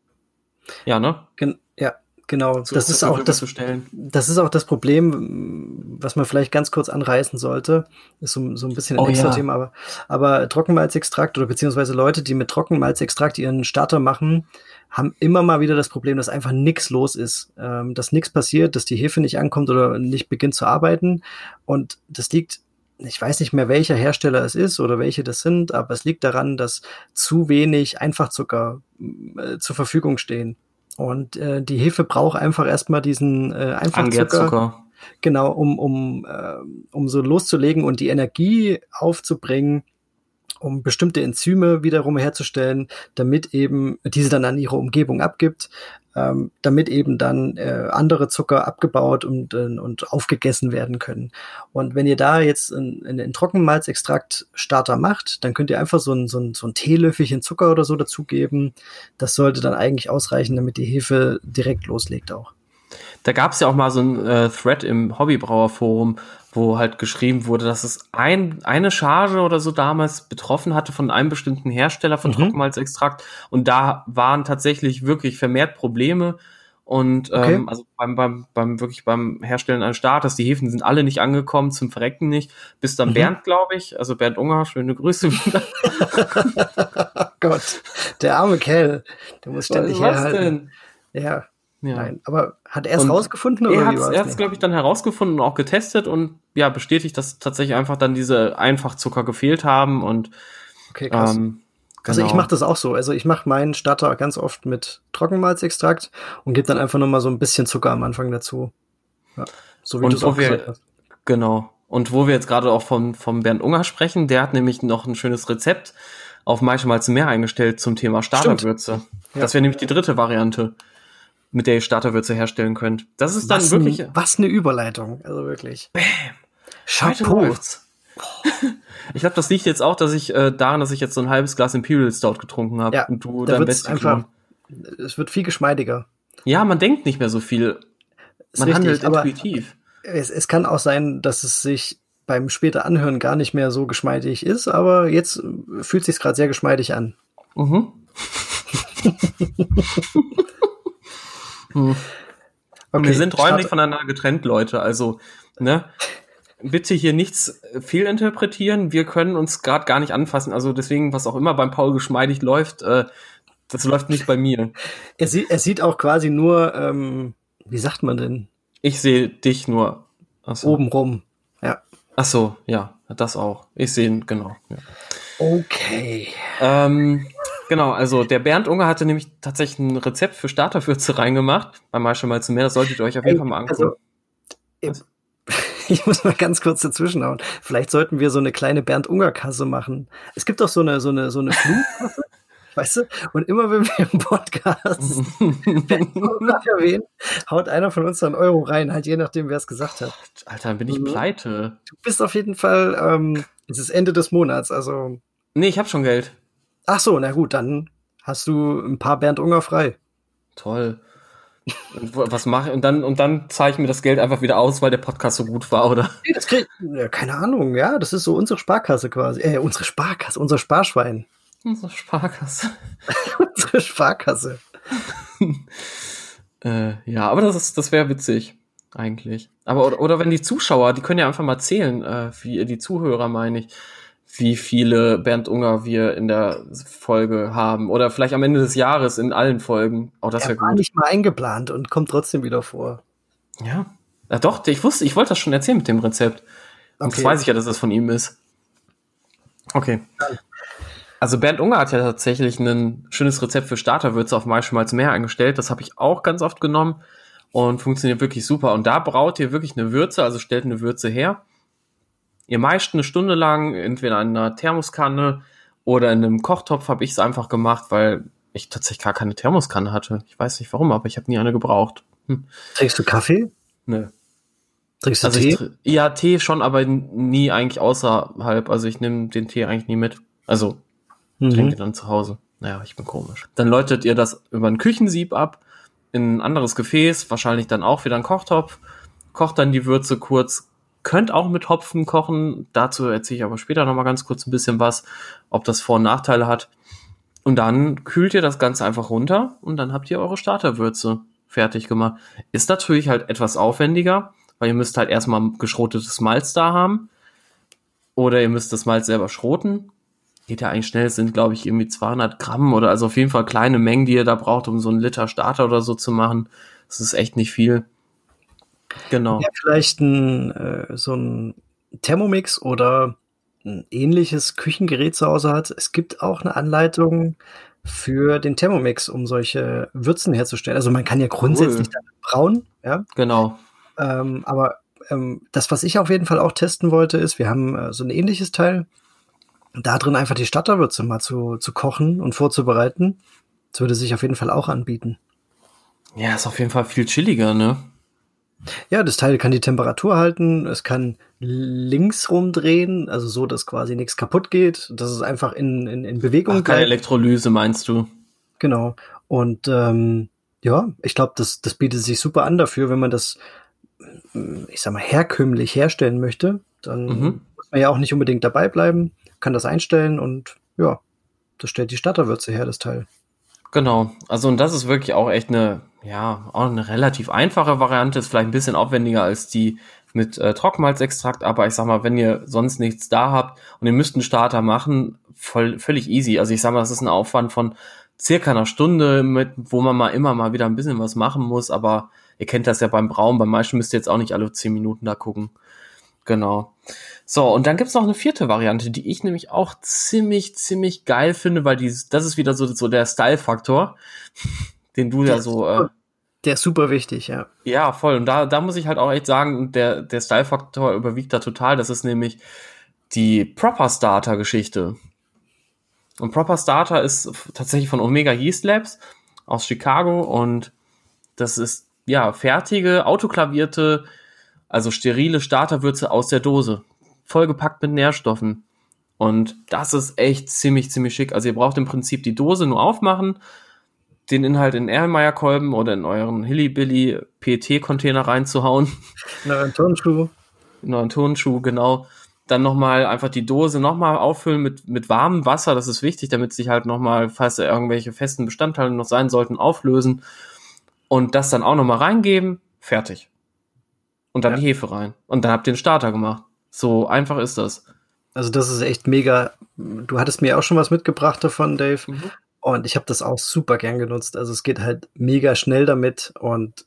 [SPEAKER 1] ja, ne?
[SPEAKER 2] Gen ja, genau. So das ist auch das, das ist auch das Problem, was man vielleicht ganz kurz anreißen sollte. Ist so, so ein bisschen ein oh, extra ja. Thema, aber, aber Trockenmalzextrakt oder beziehungsweise Leute, die mit Trockenmalzextrakt ihren Starter machen, haben immer mal wieder das Problem, dass einfach nichts los ist, ähm, dass nichts passiert, dass die Hefe nicht ankommt oder nicht beginnt zu arbeiten. Und das liegt ich weiß nicht mehr, welcher Hersteller es ist oder welche das sind, aber es liegt daran, dass zu wenig Einfachzucker äh, zur Verfügung stehen. Und äh, die Hefe braucht einfach erstmal diesen äh, Einfachzucker. Genau, um, um, äh, um so loszulegen und die Energie aufzubringen, um bestimmte Enzyme wiederum herzustellen, damit eben diese dann an ihre Umgebung abgibt, ähm, damit eben dann äh, andere Zucker abgebaut und, äh, und aufgegessen werden können. Und wenn ihr da jetzt einen, Trockenmalzextrakt Starter macht, dann könnt ihr einfach so ein, so ein, so ein Teelöffelchen Zucker oder so dazugeben. Das sollte dann eigentlich ausreichen, damit die Hefe direkt loslegt auch.
[SPEAKER 1] Da gab es ja auch mal so ein äh, Thread im Hobbybrauerforum, wo halt geschrieben wurde, dass es ein, eine Charge oder so damals betroffen hatte von einem bestimmten Hersteller von mhm. Trockenmalzextrakt. Und da waren tatsächlich wirklich vermehrt Probleme. Und ähm, okay. also beim, beim, beim wirklich beim Herstellen eines Starters, die Hefen sind alle nicht angekommen, zum Verrecken nicht. Bis dann mhm. Bernd, glaube ich, also Bernd Unger, schöne Grüße wieder.
[SPEAKER 2] Gott, der arme Kerl, der muss ständig Was herhalten. denn? Ja, ja. Nein, aber hat er es rausgefunden?
[SPEAKER 1] Oder er hat es, glaube ich, dann herausgefunden und auch getestet und ja, bestätigt, dass tatsächlich einfach dann diese Einfachzucker gefehlt haben und
[SPEAKER 2] okay, krass. Ähm, genau. Also ich genau. mache das auch so. Also ich mache meinen Starter ganz oft mit Trockenmalzextrakt und gebe dann einfach nur mal so ein bisschen Zucker am Anfang dazu.
[SPEAKER 1] Ja, so wie du es auch wir, gesagt hast. Genau. Und wo wir jetzt gerade auch von, vom Bernd Unger sprechen, der hat nämlich noch ein schönes Rezept auf Malzmalz mehr eingestellt zum Thema Starterwürze. Ja. Das wäre nämlich die dritte Variante mit der ihr Starterwürze herstellen könnt. Das ist dann
[SPEAKER 2] was
[SPEAKER 1] wirklich.
[SPEAKER 2] Ein, was eine Überleitung, also wirklich. Bam.
[SPEAKER 1] Chapeau. Ich glaube, das liegt jetzt auch, dass ich äh, daran, dass ich jetzt so ein halbes Glas Imperial Stout getrunken habe
[SPEAKER 2] ja, und du dein Bestes einfach. Es wird viel geschmeidiger.
[SPEAKER 1] Ja, man denkt nicht mehr so viel. Man richtig, handelt intuitiv.
[SPEAKER 2] Es, es kann auch sein, dass es sich beim später Anhören gar nicht mehr so geschmeidig ist, aber jetzt fühlt sich gerade sehr geschmeidig an. Mhm.
[SPEAKER 1] Hm. Okay, wir sind räumlich voneinander getrennt, Leute. Also, ne? bitte hier nichts fehlinterpretieren. Wir können uns gerade gar nicht anfassen. Also deswegen, was auch immer beim Paul geschmeidig läuft, äh, das läuft nicht bei mir.
[SPEAKER 2] Er, sieht, er sieht auch quasi nur, ähm, wie sagt man denn?
[SPEAKER 1] Ich sehe dich nur.
[SPEAKER 2] Achso. Obenrum, ja.
[SPEAKER 1] Ach so, ja, das auch. Ich sehe ihn, genau. Ja.
[SPEAKER 2] Okay.
[SPEAKER 1] Ähm, genau, also der Bernd Unger hatte nämlich tatsächlich ein Rezept für Starterwürze reingemacht. Bei Maische mal zu mehr, das solltet ihr euch auf jeden Fall mal angucken.
[SPEAKER 2] Also, ich muss mal ganz kurz dazwischenhauen. Vielleicht sollten wir so eine kleine Bernd Unger Kasse machen. Es gibt doch so eine so eine so eine Flugkasse. Weißt du? Und immer wenn wir im Podcast erwähnen, haut einer von uns einen Euro rein, halt je nachdem, wer es gesagt hat.
[SPEAKER 1] Alter, bin ich mhm. pleite.
[SPEAKER 2] Du bist auf jeden Fall, ähm, es ist Ende des Monats, also.
[SPEAKER 1] Nee, ich habe schon Geld.
[SPEAKER 2] Ach so, na gut, dann hast du ein paar Bernd Unger frei.
[SPEAKER 1] Toll. Und was mache? Und dann, und dann zahle ich mir das Geld einfach wieder aus, weil der Podcast so gut war, oder?
[SPEAKER 2] Nee, das krieg, keine Ahnung, ja. Das ist so unsere Sparkasse quasi. Äh, unsere Sparkasse, unser Sparschwein.
[SPEAKER 1] Unsere Sparkasse.
[SPEAKER 2] Unsere Sparkasse.
[SPEAKER 1] äh, ja, aber das, ist, das wäre witzig, eigentlich. Aber oder, oder wenn die Zuschauer, die können ja einfach mal zählen, äh, wie die Zuhörer, meine ich, wie viele Bernd Unger wir in der Folge haben. Oder vielleicht am Ende des Jahres in allen Folgen.
[SPEAKER 2] Oh, das wäre gut. nicht mal eingeplant und kommt trotzdem wieder vor.
[SPEAKER 1] Ja. Ja, doch, ich wusste, ich wollte das schon erzählen mit dem Rezept. Und okay. das weiß ich ja, dass das von ihm ist. Okay. Also Bernd Unger hat ja tatsächlich ein schönes Rezept für Starterwürze auf Maischmalz mehr eingestellt. Das habe ich auch ganz oft genommen und funktioniert wirklich super. Und da braut ihr wirklich eine Würze, also stellt eine Würze her. Ihr meist eine Stunde lang, entweder in einer Thermoskanne oder in einem Kochtopf habe ich es einfach gemacht, weil ich tatsächlich gar keine Thermoskanne hatte. Ich weiß nicht warum, aber ich habe nie eine gebraucht.
[SPEAKER 2] Hm. Trinkst du Kaffee?
[SPEAKER 1] Nö.
[SPEAKER 2] Trinkst du also Tee?
[SPEAKER 1] Ich, ja, Tee schon, aber nie eigentlich außerhalb. Also ich nehme den Tee eigentlich nie mit. Also mhm. trinke dann zu Hause. Naja, ich bin komisch. Dann läutet ihr das über ein Küchensieb ab, in ein anderes Gefäß, wahrscheinlich dann auch wieder ein Kochtopf, kocht dann die Würze kurz, könnt auch mit Hopfen kochen, dazu erzähle ich aber später nochmal ganz kurz ein bisschen was, ob das Vor- und Nachteile hat. Und dann kühlt ihr das Ganze einfach runter und dann habt ihr eure Starterwürze fertig gemacht. Ist natürlich halt etwas aufwendiger, weil ihr müsst halt erstmal geschrotetes Malz da haben. Oder ihr müsst das Malz selber schroten geht ja eigentlich schnell, es sind glaube ich irgendwie 200 Gramm oder also auf jeden Fall kleine Mengen, die ihr da braucht, um so einen Liter Starter oder so zu machen. Das ist echt nicht viel.
[SPEAKER 2] Genau. Ja, vielleicht ein, äh, so ein Thermomix oder ein ähnliches Küchengerät zu Hause hat. Es gibt auch eine Anleitung für den Thermomix, um solche Würzen herzustellen. Also man kann ja grundsätzlich cool. brauen, ja.
[SPEAKER 1] Genau.
[SPEAKER 2] Ähm, aber ähm, das, was ich auf jeden Fall auch testen wollte, ist, wir haben äh, so ein ähnliches Teil da drin einfach die Starterwürze mal zu, zu kochen und vorzubereiten, das würde sich auf jeden Fall auch anbieten.
[SPEAKER 1] Ja, ist auf jeden Fall viel chilliger, ne?
[SPEAKER 2] Ja, das Teil kann die Temperatur halten, es kann links rumdrehen, also so, dass quasi nichts kaputt geht, dass es einfach in, in, in Bewegung
[SPEAKER 1] Ach, keine Elektrolyse, meinst du?
[SPEAKER 2] Genau. Und ähm, ja, ich glaube, das, das bietet sich super an dafür, wenn man das, ich sag mal, herkömmlich herstellen möchte. Dann mhm. muss man ja auch nicht unbedingt dabei bleiben kann das einstellen und ja, das stellt die Starterwürze her, das Teil.
[SPEAKER 1] Genau, also und das ist wirklich auch echt eine, ja, auch eine relativ einfache Variante, ist vielleicht ein bisschen aufwendiger als die mit äh, Trockenmalzextrakt, aber ich sag mal, wenn ihr sonst nichts da habt und ihr müsst einen Starter machen, voll, völlig easy. Also ich sag mal, das ist ein Aufwand von circa einer Stunde, mit, wo man mal immer mal wieder ein bisschen was machen muss, aber ihr kennt das ja beim Brauen, beim meisten müsst ihr jetzt auch nicht alle zehn Minuten da gucken. Genau. So, und dann gibt's noch eine vierte Variante, die ich nämlich auch ziemlich, ziemlich geil finde, weil die, das ist wieder so, so der Style-Faktor, den du ja so. Äh,
[SPEAKER 2] der ist super wichtig, ja.
[SPEAKER 1] Ja, voll. Und da, da muss ich halt auch echt sagen, der, der Style-Faktor überwiegt da total. Das ist nämlich die Proper Starter-Geschichte. Und Proper Starter ist tatsächlich von Omega Yeast Labs aus Chicago und das ist ja fertige, autoklavierte, also sterile Starterwürze aus der Dose vollgepackt mit Nährstoffen. Und das ist echt ziemlich, ziemlich schick. Also ihr braucht im Prinzip die Dose nur aufmachen, den Inhalt in Erlenmeyer-Kolben oder in euren Hillybilly PET-Container reinzuhauen.
[SPEAKER 2] In euren Turnschuh.
[SPEAKER 1] In euren Turnschuh, genau. Dann nochmal einfach die Dose nochmal auffüllen mit, mit warmem Wasser. Das ist wichtig, damit sich halt nochmal, falls da irgendwelche festen Bestandteile noch sein sollten, auflösen. Und das dann auch nochmal reingeben. Fertig. Und dann ja. die Hefe rein. Und dann habt ihr den Starter gemacht. So einfach ist das.
[SPEAKER 2] Also das ist echt mega. Du hattest mir auch schon was mitgebracht davon, Dave. Mhm. Und ich habe das auch super gern genutzt. Also es geht halt mega schnell damit und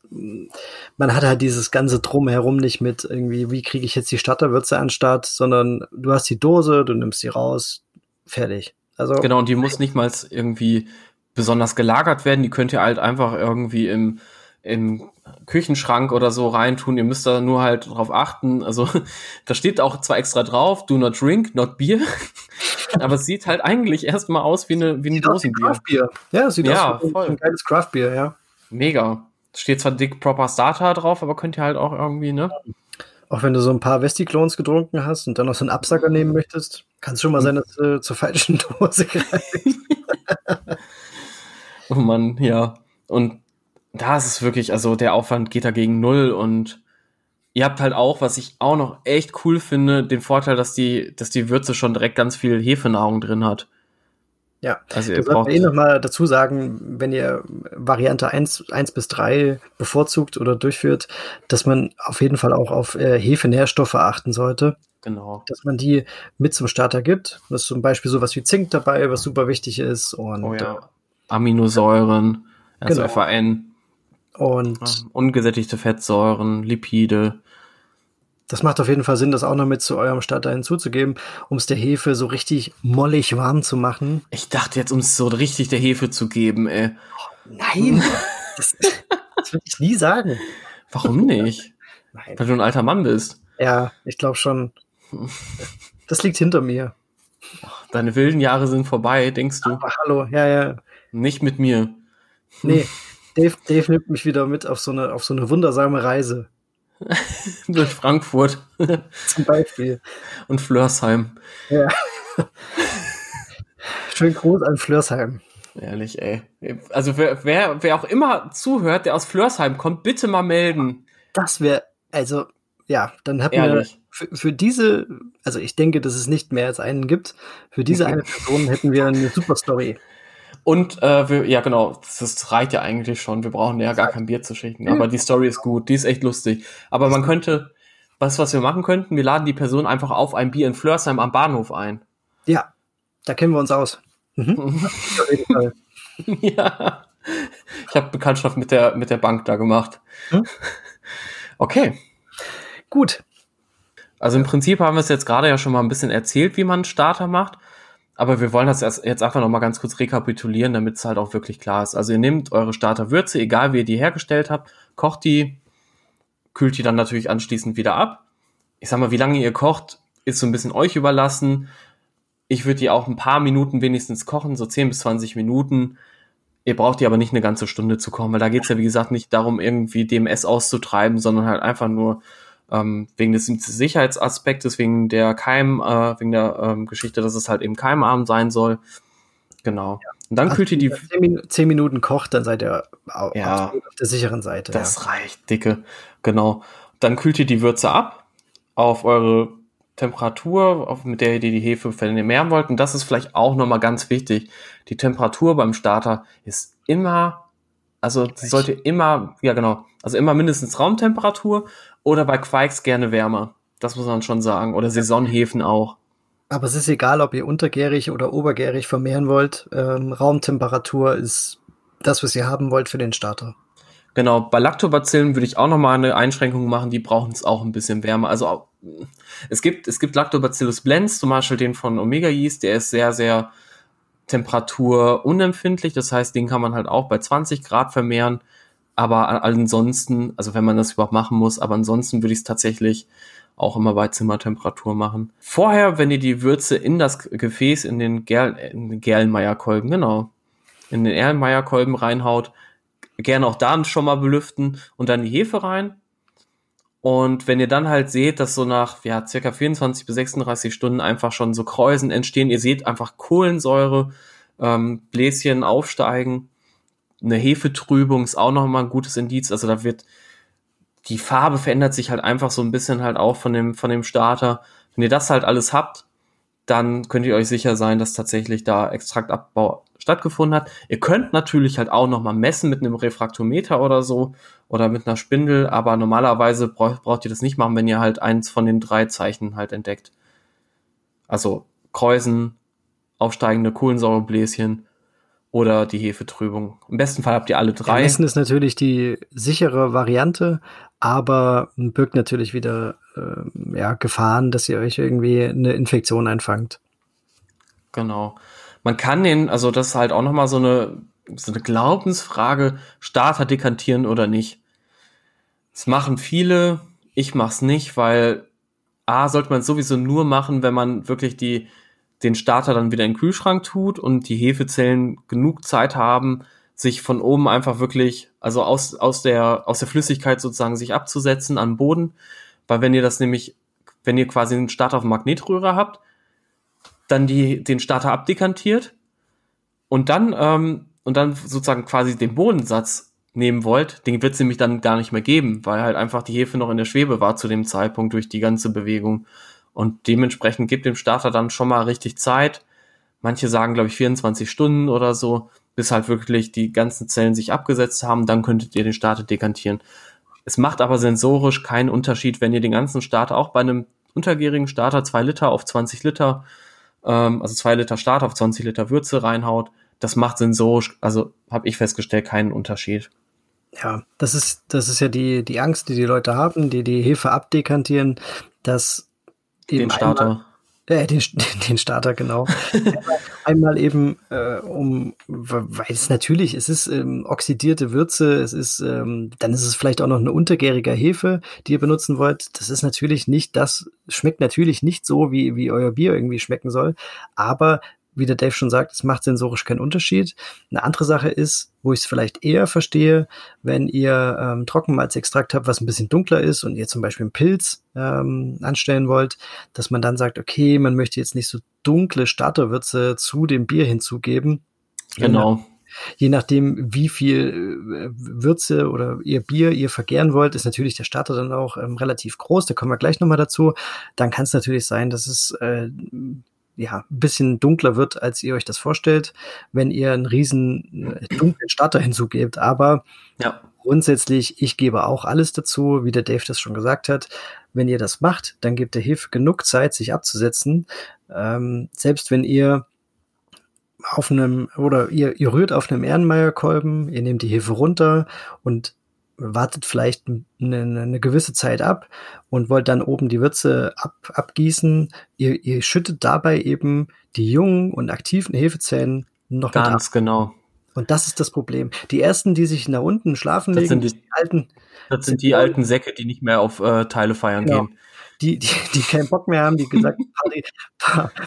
[SPEAKER 2] man hat halt dieses ganze Drumherum nicht mit irgendwie, wie kriege ich jetzt die Starterwürze an Start, sondern du hast die Dose, du nimmst sie raus, fertig.
[SPEAKER 1] Also genau, und die muss nicht mal irgendwie besonders gelagert werden. Die könnt ihr halt einfach irgendwie im, im Küchenschrank oder so reintun. Ihr müsst da nur halt drauf achten. Also da steht auch zwar extra drauf, do not drink, not beer. aber es sieht halt eigentlich erstmal aus wie eine, wie ein Dosenbier.
[SPEAKER 2] Ja, sieht ja, aus wie voll. ein geiles Craftbier, ja.
[SPEAKER 1] Mega. Steht zwar dick Proper Starter drauf, aber könnt ihr halt auch irgendwie, ne?
[SPEAKER 2] Auch wenn du so ein paar Vesti-Clones getrunken hast und dann noch so einen Absacker nehmen möchtest, kann es schon mal sein, dass du zur falschen Dose greifst.
[SPEAKER 1] oh Mann, ja. Und da ist es wirklich, also der Aufwand geht dagegen null und ihr habt halt auch, was ich auch noch echt cool finde, den Vorteil, dass die, dass die Würze schon direkt ganz viel Hefenahrung drin hat.
[SPEAKER 2] Ja, also ihr braucht eh noch mal dazu sagen, wenn ihr Variante 1, 1 bis 3 bevorzugt oder durchführt, dass man auf jeden Fall auch auf äh, Hefenährstoffe achten sollte.
[SPEAKER 1] Genau.
[SPEAKER 2] Dass man die mit zum Starter gibt. Das ist zum Beispiel sowas wie Zink dabei, was super wichtig ist. Und, oh ja.
[SPEAKER 1] Aminosäuren, also genau. FAN.
[SPEAKER 2] Und
[SPEAKER 1] ungesättigte Fettsäuren, Lipide.
[SPEAKER 2] Das macht auf jeden Fall Sinn, das auch noch mit zu eurem Starter hinzuzugeben, um es der Hefe so richtig mollig warm zu machen.
[SPEAKER 1] Ich dachte jetzt, um es so richtig der Hefe zu geben, ey.
[SPEAKER 2] Nein, das, das würde ich nie sagen.
[SPEAKER 1] Warum nicht? Nein. Weil du ein alter Mann bist.
[SPEAKER 2] Ja, ich glaube schon. Das liegt hinter mir.
[SPEAKER 1] Deine wilden Jahre sind vorbei, denkst du?
[SPEAKER 2] Aber hallo, ja, ja.
[SPEAKER 1] Nicht mit mir.
[SPEAKER 2] Nee, Dave, Dave nimmt mich wieder mit auf so eine, auf so eine wundersame Reise.
[SPEAKER 1] Durch Frankfurt.
[SPEAKER 2] Zum Beispiel.
[SPEAKER 1] Und Flörsheim.
[SPEAKER 2] Ja. Schön groß an Flörsheim.
[SPEAKER 1] Ehrlich, ey. Also wer, wer, wer auch immer zuhört, der aus Flörsheim kommt, bitte mal melden.
[SPEAKER 2] Das wäre, also, ja, dann hätten Ehrlich. wir für, für diese, also ich denke, dass es nicht mehr als einen gibt, für diese eine Person hätten wir eine super Story.
[SPEAKER 1] Und äh, wir, ja genau, das reicht ja eigentlich schon. Wir brauchen ja gar kein Bier zu schicken. Aber die Story ist gut, die ist echt lustig. Aber man könnte, was, was wir machen könnten, wir laden die Person einfach auf ein Bier in Flörsheim am Bahnhof ein.
[SPEAKER 2] Ja, da kennen wir uns aus. Mhm.
[SPEAKER 1] ja. Ich habe Bekanntschaft mit der, mit der Bank da gemacht. Hm? Okay.
[SPEAKER 2] Gut.
[SPEAKER 1] Also im Prinzip haben wir es jetzt gerade ja schon mal ein bisschen erzählt, wie man einen Starter macht. Aber wir wollen das jetzt einfach nochmal ganz kurz rekapitulieren, damit es halt auch wirklich klar ist. Also ihr nehmt eure Starterwürze, egal wie ihr die hergestellt habt, kocht die, kühlt die dann natürlich anschließend wieder ab. Ich sag mal, wie lange ihr kocht, ist so ein bisschen euch überlassen. Ich würde die auch ein paar Minuten wenigstens kochen, so 10 bis 20 Minuten. Ihr braucht die aber nicht eine ganze Stunde zu kochen, weil da geht's ja, wie gesagt, nicht darum, irgendwie DMS auszutreiben, sondern halt einfach nur ähm, wegen des Sicherheitsaspektes, wegen der Keim, äh, wegen der ähm, Geschichte, dass es halt eben keimarm sein soll. Genau. Ja. Und dann also kühlt ihr die.
[SPEAKER 2] Zehn, Minuten kocht, dann seid ihr ja, auf der sicheren Seite.
[SPEAKER 1] Das ja. reicht, dicke. Genau. Dann kühlt ihr die Würze ab auf eure Temperatur, auf, mit der ihr die Hefe vermehren wollt. Und das ist vielleicht auch nochmal ganz wichtig. Die Temperatur beim Starter ist immer, also sollte immer, ja genau, also immer mindestens Raumtemperatur oder bei Quikes gerne wärmer. Das muss man schon sagen. Oder Saisonhefen auch.
[SPEAKER 2] Aber es ist egal, ob ihr untergärig oder obergärig vermehren wollt. Ähm, Raumtemperatur ist das, was ihr haben wollt für den Starter.
[SPEAKER 1] Genau, bei Lactobacillen würde ich auch nochmal eine Einschränkung machen, die brauchen es auch ein bisschen wärmer. Also es gibt, es gibt Lactobacillus blends, zum Beispiel den von Omega Yeast, der ist sehr, sehr temperaturunempfindlich. Das heißt, den kann man halt auch bei 20 Grad vermehren. Aber ansonsten, also wenn man das überhaupt machen muss, aber ansonsten würde ich es tatsächlich auch immer bei Zimmertemperatur machen. Vorher, wenn ihr die Würze in das Gefäß, in den, Gerl, Gerlmeierkolben, genau, in den Erlenmeierkolben reinhaut, gerne auch da schon mal belüften und dann die Hefe rein. Und wenn ihr dann halt seht, dass so nach ja, circa 24 bis 36 Stunden einfach schon so Kräusen entstehen, ihr seht einfach Kohlensäure, ähm, Bläschen aufsteigen, eine Hefetrübung ist auch nochmal ein gutes Indiz. Also da wird die Farbe verändert sich halt einfach so ein bisschen halt auch von dem, von dem Starter. Wenn ihr das halt alles habt, dann könnt ihr euch sicher sein, dass tatsächlich da Extraktabbau stattgefunden hat. Ihr könnt natürlich halt auch nochmal messen mit einem Refraktometer oder so oder mit einer Spindel, aber normalerweise braucht, braucht ihr das nicht machen, wenn ihr halt eins von den drei Zeichen halt entdeckt. Also Kreusen, aufsteigende Kohlensäurebläschen oder die Hefetrübung. Im besten Fall habt ihr alle drei.
[SPEAKER 2] Ja, messen ist natürlich die sichere Variante, aber birgt natürlich wieder äh, ja, Gefahren, dass ihr euch irgendwie eine Infektion einfangt.
[SPEAKER 1] Genau. Man kann den, also das ist halt auch nochmal so eine, so eine Glaubensfrage, Starter dekantieren oder nicht. Das machen viele, ich mach's nicht, weil A, sollte man es sowieso nur machen, wenn man wirklich die, den Starter dann wieder in den Kühlschrank tut und die Hefezellen genug Zeit haben, sich von oben einfach wirklich, also aus, aus der, aus der Flüssigkeit sozusagen sich abzusetzen an Boden. Weil wenn ihr das nämlich, wenn ihr quasi einen Starter auf Magnetröhre habt, dann die, den Starter abdekantiert und dann, ähm, und dann sozusagen quasi den Bodensatz nehmen wollt, den wird es nämlich dann gar nicht mehr geben, weil halt einfach die Hefe noch in der Schwebe war zu dem Zeitpunkt durch die ganze Bewegung. Und dementsprechend gibt dem Starter dann schon mal richtig Zeit. Manche sagen, glaube ich, 24 Stunden oder so, bis halt wirklich die ganzen Zellen sich abgesetzt haben. Dann könntet ihr den Starter dekantieren. Es macht aber sensorisch keinen Unterschied, wenn ihr den ganzen Starter auch bei einem untergärigen Starter 2 Liter auf 20 Liter, ähm, also 2 Liter Starter auf 20 Liter Würze reinhaut. Das macht sensorisch, also habe ich festgestellt, keinen Unterschied.
[SPEAKER 2] Ja, das ist, das ist ja die, die Angst, die die Leute haben, die die Hefe abdekantieren, dass
[SPEAKER 1] den Starter.
[SPEAKER 2] Einmal, äh, den, den Starter, genau. einmal eben, äh, um, weil es natürlich, es ist ähm, oxidierte Würze, es ist, ähm, dann ist es vielleicht auch noch eine untergärige Hefe, die ihr benutzen wollt. Das ist natürlich nicht das, schmeckt natürlich nicht so, wie, wie euer Bier irgendwie schmecken soll, aber wie der Dave schon sagt, es macht sensorisch keinen Unterschied. Eine andere Sache ist, wo ich es vielleicht eher verstehe, wenn ihr ähm, Trockenmalzextrakt habt, was ein bisschen dunkler ist und ihr zum Beispiel einen Pilz ähm, anstellen wollt, dass man dann sagt, okay, man möchte jetzt nicht so dunkle Starterwürze zu dem Bier hinzugeben.
[SPEAKER 1] Genau.
[SPEAKER 2] Je nachdem, wie viel äh, Würze oder ihr Bier ihr vergären wollt, ist natürlich der Starter dann auch ähm, relativ groß. Da kommen wir gleich nochmal dazu. Dann kann es natürlich sein, dass es äh, ja, ein bisschen dunkler wird, als ihr euch das vorstellt, wenn ihr einen riesen äh, dunklen Starter hinzugebt. Aber ja. grundsätzlich, ich gebe auch alles dazu, wie der Dave das schon gesagt hat. Wenn ihr das macht, dann gebt der Hefe genug Zeit, sich abzusetzen. Ähm, selbst wenn ihr auf einem, oder ihr, ihr rührt auf einem Ehrenmeierkolben, ihr nehmt die Hefe runter und wartet vielleicht eine, eine, gewisse Zeit ab und wollt dann oben die Würze ab, abgießen. Ihr, ihr schüttet dabei eben die jungen und aktiven Hefezellen noch
[SPEAKER 1] Ganz mit ab. genau.
[SPEAKER 2] Und das ist das Problem. Die ersten, die sich nach unten schlafen
[SPEAKER 1] das legen, sind die, die alten. Das sind die alten Säcke, die nicht mehr auf äh, Teile feiern genau. gehen.
[SPEAKER 2] Die, die, die keinen Bock mehr haben, die gesagt, Party,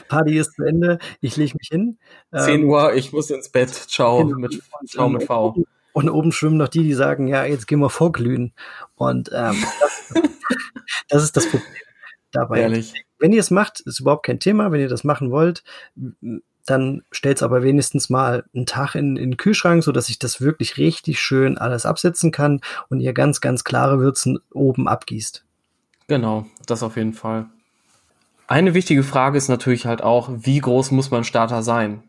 [SPEAKER 2] Party ist zu Ende, ich lege mich hin.
[SPEAKER 1] 10 ähm, Uhr, ich muss ins Bett, ciao, genau. mit, ciao mit V.
[SPEAKER 2] Und oben schwimmen noch die, die sagen, ja, jetzt gehen wir vorglühen. Und ähm, das, das ist das Problem dabei.
[SPEAKER 1] Ehrlich.
[SPEAKER 2] Wenn ihr es macht, ist überhaupt kein Thema. Wenn ihr das machen wollt, dann stellt es aber wenigstens mal einen Tag in, in den Kühlschrank, so dass ich das wirklich richtig schön alles absetzen kann und ihr ganz, ganz klare Würzen oben abgießt.
[SPEAKER 1] Genau, das auf jeden Fall. Eine wichtige Frage ist natürlich halt auch, wie groß muss mein Starter sein?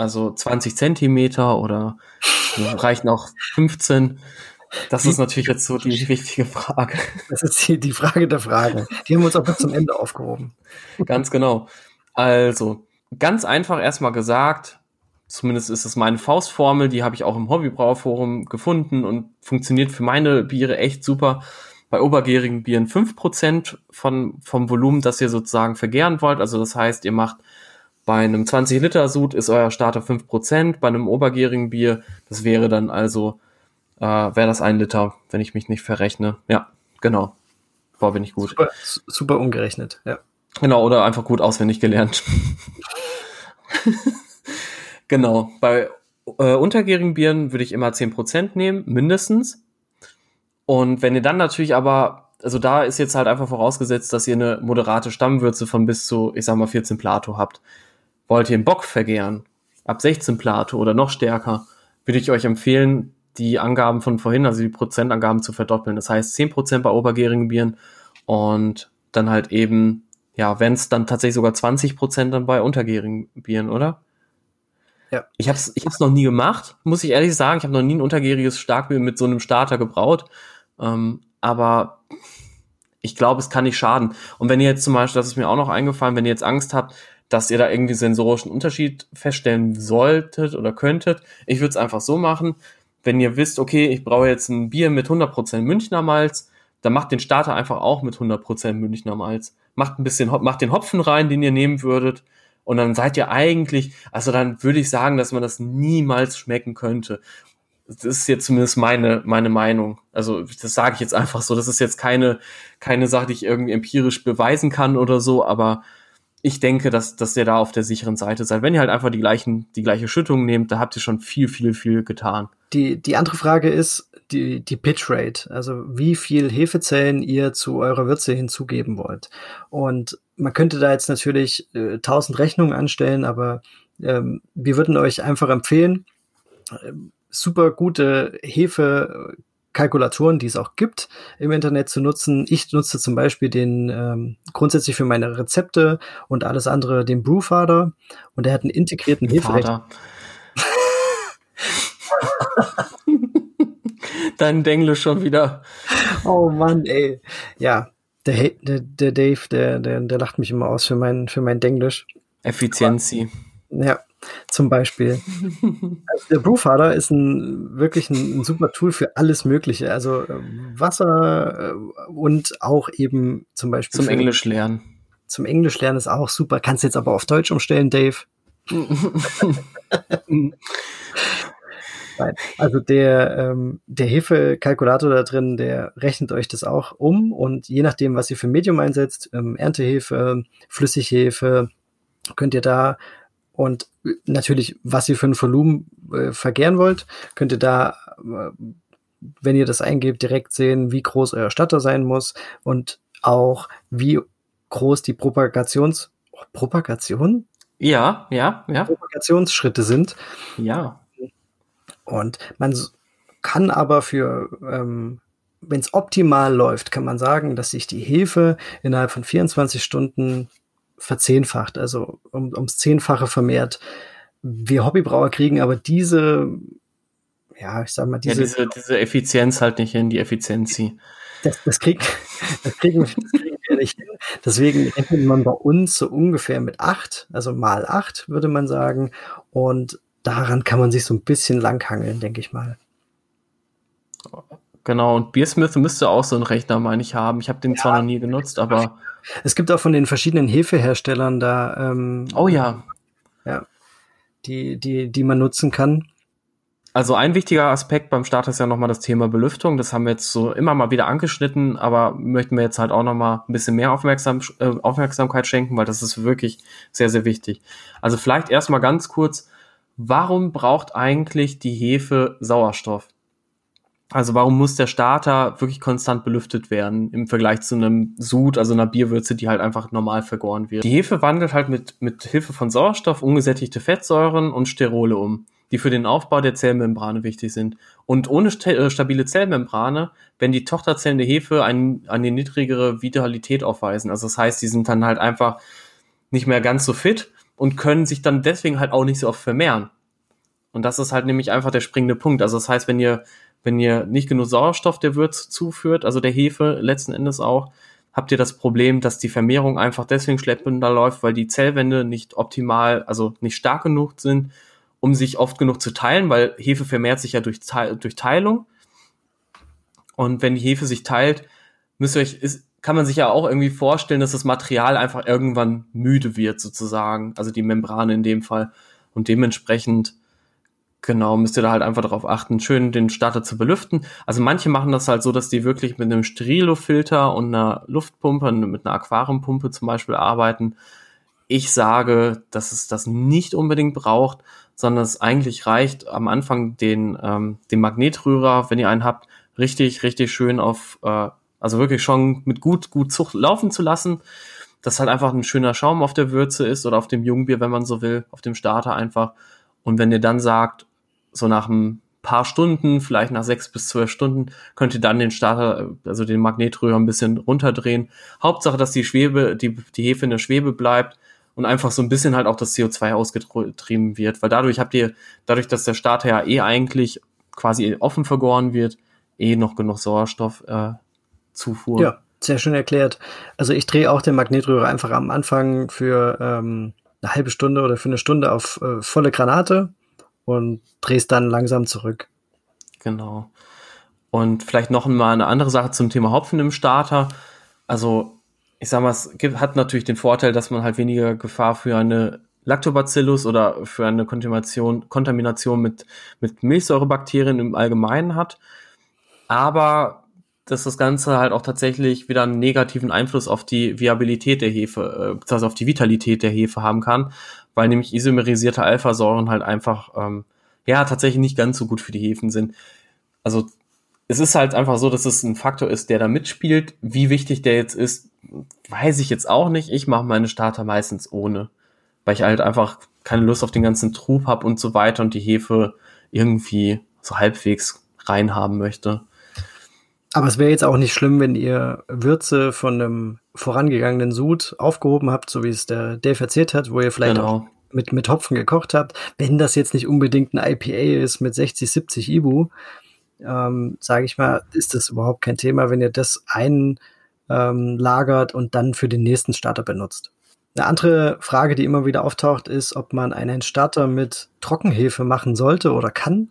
[SPEAKER 1] Also 20 Zentimeter oder reichen auch 15. Das ist natürlich jetzt so die wichtige Frage.
[SPEAKER 2] Das ist die, die Frage der Fragen. Die haben wir uns auch bis zum Ende aufgehoben.
[SPEAKER 1] Ganz genau. Also, ganz einfach erstmal gesagt, zumindest ist es meine Faustformel, die habe ich auch im Hobbybrauforum gefunden und funktioniert für meine Biere echt super. Bei obergärigen Bieren 5% von, vom Volumen, das ihr sozusagen vergären wollt. Also das heißt, ihr macht bei einem 20 Liter Sud ist euer Starter 5%, bei einem obergärigen Bier, das wäre dann also, äh, wäre das ein Liter, wenn ich mich nicht verrechne. Ja, genau. Boah, bin ich gut.
[SPEAKER 2] Super, super umgerechnet, ja.
[SPEAKER 1] Genau, oder einfach gut auswendig gelernt. genau. Bei äh, untergärigen Bieren würde ich immer 10% nehmen, mindestens. Und wenn ihr dann natürlich aber, also da ist jetzt halt einfach vorausgesetzt, dass ihr eine moderate Stammwürze von bis zu, ich sag mal, 14 Plato habt. Wollt ihr einen Bock vergären, ab 16 Plato oder noch stärker, würde ich euch empfehlen, die Angaben von vorhin, also die Prozentangaben zu verdoppeln. Das heißt 10% bei obergärigen Bieren und dann halt eben, ja, wenn es dann tatsächlich sogar 20 Prozent dann bei untergärigen Bieren, oder? Ja. Ich habe es ich hab's noch nie gemacht, muss ich ehrlich sagen. Ich habe noch nie ein untergäriges Starkbier mit so einem Starter gebraut. Ähm, aber ich glaube, es kann nicht schaden. Und wenn ihr jetzt zum Beispiel, das ist mir auch noch eingefallen, wenn ihr jetzt Angst habt, dass ihr da irgendwie sensorischen Unterschied feststellen solltet oder könntet, ich würde es einfach so machen, wenn ihr wisst, okay, ich brauche jetzt ein Bier mit 100% Münchner Malz, dann macht den Starter einfach auch mit 100% Münchner Malz. Macht ein bisschen, macht den Hopfen rein, den ihr nehmen würdet. Und dann seid ihr eigentlich, also dann würde ich sagen, dass man das niemals schmecken könnte. Das ist jetzt zumindest meine, meine Meinung. Also das sage ich jetzt einfach so. Das ist jetzt keine, keine Sache, die ich irgendwie empirisch beweisen kann oder so, aber ich denke, dass, dass ihr da auf der sicheren Seite seid. Wenn ihr halt einfach die gleichen, die gleiche Schüttung nehmt, da habt ihr schon viel, viel, viel getan.
[SPEAKER 2] Die, die andere Frage ist die, die Pitch Rate, also wie viel Hefezellen ihr zu eurer Würze hinzugeben wollt. Und man könnte da jetzt natürlich äh, tausend äh, Rechnungen anstellen, aber ähm, wir würden euch einfach empfehlen, äh, super gute Hefe Kalkulatoren, die es auch gibt, im Internet zu nutzen. Ich nutze zum Beispiel den ähm, grundsätzlich für meine Rezepte und alles andere den Brewfather und der hat einen integrierten Heferechner.
[SPEAKER 1] Dein Denglisch schon wieder.
[SPEAKER 2] Oh Mann, ey. Ja, der, der, der Dave, der, der, der lacht mich immer aus für mein, für mein Denglisch.
[SPEAKER 1] Effiziency.
[SPEAKER 2] Ja, zum Beispiel. also der Brewfather ist ein, wirklich ein, ein, super Tool für alles Mögliche. Also äh, Wasser äh, und auch eben zum Beispiel.
[SPEAKER 1] Zum Englisch lernen.
[SPEAKER 2] Zum Englisch lernen ist auch super. Kannst jetzt aber auf Deutsch umstellen, Dave. Nein. Also der, ähm, der Hefekalkulator da drin, der rechnet euch das auch um und je nachdem, was ihr für Medium einsetzt, ähm, Erntehefe, Flüssighefe, könnt ihr da und natürlich, was ihr für ein Volumen äh, vergären wollt, könnt ihr da, äh, wenn ihr das eingebt, direkt sehen, wie groß euer Statter sein muss und auch wie groß die Propagations Propagation?
[SPEAKER 1] Ja, ja, ja.
[SPEAKER 2] Propagationsschritte sind.
[SPEAKER 1] Ja.
[SPEAKER 2] Und man kann aber für, ähm, wenn es optimal läuft, kann man sagen, dass sich die Hefe innerhalb von 24 Stunden verzehnfacht, also um, ums Zehnfache vermehrt. Wir Hobbybrauer kriegen aber diese, ja, ich sag mal,
[SPEAKER 1] diese, ja, diese, diese Effizienz halt nicht hin, die Effizienz.
[SPEAKER 2] Das, das, krieg, das, kriegen, das kriegen wir nicht hin. Deswegen rechnet man bei uns so ungefähr mit acht, also mal acht, würde man sagen. Und daran kann man sich so ein bisschen langhangeln, denke ich mal.
[SPEAKER 1] Genau, und Beersmith müsste auch so einen Rechner, meine ich, haben. Ich habe den ja. zwar noch nie genutzt, aber.
[SPEAKER 2] Es gibt auch von den verschiedenen Hefeherstellern da. Ähm,
[SPEAKER 1] oh ja.
[SPEAKER 2] Ja. Die, die, die man nutzen kann.
[SPEAKER 1] Also ein wichtiger Aspekt beim Start ist ja nochmal das Thema Belüftung. Das haben wir jetzt so immer mal wieder angeschnitten, aber möchten wir jetzt halt auch nochmal ein bisschen mehr Aufmerksam, äh, Aufmerksamkeit schenken, weil das ist wirklich sehr, sehr wichtig. Also vielleicht erstmal ganz kurz, warum braucht eigentlich die Hefe Sauerstoff? Also warum muss der Starter wirklich konstant belüftet werden im Vergleich zu einem Sud, also einer Bierwürze, die halt einfach normal vergoren wird? Die Hefe wandelt halt mit, mit Hilfe von Sauerstoff ungesättigte Fettsäuren und Sterole um, die für den Aufbau der Zellmembrane wichtig sind. Und ohne äh, stabile Zellmembrane werden die Tochterzellen der Hefe ein, eine niedrigere Vitalität aufweisen. Also das heißt, die sind dann halt einfach nicht mehr ganz so fit und können sich dann deswegen halt auch nicht so oft vermehren. Und das ist halt nämlich einfach der springende Punkt. Also das heißt, wenn ihr, wenn ihr nicht genug Sauerstoff der Würze zuführt, also der Hefe letzten Endes auch, habt ihr das Problem, dass die Vermehrung einfach deswegen schleppender läuft, weil die Zellwände nicht optimal, also nicht stark genug sind, um sich oft genug zu teilen, weil Hefe vermehrt sich ja durch, durch Teilung. Und wenn die Hefe sich teilt, müsst ihr euch, ist, kann man sich ja auch irgendwie vorstellen, dass das Material einfach irgendwann müde wird, sozusagen. Also die Membrane in dem Fall. Und dementsprechend, genau, müsst ihr da halt einfach darauf achten, schön den Starter zu belüften. Also manche machen das halt so, dass die wirklich mit einem Sterillufilter und einer Luftpumpe, mit einer Aquariumpumpe zum Beispiel arbeiten. Ich sage, dass es das nicht unbedingt braucht, sondern es eigentlich reicht, am Anfang den, ähm, den Magnetrührer, wenn ihr einen habt, richtig, richtig schön auf äh, also wirklich schon mit gut, gut Zucht laufen zu lassen, dass halt einfach ein schöner Schaum auf der Würze ist oder auf dem Jungbier, wenn man so will, auf dem Starter einfach. Und wenn ihr dann sagt, so nach ein paar Stunden, vielleicht nach sechs bis zwölf Stunden, könnt ihr dann den Starter, also den Magnetrührer ein bisschen runterdrehen. Hauptsache, dass die Schwebe, die, die Hefe in der Schwebe bleibt und einfach so ein bisschen halt auch das CO2 ausgetrieben wird, weil dadurch habt ihr, dadurch, dass der Starter ja eh eigentlich quasi offen vergoren wird, eh noch genug Sauerstoff äh, Zufuhr.
[SPEAKER 2] Ja, sehr schön erklärt. Also ich drehe auch den Magnetröhre einfach am Anfang für ähm, eine halbe Stunde oder für eine Stunde auf äh, volle Granate und drehe es dann langsam zurück.
[SPEAKER 1] Genau. Und vielleicht noch mal eine andere Sache zum Thema Hopfen im Starter. Also ich sag mal, es gibt, hat natürlich den Vorteil, dass man halt weniger Gefahr für eine Lactobacillus oder für eine Kontamination, Kontamination mit, mit Milchsäurebakterien im Allgemeinen hat. Aber dass das Ganze halt auch tatsächlich wieder einen negativen Einfluss auf die Viabilität der Hefe, beziehungsweise auf die Vitalität der Hefe haben kann, weil nämlich isomerisierte Alphasäuren halt einfach, ähm, ja, tatsächlich nicht ganz so gut für die Hefen sind. Also es ist halt einfach so, dass es ein Faktor ist, der da mitspielt. Wie wichtig der jetzt ist, weiß ich jetzt auch nicht. Ich mache meine Starter meistens ohne, weil ich halt einfach keine Lust auf den ganzen Trub habe und so weiter und die Hefe irgendwie so halbwegs reinhaben möchte.
[SPEAKER 2] Aber es wäre jetzt auch nicht schlimm, wenn ihr Würze von einem vorangegangenen Sud aufgehoben habt, so wie es der Dave erzählt hat, wo ihr vielleicht genau. auch mit, mit Hopfen gekocht habt. Wenn das jetzt nicht unbedingt ein IPA ist mit 60, 70 Ibu, ähm, sage ich mal, ist das überhaupt kein Thema, wenn ihr das einlagert ähm, und dann für den nächsten Starter benutzt. Eine andere Frage, die immer wieder auftaucht, ist, ob man einen Starter mit Trockenhefe machen sollte oder kann.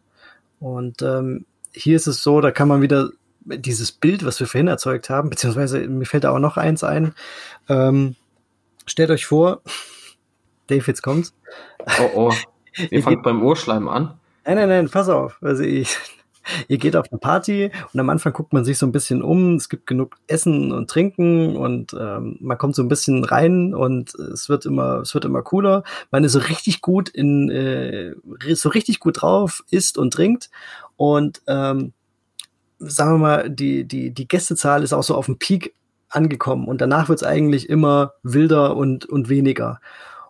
[SPEAKER 2] Und ähm, hier ist es so, da kann man wieder dieses Bild, was wir vorhin erzeugt haben, beziehungsweise mir fällt da auch noch eins ein. Ähm, stellt euch vor, Dave, jetzt kommt's.
[SPEAKER 1] Oh oh, ihr fangt beim Ohrschleim an.
[SPEAKER 2] Nein, nein, nein, pass auf. Also ich, ihr geht auf eine Party und am Anfang guckt man sich so ein bisschen um, es gibt genug Essen und Trinken und ähm, man kommt so ein bisschen rein und es wird immer, es wird immer cooler. Man ist so richtig gut in, äh, so richtig gut drauf, isst und trinkt und ähm, sagen wir mal, die, die, die Gästezahl ist auch so auf dem Peak angekommen und danach wird es eigentlich immer wilder und, und weniger.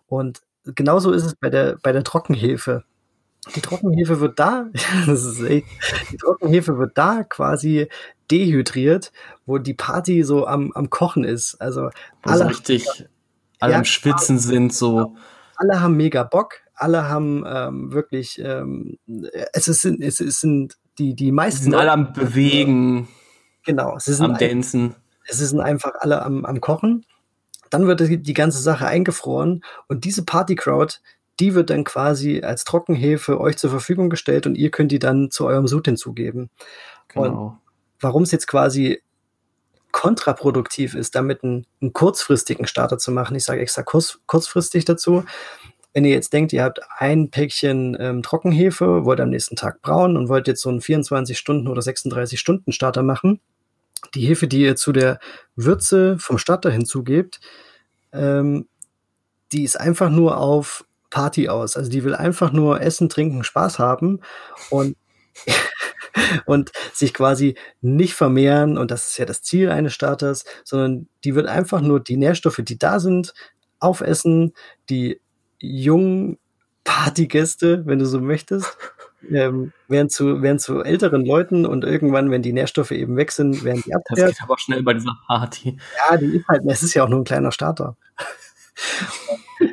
[SPEAKER 2] Und genauso ist es bei der, bei der Trockenhefe. Die Trockenhefe wird da, das ist echt, die Trockenhefe wird da quasi dehydriert, wo die Party so am, am Kochen ist. Also
[SPEAKER 1] alle richtig, alle am Schwitzen sind so.
[SPEAKER 2] Alle haben mega Bock, alle haben ähm, wirklich, ähm, es, ist, es, es sind die, die meisten. Sie
[SPEAKER 1] sind alle am Bewegen.
[SPEAKER 2] Genau,
[SPEAKER 1] sie sind am Dancen.
[SPEAKER 2] Es sind einfach alle am, am Kochen. Dann wird die ganze Sache eingefroren und diese Party-Crowd, die wird dann quasi als Trockenhefe euch zur Verfügung gestellt und ihr könnt die dann zu eurem Sud hinzugeben. Genau. warum es jetzt quasi kontraproduktiv ist, damit einen, einen, kurzfristigen Starter zu machen, ich sage extra kurz, kurzfristig dazu, wenn ihr jetzt denkt, ihr habt ein Päckchen ähm, Trockenhefe, wollt am nächsten Tag brauen und wollt jetzt so einen 24 Stunden oder 36 Stunden Starter machen, die Hefe, die ihr zu der Würze vom Starter hinzugebt, ähm, die ist einfach nur auf Party aus. Also die will einfach nur essen, trinken, Spaß haben und und sich quasi nicht vermehren, und das ist ja das Ziel eines Starters, sondern die wird einfach nur die Nährstoffe, die da sind, aufessen, die jungen Partygäste, wenn du so möchtest, ähm, werden, zu, werden zu älteren Leuten und irgendwann, wenn die Nährstoffe eben weg sind, werden die
[SPEAKER 1] abgekehrt. Das geht aber schnell bei dieser Party.
[SPEAKER 2] Ja, die ist halt, es ist ja auch nur ein kleiner Starter.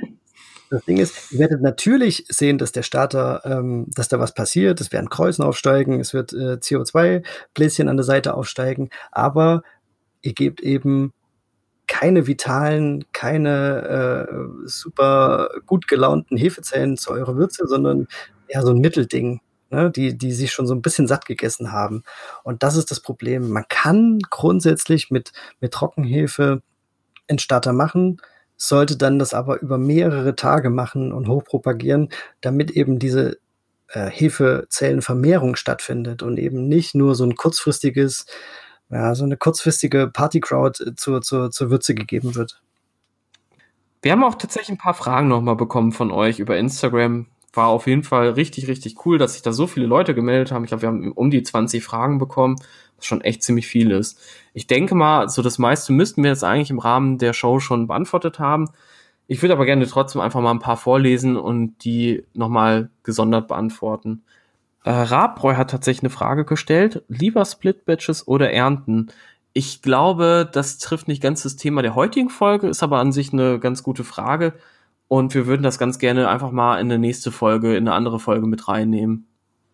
[SPEAKER 2] das Ding ist, ihr werdet natürlich sehen, dass der Starter, ähm, dass da was passiert. Es werden Kreuzen aufsteigen, es wird äh, CO2-Bläschen an der Seite aufsteigen, aber ihr gebt eben keine vitalen, keine äh, super gut gelaunten Hefezellen zu eurer Würze, sondern ja so ein Mittelding, ne, die, die sich schon so ein bisschen satt gegessen haben. Und das ist das Problem. Man kann grundsätzlich mit, mit Trockenhefe einen Starter machen, sollte dann das aber über mehrere Tage machen und hochpropagieren, damit eben diese äh, Hefezellenvermehrung stattfindet und eben nicht nur so ein kurzfristiges ja, so eine kurzfristige Partycrowd äh, zur, zur, zur Würze gegeben wird.
[SPEAKER 1] Wir haben auch tatsächlich ein paar Fragen nochmal bekommen von euch über Instagram. War auf jeden Fall richtig, richtig cool, dass sich da so viele Leute gemeldet haben. Ich glaube, wir haben um die 20 Fragen bekommen, was schon echt ziemlich viel ist. Ich denke mal, so das meiste müssten wir jetzt eigentlich im Rahmen der Show schon beantwortet haben. Ich würde aber gerne trotzdem einfach mal ein paar vorlesen und die nochmal gesondert beantworten. Äh, Rabbräu hat tatsächlich eine Frage gestellt. Lieber Split-Batches oder Ernten? Ich glaube, das trifft nicht ganz das Thema der heutigen Folge, ist aber an sich eine ganz gute Frage. Und wir würden das ganz gerne einfach mal in eine nächste Folge, in eine andere Folge mit reinnehmen.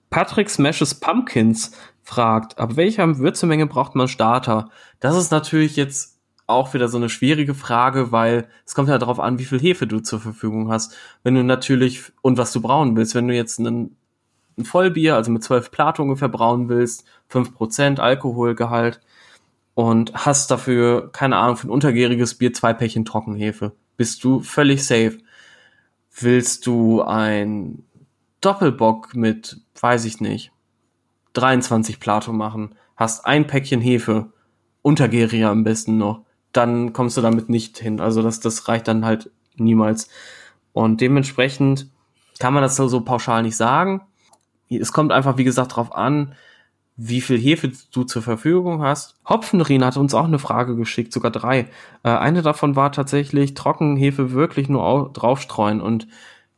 [SPEAKER 1] Patrick Smashes Pumpkins fragt, ab welcher Würzemenge braucht man Starter? Das ist natürlich jetzt auch wieder so eine schwierige Frage, weil es kommt ja darauf an, wie viel Hefe du zur Verfügung hast. Wenn du natürlich und was du brauen willst, wenn du jetzt einen, ein Vollbier, also mit 12 Plato ungefähr brauen willst, 5% Alkoholgehalt und hast dafür, keine Ahnung, für ein untergäriges Bier zwei Päckchen Trockenhefe, bist du völlig safe. Willst du ein Doppelbock mit, weiß ich nicht, 23 Plato machen, hast ein Päckchen Hefe, untergäriger am besten noch, dann kommst du damit nicht hin. Also das, das reicht dann halt niemals. Und dementsprechend kann man das so, so pauschal nicht sagen. Es kommt einfach, wie gesagt, darauf an, wie viel Hefe du zur Verfügung hast. Hopfenrin hat uns auch eine Frage geschickt, sogar drei. Äh, eine davon war tatsächlich Trockenhefe wirklich nur draufstreuen. Und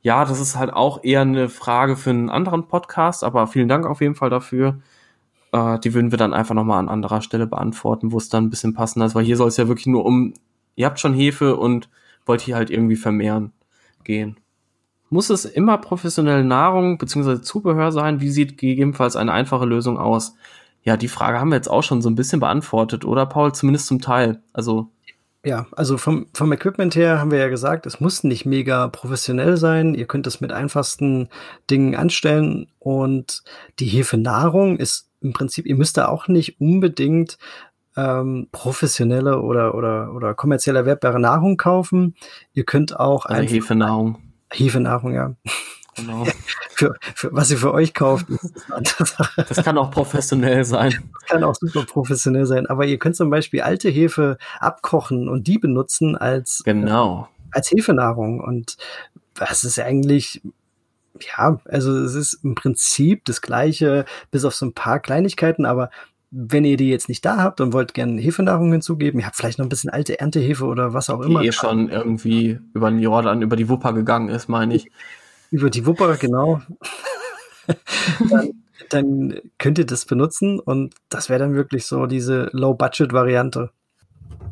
[SPEAKER 1] ja, das ist halt auch eher eine Frage für einen anderen Podcast, aber vielen Dank auf jeden Fall dafür. Äh, die würden wir dann einfach nochmal an anderer Stelle beantworten, wo es dann ein bisschen passender ist, weil hier soll es ja wirklich nur um, ihr habt schon Hefe und wollt hier halt irgendwie vermehren gehen. Muss es immer professionelle Nahrung bzw. Zubehör sein? Wie sieht gegebenenfalls eine einfache Lösung aus? Ja, die Frage haben wir jetzt auch schon so ein bisschen beantwortet, oder Paul? Zumindest zum Teil. Also
[SPEAKER 2] ja, also vom, vom Equipment her haben wir ja gesagt, es muss nicht mega professionell sein. Ihr könnt es mit einfachsten Dingen anstellen und die Hefenahrung ist im Prinzip, ihr müsst da auch nicht unbedingt ähm, professionelle oder, oder, oder kommerziell erwerbbare Nahrung kaufen. Ihr könnt auch
[SPEAKER 1] also Hefenahrung.
[SPEAKER 2] Hefenahrung, ja. Genau. für, für, was ihr für euch kauft, ist
[SPEAKER 1] Das kann auch professionell sein.
[SPEAKER 2] Das kann auch super professionell sein. Aber ihr könnt zum Beispiel alte Hefe abkochen und die benutzen als,
[SPEAKER 1] genau.
[SPEAKER 2] Äh, als Hefenahrung. Und das ist eigentlich ja, also es ist im Prinzip das gleiche, bis auf so ein paar Kleinigkeiten, aber wenn ihr die jetzt nicht da habt und wollt gerne Hefenahrung hinzugeben, ihr habt vielleicht noch ein bisschen alte Erntehefe oder was auch
[SPEAKER 1] die
[SPEAKER 2] immer.
[SPEAKER 1] Die eh schon irgendwie über den Jordan, über die Wupper gegangen ist, meine ich.
[SPEAKER 2] Über die Wupper, genau. dann, dann könnt ihr das benutzen und das wäre dann wirklich so diese Low-Budget-Variante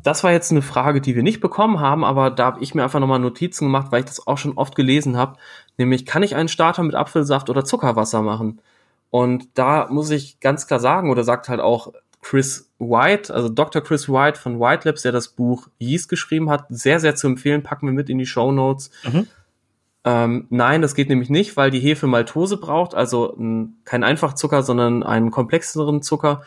[SPEAKER 1] das war jetzt eine Frage, die wir nicht bekommen haben, aber da habe ich mir einfach nochmal Notizen gemacht, weil ich das auch schon oft gelesen habe. Nämlich, kann ich einen Starter mit Apfelsaft oder Zuckerwasser machen? Und da muss ich ganz klar sagen, oder sagt halt auch Chris White, also Dr. Chris White von White Labs, der das Buch Yeast geschrieben hat, sehr, sehr zu empfehlen, packen wir mit in die Show Notes. Mhm. Ähm, nein, das geht nämlich nicht, weil die Hefe Maltose braucht, also ein, kein Einfachzucker, sondern einen komplexeren Zucker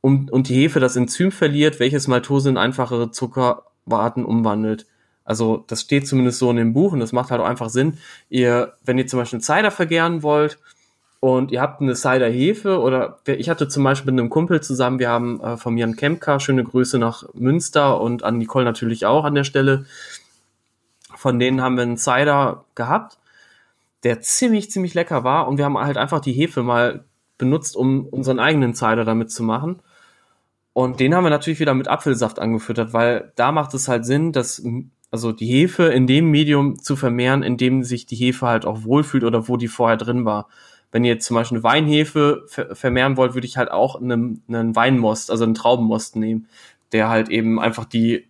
[SPEAKER 1] um, und die Hefe das Enzym verliert, welches Maltose in einfachere Zuckerarten umwandelt. Also das steht zumindest so in dem Buch und das macht halt auch einfach Sinn. Ihr, wenn ihr zum Beispiel einen Cider vergären wollt und ihr habt eine Cider-Hefe oder ich hatte zum Beispiel mit einem Kumpel zusammen, wir haben äh, von Jan Kempka, schöne Grüße nach Münster und an Nicole natürlich auch an der Stelle. Von denen haben wir einen Cider gehabt, der ziemlich, ziemlich lecker war und wir haben halt einfach die Hefe mal benutzt, um unseren eigenen Cider damit zu machen. Und den haben wir natürlich wieder mit Apfelsaft angefüttert, weil da macht es halt Sinn, dass also die Hefe in dem Medium zu vermehren, in dem sich die Hefe halt auch wohlfühlt oder wo die vorher drin war. Wenn ihr jetzt zum Beispiel eine Weinhefe vermehren wollt, würde ich halt auch einen, einen Weinmost, also einen Traubenmost nehmen, der halt eben einfach die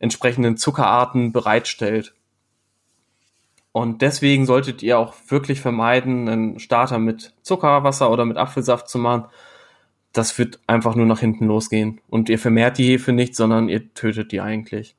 [SPEAKER 1] entsprechenden Zuckerarten bereitstellt. Und deswegen solltet ihr auch wirklich vermeiden, einen Starter mit Zuckerwasser oder mit Apfelsaft zu machen, das wird einfach nur nach hinten losgehen. Und ihr vermehrt die Hefe nicht, sondern ihr tötet die eigentlich.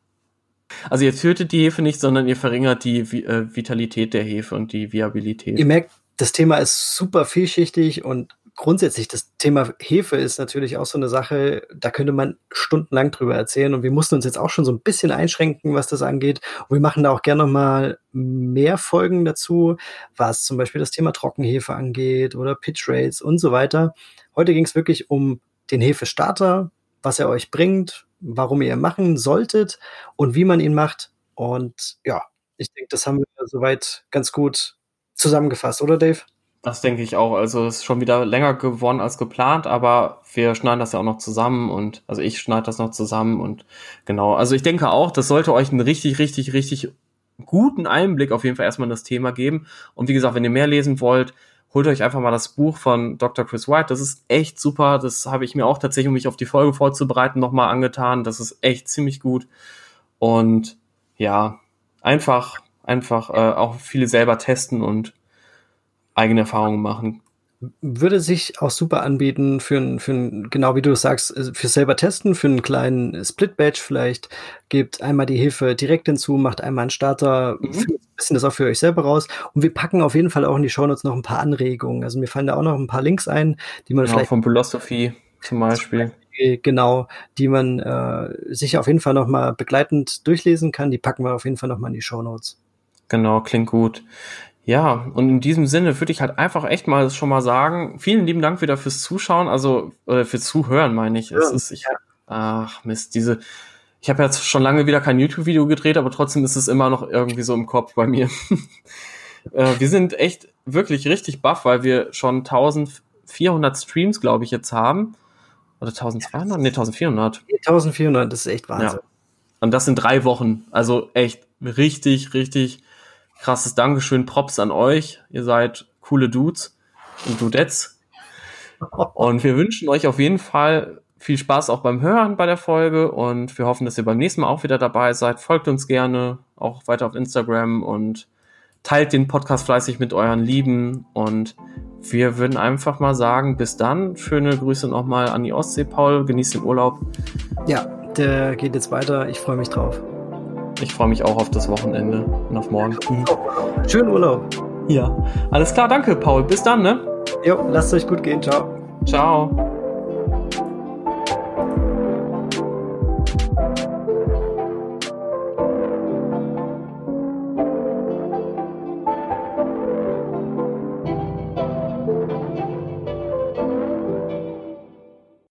[SPEAKER 1] Also ihr tötet die Hefe nicht, sondern ihr verringert die äh, Vitalität der Hefe und die Viabilität.
[SPEAKER 2] Ihr merkt, das Thema ist super vielschichtig und grundsätzlich das Thema Hefe ist natürlich auch so eine Sache, da könnte man stundenlang drüber erzählen und wir mussten uns jetzt auch schon so ein bisschen einschränken, was das angeht. Und wir machen da auch gerne noch mal mehr Folgen dazu, was zum Beispiel das Thema Trockenhefe angeht oder Pitch Rates und so weiter. Heute ging es wirklich um den Hefestarter, was er euch bringt, warum ihr machen solltet und wie man ihn macht. Und ja, ich denke, das haben wir soweit ganz gut zusammengefasst, oder Dave?
[SPEAKER 1] Das denke ich auch. Also es ist schon wieder länger geworden als geplant, aber wir schneiden das ja auch noch zusammen und also ich schneide das noch zusammen und genau. Also ich denke auch, das sollte euch einen richtig, richtig, richtig guten Einblick auf jeden Fall erstmal in das Thema geben. Und wie gesagt, wenn ihr mehr lesen wollt, holt euch einfach mal das Buch von Dr. Chris White. Das ist echt super. Das habe ich mir auch tatsächlich, um mich auf die Folge vorzubereiten, nochmal angetan. Das ist echt ziemlich gut. Und ja, einfach, einfach äh, auch viele selber testen und eigene Erfahrungen machen
[SPEAKER 2] würde sich auch super anbieten für ein, für ein, genau wie du sagst, äh, für selber testen, für einen kleinen Split-Badge vielleicht. Gebt einmal die Hilfe direkt hinzu, macht einmal einen Starter, mhm. ein bisschen das auch für euch selber raus. Und wir packen auf jeden Fall auch in die Shownotes noch ein paar Anregungen. Also mir fallen da auch noch ein paar Links ein, die man
[SPEAKER 1] genau,
[SPEAKER 2] vielleicht.
[SPEAKER 1] Von Philosophy zum Beispiel.
[SPEAKER 2] Genau, die man äh, sich auf jeden Fall noch mal begleitend durchlesen kann. Die packen wir auf jeden Fall noch mal in die Shownotes.
[SPEAKER 1] Genau, klingt gut. Ja, und in diesem Sinne würde ich halt einfach echt mal schon mal sagen, vielen lieben Dank wieder fürs Zuschauen, also oder fürs Zuhören, meine ich. Ja. Es ist, ich, ach Mist, diese, ich habe jetzt schon lange wieder kein YouTube-Video gedreht, aber trotzdem ist es immer noch irgendwie so im Kopf bei mir. äh, wir sind echt wirklich richtig baff, weil wir schon 1400 Streams, glaube ich, jetzt haben. Oder 1200? Nee, 1400.
[SPEAKER 2] 1400, das ist echt Wahnsinn. Ja.
[SPEAKER 1] Und das in drei Wochen. Also echt richtig, richtig krasses Dankeschön, Props an euch. Ihr seid coole Dudes und Dudettes. Und wir wünschen euch auf jeden Fall viel Spaß auch beim Hören bei der Folge und wir hoffen, dass ihr beim nächsten Mal auch wieder dabei seid. Folgt uns gerne auch weiter auf Instagram und teilt den Podcast fleißig mit euren Lieben und wir würden einfach mal sagen, bis dann. Schöne Grüße nochmal an die Ostsee, Paul. Genießt den Urlaub.
[SPEAKER 2] Ja, der geht jetzt weiter. Ich freue mich drauf.
[SPEAKER 1] Ich freue mich auch auf das Wochenende und auf morgen.
[SPEAKER 2] Schönen Urlaub.
[SPEAKER 1] Ja, alles klar, danke, Paul. Bis dann, ne?
[SPEAKER 2] Jo, lasst euch gut gehen. Ciao.
[SPEAKER 1] Ciao.